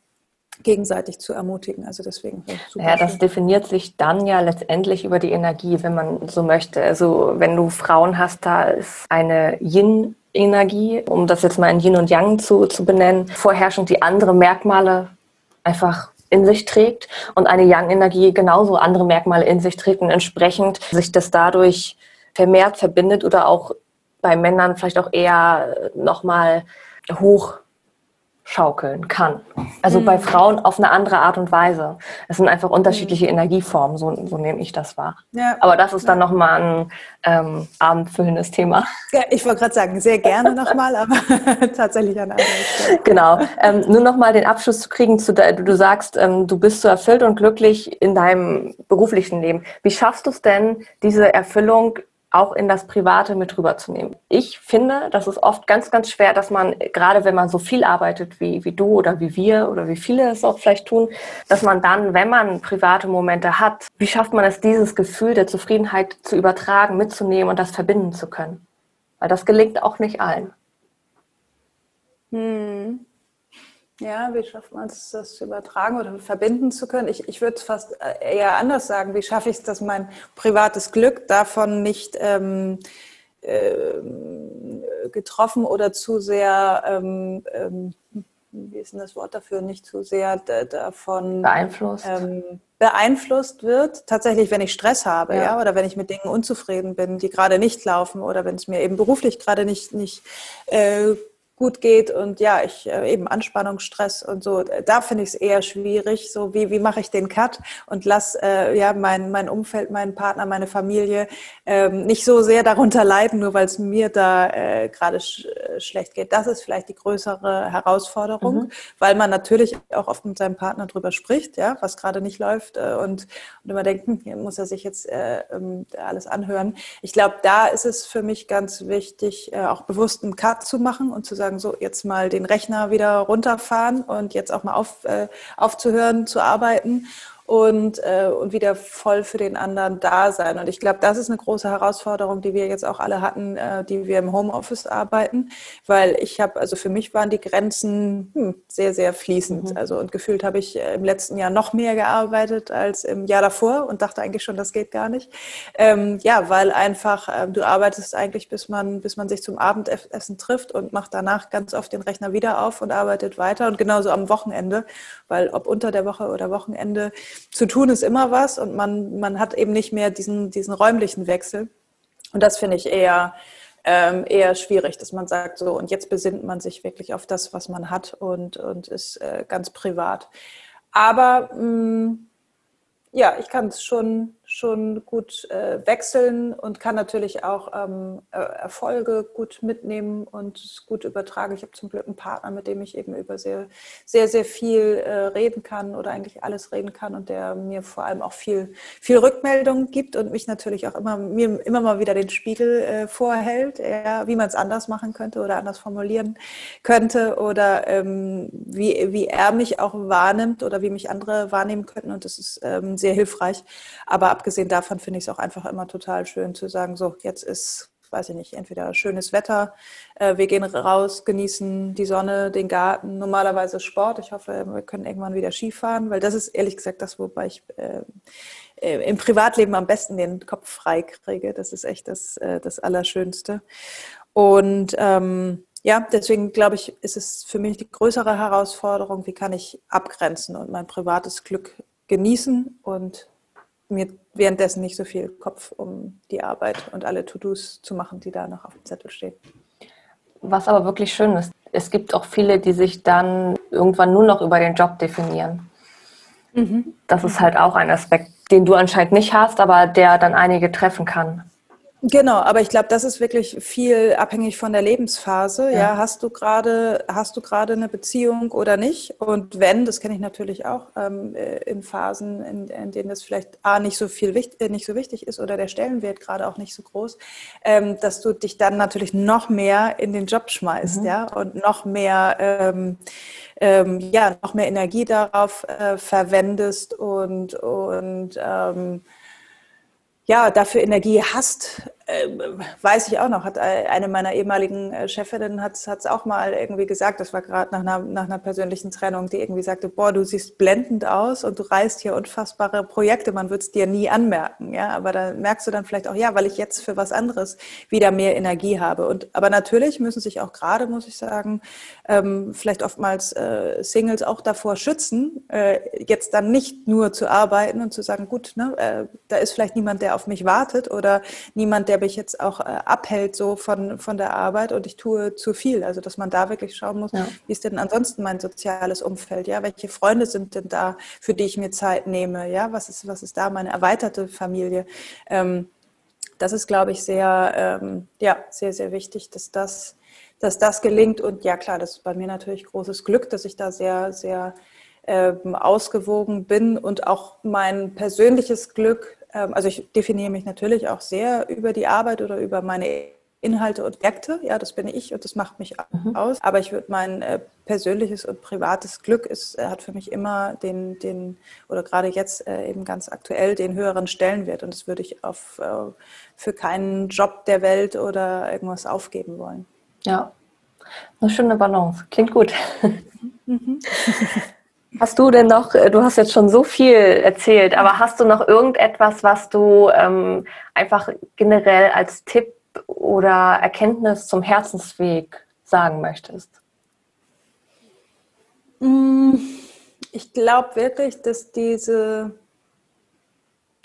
gegenseitig zu ermutigen. Also deswegen.
Ja, das schön. definiert sich dann ja letztendlich über die Energie, wenn man so möchte. Also wenn du Frauen hast, da ist eine Yin Energie, um das jetzt mal in Yin und Yang zu, zu benennen, vorherrschend die andere Merkmale einfach in sich trägt und eine Yang-Energie genauso andere Merkmale in sich trägt und entsprechend sich das dadurch vermehrt verbindet oder auch bei Männern vielleicht auch eher nochmal hoch schaukeln kann. Also mhm. bei Frauen auf eine andere Art und Weise. Es sind einfach unterschiedliche mhm. Energieformen, so, so nehme ich das wahr. Ja. Aber das ist dann ja. nochmal ein ähm, abendfüllendes Thema.
Ja, ich wollte gerade sagen, sehr gerne nochmal, aber tatsächlich an anderer Stelle.
Genau. Ähm, nur nochmal den Abschluss zu kriegen, zu de, du sagst, ähm, du bist so erfüllt und glücklich in deinem beruflichen Leben. Wie schaffst du es denn, diese Erfüllung auch in das Private mit rüberzunehmen. Ich finde, das ist oft ganz, ganz schwer, dass man, gerade wenn man so viel arbeitet wie, wie du oder wie wir oder wie viele es auch vielleicht tun, dass man dann, wenn man private Momente hat, wie schafft man es, dieses Gefühl der Zufriedenheit zu übertragen, mitzunehmen und das verbinden zu können? Weil das gelingt auch nicht allen.
Hm. Ja, wie schafft man es, das zu übertragen oder verbinden zu können? Ich, ich würde es fast äh, eher anders sagen. Wie schaffe ich es, dass mein privates Glück davon nicht ähm, äh, getroffen oder zu sehr, ähm, ähm, wie ist denn das Wort dafür, nicht zu sehr davon
beeinflusst. Ähm,
beeinflusst wird, tatsächlich, wenn ich Stress habe, ja. ja. oder wenn ich mit Dingen unzufrieden bin, die gerade nicht laufen, oder wenn es mir eben beruflich gerade nicht, nicht äh, gut geht und ja, ich äh, eben Anspannung, Stress und so, da finde ich es eher schwierig, so wie, wie mache ich den Cut und lass äh, ja mein, mein Umfeld, meinen Partner, meine Familie ähm, nicht so sehr darunter leiden, nur weil es mir da äh, gerade sch äh, schlecht geht. Das ist vielleicht die größere Herausforderung, mhm. weil man natürlich auch oft mit seinem Partner drüber spricht, ja, was gerade nicht läuft äh, und, und immer denkt, hm, hier muss er sich jetzt äh, ähm, alles anhören. Ich glaube, da ist es für mich ganz wichtig, äh, auch bewusst einen Cut zu machen und zu sagen, sagen, so jetzt mal den Rechner wieder runterfahren und jetzt auch mal auf, äh, aufzuhören zu arbeiten und, äh, und wieder voll für den anderen da sein. Und ich glaube, das ist eine große Herausforderung, die wir jetzt auch alle hatten, äh, die wir im Homeoffice arbeiten, weil ich habe, also für mich waren die Grenzen hm, sehr, sehr fließend. Mhm. Also und gefühlt habe ich äh, im letzten Jahr noch mehr gearbeitet als im Jahr davor und dachte eigentlich schon, das geht gar nicht. Ähm, ja, weil einfach äh, du arbeitest eigentlich, bis man, bis man sich zum Abendessen trifft und macht danach ganz oft den Rechner wieder auf und arbeitet weiter und genauso am Wochenende, weil ob unter der Woche oder Wochenende zu tun ist immer was und man, man hat eben nicht mehr diesen, diesen räumlichen Wechsel. Und das finde ich eher, ähm, eher schwierig, dass man sagt, so, und jetzt besinnt man sich wirklich auf das, was man hat und, und ist äh, ganz privat. Aber mh, mm, ja, ich kann es schon, schon gut äh, wechseln und kann natürlich auch ähm, äh, Erfolge gut mitnehmen und gut übertragen. Ich habe zum Glück einen Partner, mit dem ich eben über sehr, sehr, sehr viel äh, reden kann oder eigentlich alles reden kann und der mir vor allem auch viel, viel Rückmeldung gibt und mich natürlich auch immer, mir immer mal wieder den Spiegel äh, vorhält, ja, wie man es anders machen könnte oder anders formulieren könnte oder ähm, wie, wie er mich auch wahrnimmt oder wie mich andere wahrnehmen könnten und das ist ähm, sehr hilfreich. Aber abgesehen davon finde ich es auch einfach immer total schön zu sagen, so, jetzt ist weiß ich nicht, entweder schönes Wetter, äh, wir gehen raus, genießen die Sonne, den Garten, normalerweise Sport. Ich hoffe, wir können irgendwann wieder Skifahren, weil das ist ehrlich gesagt das, wobei ich äh, äh im Privatleben am besten den Kopf frei kriege. Das ist echt das, äh, das Allerschönste. Und ähm, ja, deswegen glaube ich, ist es für mich die größere Herausforderung, wie kann ich abgrenzen und mein privates Glück genießen und mir währenddessen nicht so viel Kopf um die Arbeit und alle To-Dos zu machen, die da noch auf dem Zettel stehen.
Was aber wirklich schön ist, es gibt auch viele, die sich dann irgendwann nur noch über den Job definieren. Mhm. Das ist halt auch ein Aspekt, den du anscheinend nicht hast, aber der dann einige treffen kann.
Genau, aber ich glaube, das ist wirklich viel abhängig von der Lebensphase. Ja, ja hast du gerade hast du gerade eine Beziehung oder nicht? Und wenn, das kenne ich natürlich auch ähm, äh, in Phasen, in, in, denen das vielleicht a nicht so viel wichtig, äh, nicht so wichtig ist oder der Stellenwert gerade auch nicht so groß, ähm, dass du dich dann natürlich noch mehr in den Job schmeißt, mhm. ja, und noch mehr ähm, ähm, ja noch mehr Energie darauf äh, verwendest und und ähm, ja, dafür Energie hast, weiß ich auch noch, hat eine meiner ehemaligen äh, Chefinnen hat es auch mal irgendwie gesagt, das war gerade nach nach einer persönlichen Trennung, die irgendwie sagte, boah, du siehst blendend aus und du reißt hier unfassbare Projekte, man wird es dir nie anmerken, ja, aber da merkst du dann vielleicht auch, ja, weil ich jetzt für was anderes wieder mehr Energie habe. Und aber natürlich müssen sich auch gerade, muss ich sagen, ähm, vielleicht oftmals äh, Singles auch davor schützen, äh, jetzt dann nicht nur zu arbeiten und zu sagen, gut, ne, äh, da ist vielleicht niemand, der auf mich wartet oder niemand, der mich jetzt auch äh, abhält so von, von der Arbeit und ich tue zu viel. Also dass man da wirklich schauen muss, ja. wie ist denn ansonsten mein soziales Umfeld? Ja, welche Freunde sind denn da, für die ich mir Zeit nehme? Ja, was ist, was ist da meine erweiterte Familie? Ähm, das ist, glaube ich, sehr, ähm, ja, sehr, sehr wichtig, dass das, dass das gelingt. Und ja, klar, das ist bei mir natürlich großes Glück, dass ich da sehr, sehr ähm, ausgewogen bin und auch mein persönliches Glück also ich definiere mich natürlich auch sehr über die Arbeit oder über meine Inhalte und Projekte. Ja, das bin ich und das macht mich mhm. aus. Aber ich würde mein äh, persönliches und privates Glück ist, äh, hat für mich immer den, den oder gerade jetzt äh, eben ganz aktuell den höheren Stellenwert. Und das würde ich auf, äh, für keinen Job der Welt oder irgendwas aufgeben wollen.
Ja, eine schöne Balance. Klingt gut. Mhm. Hast du denn noch, äh, du hast jetzt schon so viel erzählt, aber hast du noch irgendetwas, was du ähm, einfach generell als Tipp oder Erkenntnis zum Herzensweg sagen möchtest?
Mm, ich glaube wirklich, dass diese,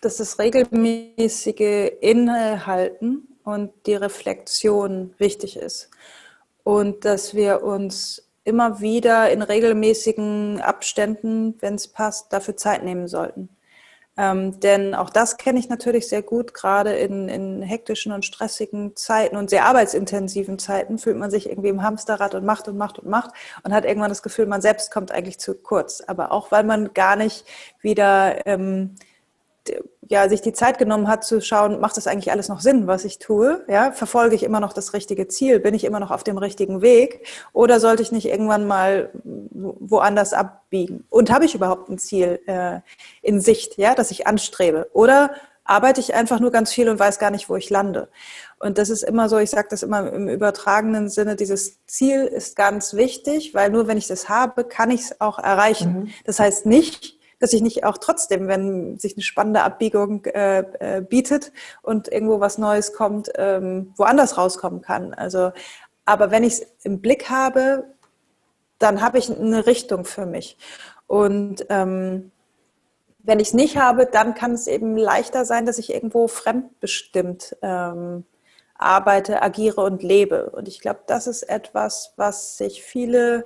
dass das regelmäßige Innehalten und die Reflexion wichtig ist und dass wir uns immer wieder in regelmäßigen Abständen, wenn es passt, dafür Zeit nehmen sollten. Ähm, denn auch das kenne ich natürlich sehr gut, gerade in, in hektischen und stressigen Zeiten und sehr arbeitsintensiven Zeiten fühlt man sich irgendwie im Hamsterrad und macht und macht und macht und hat irgendwann das Gefühl, man selbst kommt eigentlich zu kurz. Aber auch weil man gar nicht wieder ähm, ja, sich die Zeit genommen hat zu schauen, macht das eigentlich alles noch Sinn, was ich tue? Ja, verfolge ich immer noch das richtige Ziel? Bin ich immer noch auf dem richtigen Weg? Oder sollte ich nicht irgendwann mal woanders abbiegen? Und habe ich überhaupt ein Ziel äh, in Sicht, ja, das ich anstrebe? Oder arbeite ich einfach nur ganz viel und weiß gar nicht, wo ich lande? Und das ist immer so, ich sage das immer im übertragenen Sinne, dieses Ziel ist ganz wichtig, weil nur wenn ich das habe, kann ich es auch erreichen. Mhm. Das heißt nicht, dass ich nicht auch trotzdem, wenn sich eine spannende Abbiegung äh, äh, bietet und irgendwo was Neues kommt, ähm, woanders rauskommen kann. Also, aber wenn ich es im Blick habe, dann habe ich eine Richtung für mich. Und ähm, wenn ich es nicht habe, dann kann es eben leichter sein, dass ich irgendwo fremdbestimmt ähm, arbeite, agiere und lebe. Und ich glaube, das ist etwas, was sich viele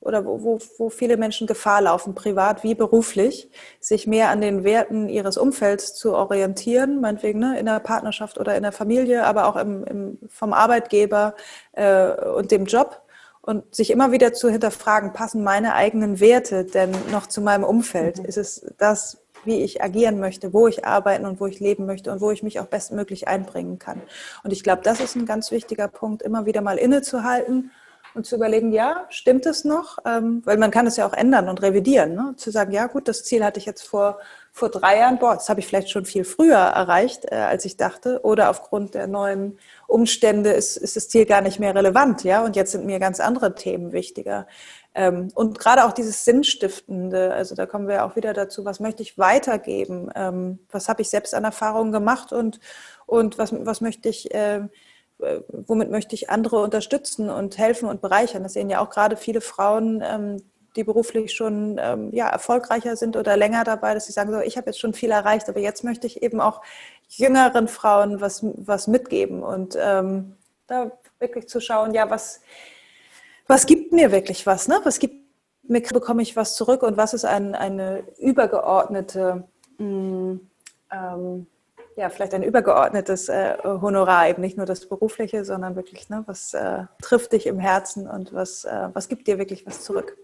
oder wo, wo, wo viele Menschen Gefahr laufen, privat wie beruflich, sich mehr an den Werten ihres Umfelds zu orientieren, meinetwegen ne, in der Partnerschaft oder in der Familie, aber auch im, im, vom Arbeitgeber äh, und dem Job und sich immer wieder zu hinterfragen, passen meine eigenen Werte denn noch zu meinem Umfeld? Mhm. Ist es das, wie ich agieren möchte, wo ich arbeiten und wo ich leben möchte und wo ich mich auch bestmöglich einbringen kann? Und ich glaube, das ist ein ganz wichtiger Punkt, immer wieder mal innezuhalten und zu überlegen, ja, stimmt es noch? Ähm, weil man kann es ja auch ändern und revidieren. Ne? Zu sagen, ja gut, das Ziel hatte ich jetzt vor, vor drei Jahren, boah, das habe ich vielleicht schon viel früher erreicht, äh, als ich dachte. Oder aufgrund der neuen Umstände ist, ist das Ziel gar nicht mehr relevant, ja. Und jetzt sind mir ganz andere Themen wichtiger. Ähm, und gerade auch dieses Sinnstiftende, also da kommen wir auch wieder dazu, was möchte ich weitergeben? Ähm, was habe ich selbst an Erfahrungen gemacht und, und was, was möchte ich äh, womit möchte ich andere unterstützen und helfen und bereichern. Das sehen ja auch gerade viele Frauen, ähm, die beruflich schon ähm, ja, erfolgreicher sind oder länger dabei, dass sie sagen, so, ich habe jetzt schon viel erreicht, aber jetzt möchte ich eben auch jüngeren Frauen was, was mitgeben und ähm, da wirklich zu schauen, ja, was, was gibt mir wirklich was, ne? Was gibt mir, bekomme ich was zurück und was ist ein, eine übergeordnete mh, mm, ähm, ja, vielleicht ein übergeordnetes äh, Honorar, eben nicht nur das berufliche, sondern wirklich, ne, was äh, trifft dich im Herzen und was, äh, was gibt dir wirklich was zurück.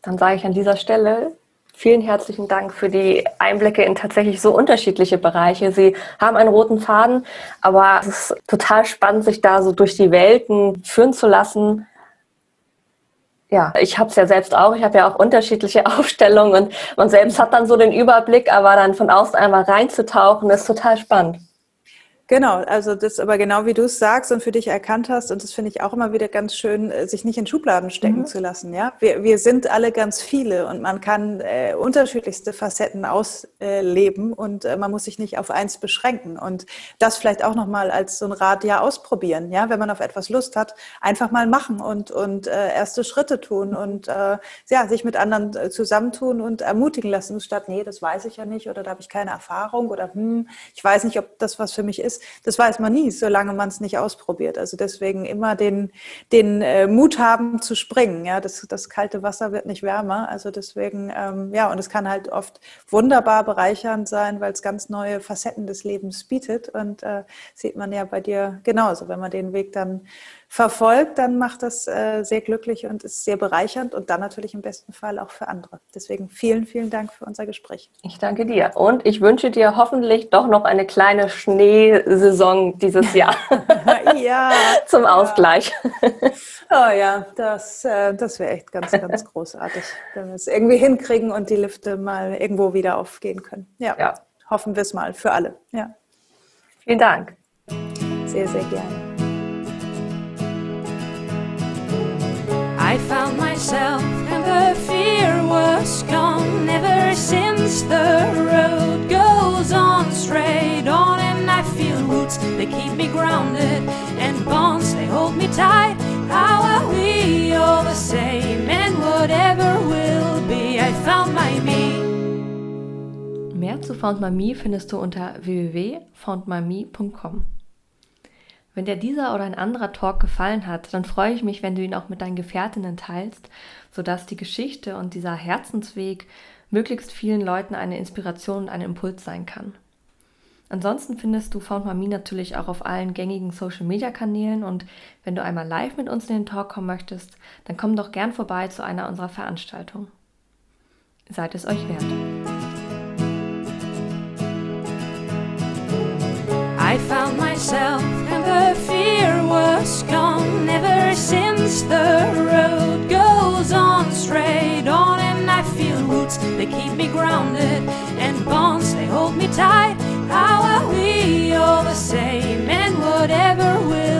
Dann sage ich an dieser Stelle vielen herzlichen Dank für die Einblicke in tatsächlich so unterschiedliche Bereiche. Sie haben einen roten Faden, aber es ist total spannend, sich da so durch die Welten führen zu lassen ja, ich habe es ja selbst auch. Ich habe ja auch unterschiedliche Aufstellungen und man selbst hat dann so den Überblick, aber dann von außen einmal reinzutauchen, ist total spannend.
Genau, also das aber genau wie du es sagst und für dich erkannt hast, und das finde ich auch immer wieder ganz schön, äh, sich nicht in Schubladen stecken mhm. zu lassen. Ja, wir, wir sind alle ganz viele und man kann äh, unterschiedlichste Facetten ausleben und äh, man muss sich nicht auf eins beschränken. Und das vielleicht auch nochmal als so ein Rat ja ausprobieren. Ja, wenn man auf etwas Lust hat, einfach mal machen und, und äh, erste Schritte tun und äh, ja, sich mit anderen äh, zusammentun und ermutigen lassen, statt, nee, das weiß ich ja nicht oder da habe ich keine Erfahrung oder hm, ich weiß nicht, ob das was für mich ist das weiß man nie, solange man es nicht ausprobiert. Also deswegen immer den, den äh, Mut haben zu springen. Ja, das, das kalte Wasser wird nicht wärmer. Also deswegen, ähm, ja, und es kann halt oft wunderbar bereichernd sein, weil es ganz neue Facetten des Lebens bietet. Und äh, sieht man ja bei dir genauso, wenn man den Weg dann verfolgt, dann macht das äh, sehr glücklich und ist sehr bereichernd und dann natürlich im besten Fall auch für andere. Deswegen vielen, vielen Dank für unser Gespräch.
Ich danke dir und ich wünsche dir hoffentlich doch noch eine kleine Schneesaison dieses Jahr. ja. Zum Ausgleich.
oh ja, das, äh, das wäre echt ganz, ganz großartig, wenn wir es irgendwie hinkriegen und die Lifte mal irgendwo wieder aufgehen können. Ja, ja. hoffen wir es mal für alle. Ja.
Vielen Dank.
Sehr, sehr gerne.
I found myself and the fear was gone. Ever since the road goes on straight on and I feel roots they keep me grounded and bonds they hold me tight. How are we all the same? And whatever will be I found my me.
Mehr zu Found My Me findest du unter www.foundmyme.com. Wenn dir dieser oder ein anderer Talk gefallen hat, dann freue ich mich, wenn du ihn auch mit deinen Gefährtinnen teilst, sodass die Geschichte und dieser Herzensweg möglichst vielen Leuten eine Inspiration und ein Impuls sein kann. Ansonsten findest du Found Mami natürlich auch auf allen gängigen Social Media Kanälen und wenn du einmal live mit uns in den Talk kommen möchtest, dann komm doch gern vorbei zu einer unserer Veranstaltungen. Seid es euch wert.
I found myself and the fear was gone. Ever since the road goes on straight on and I feel roots they keep me grounded and bonds they hold me tight. How are we all the same? And whatever will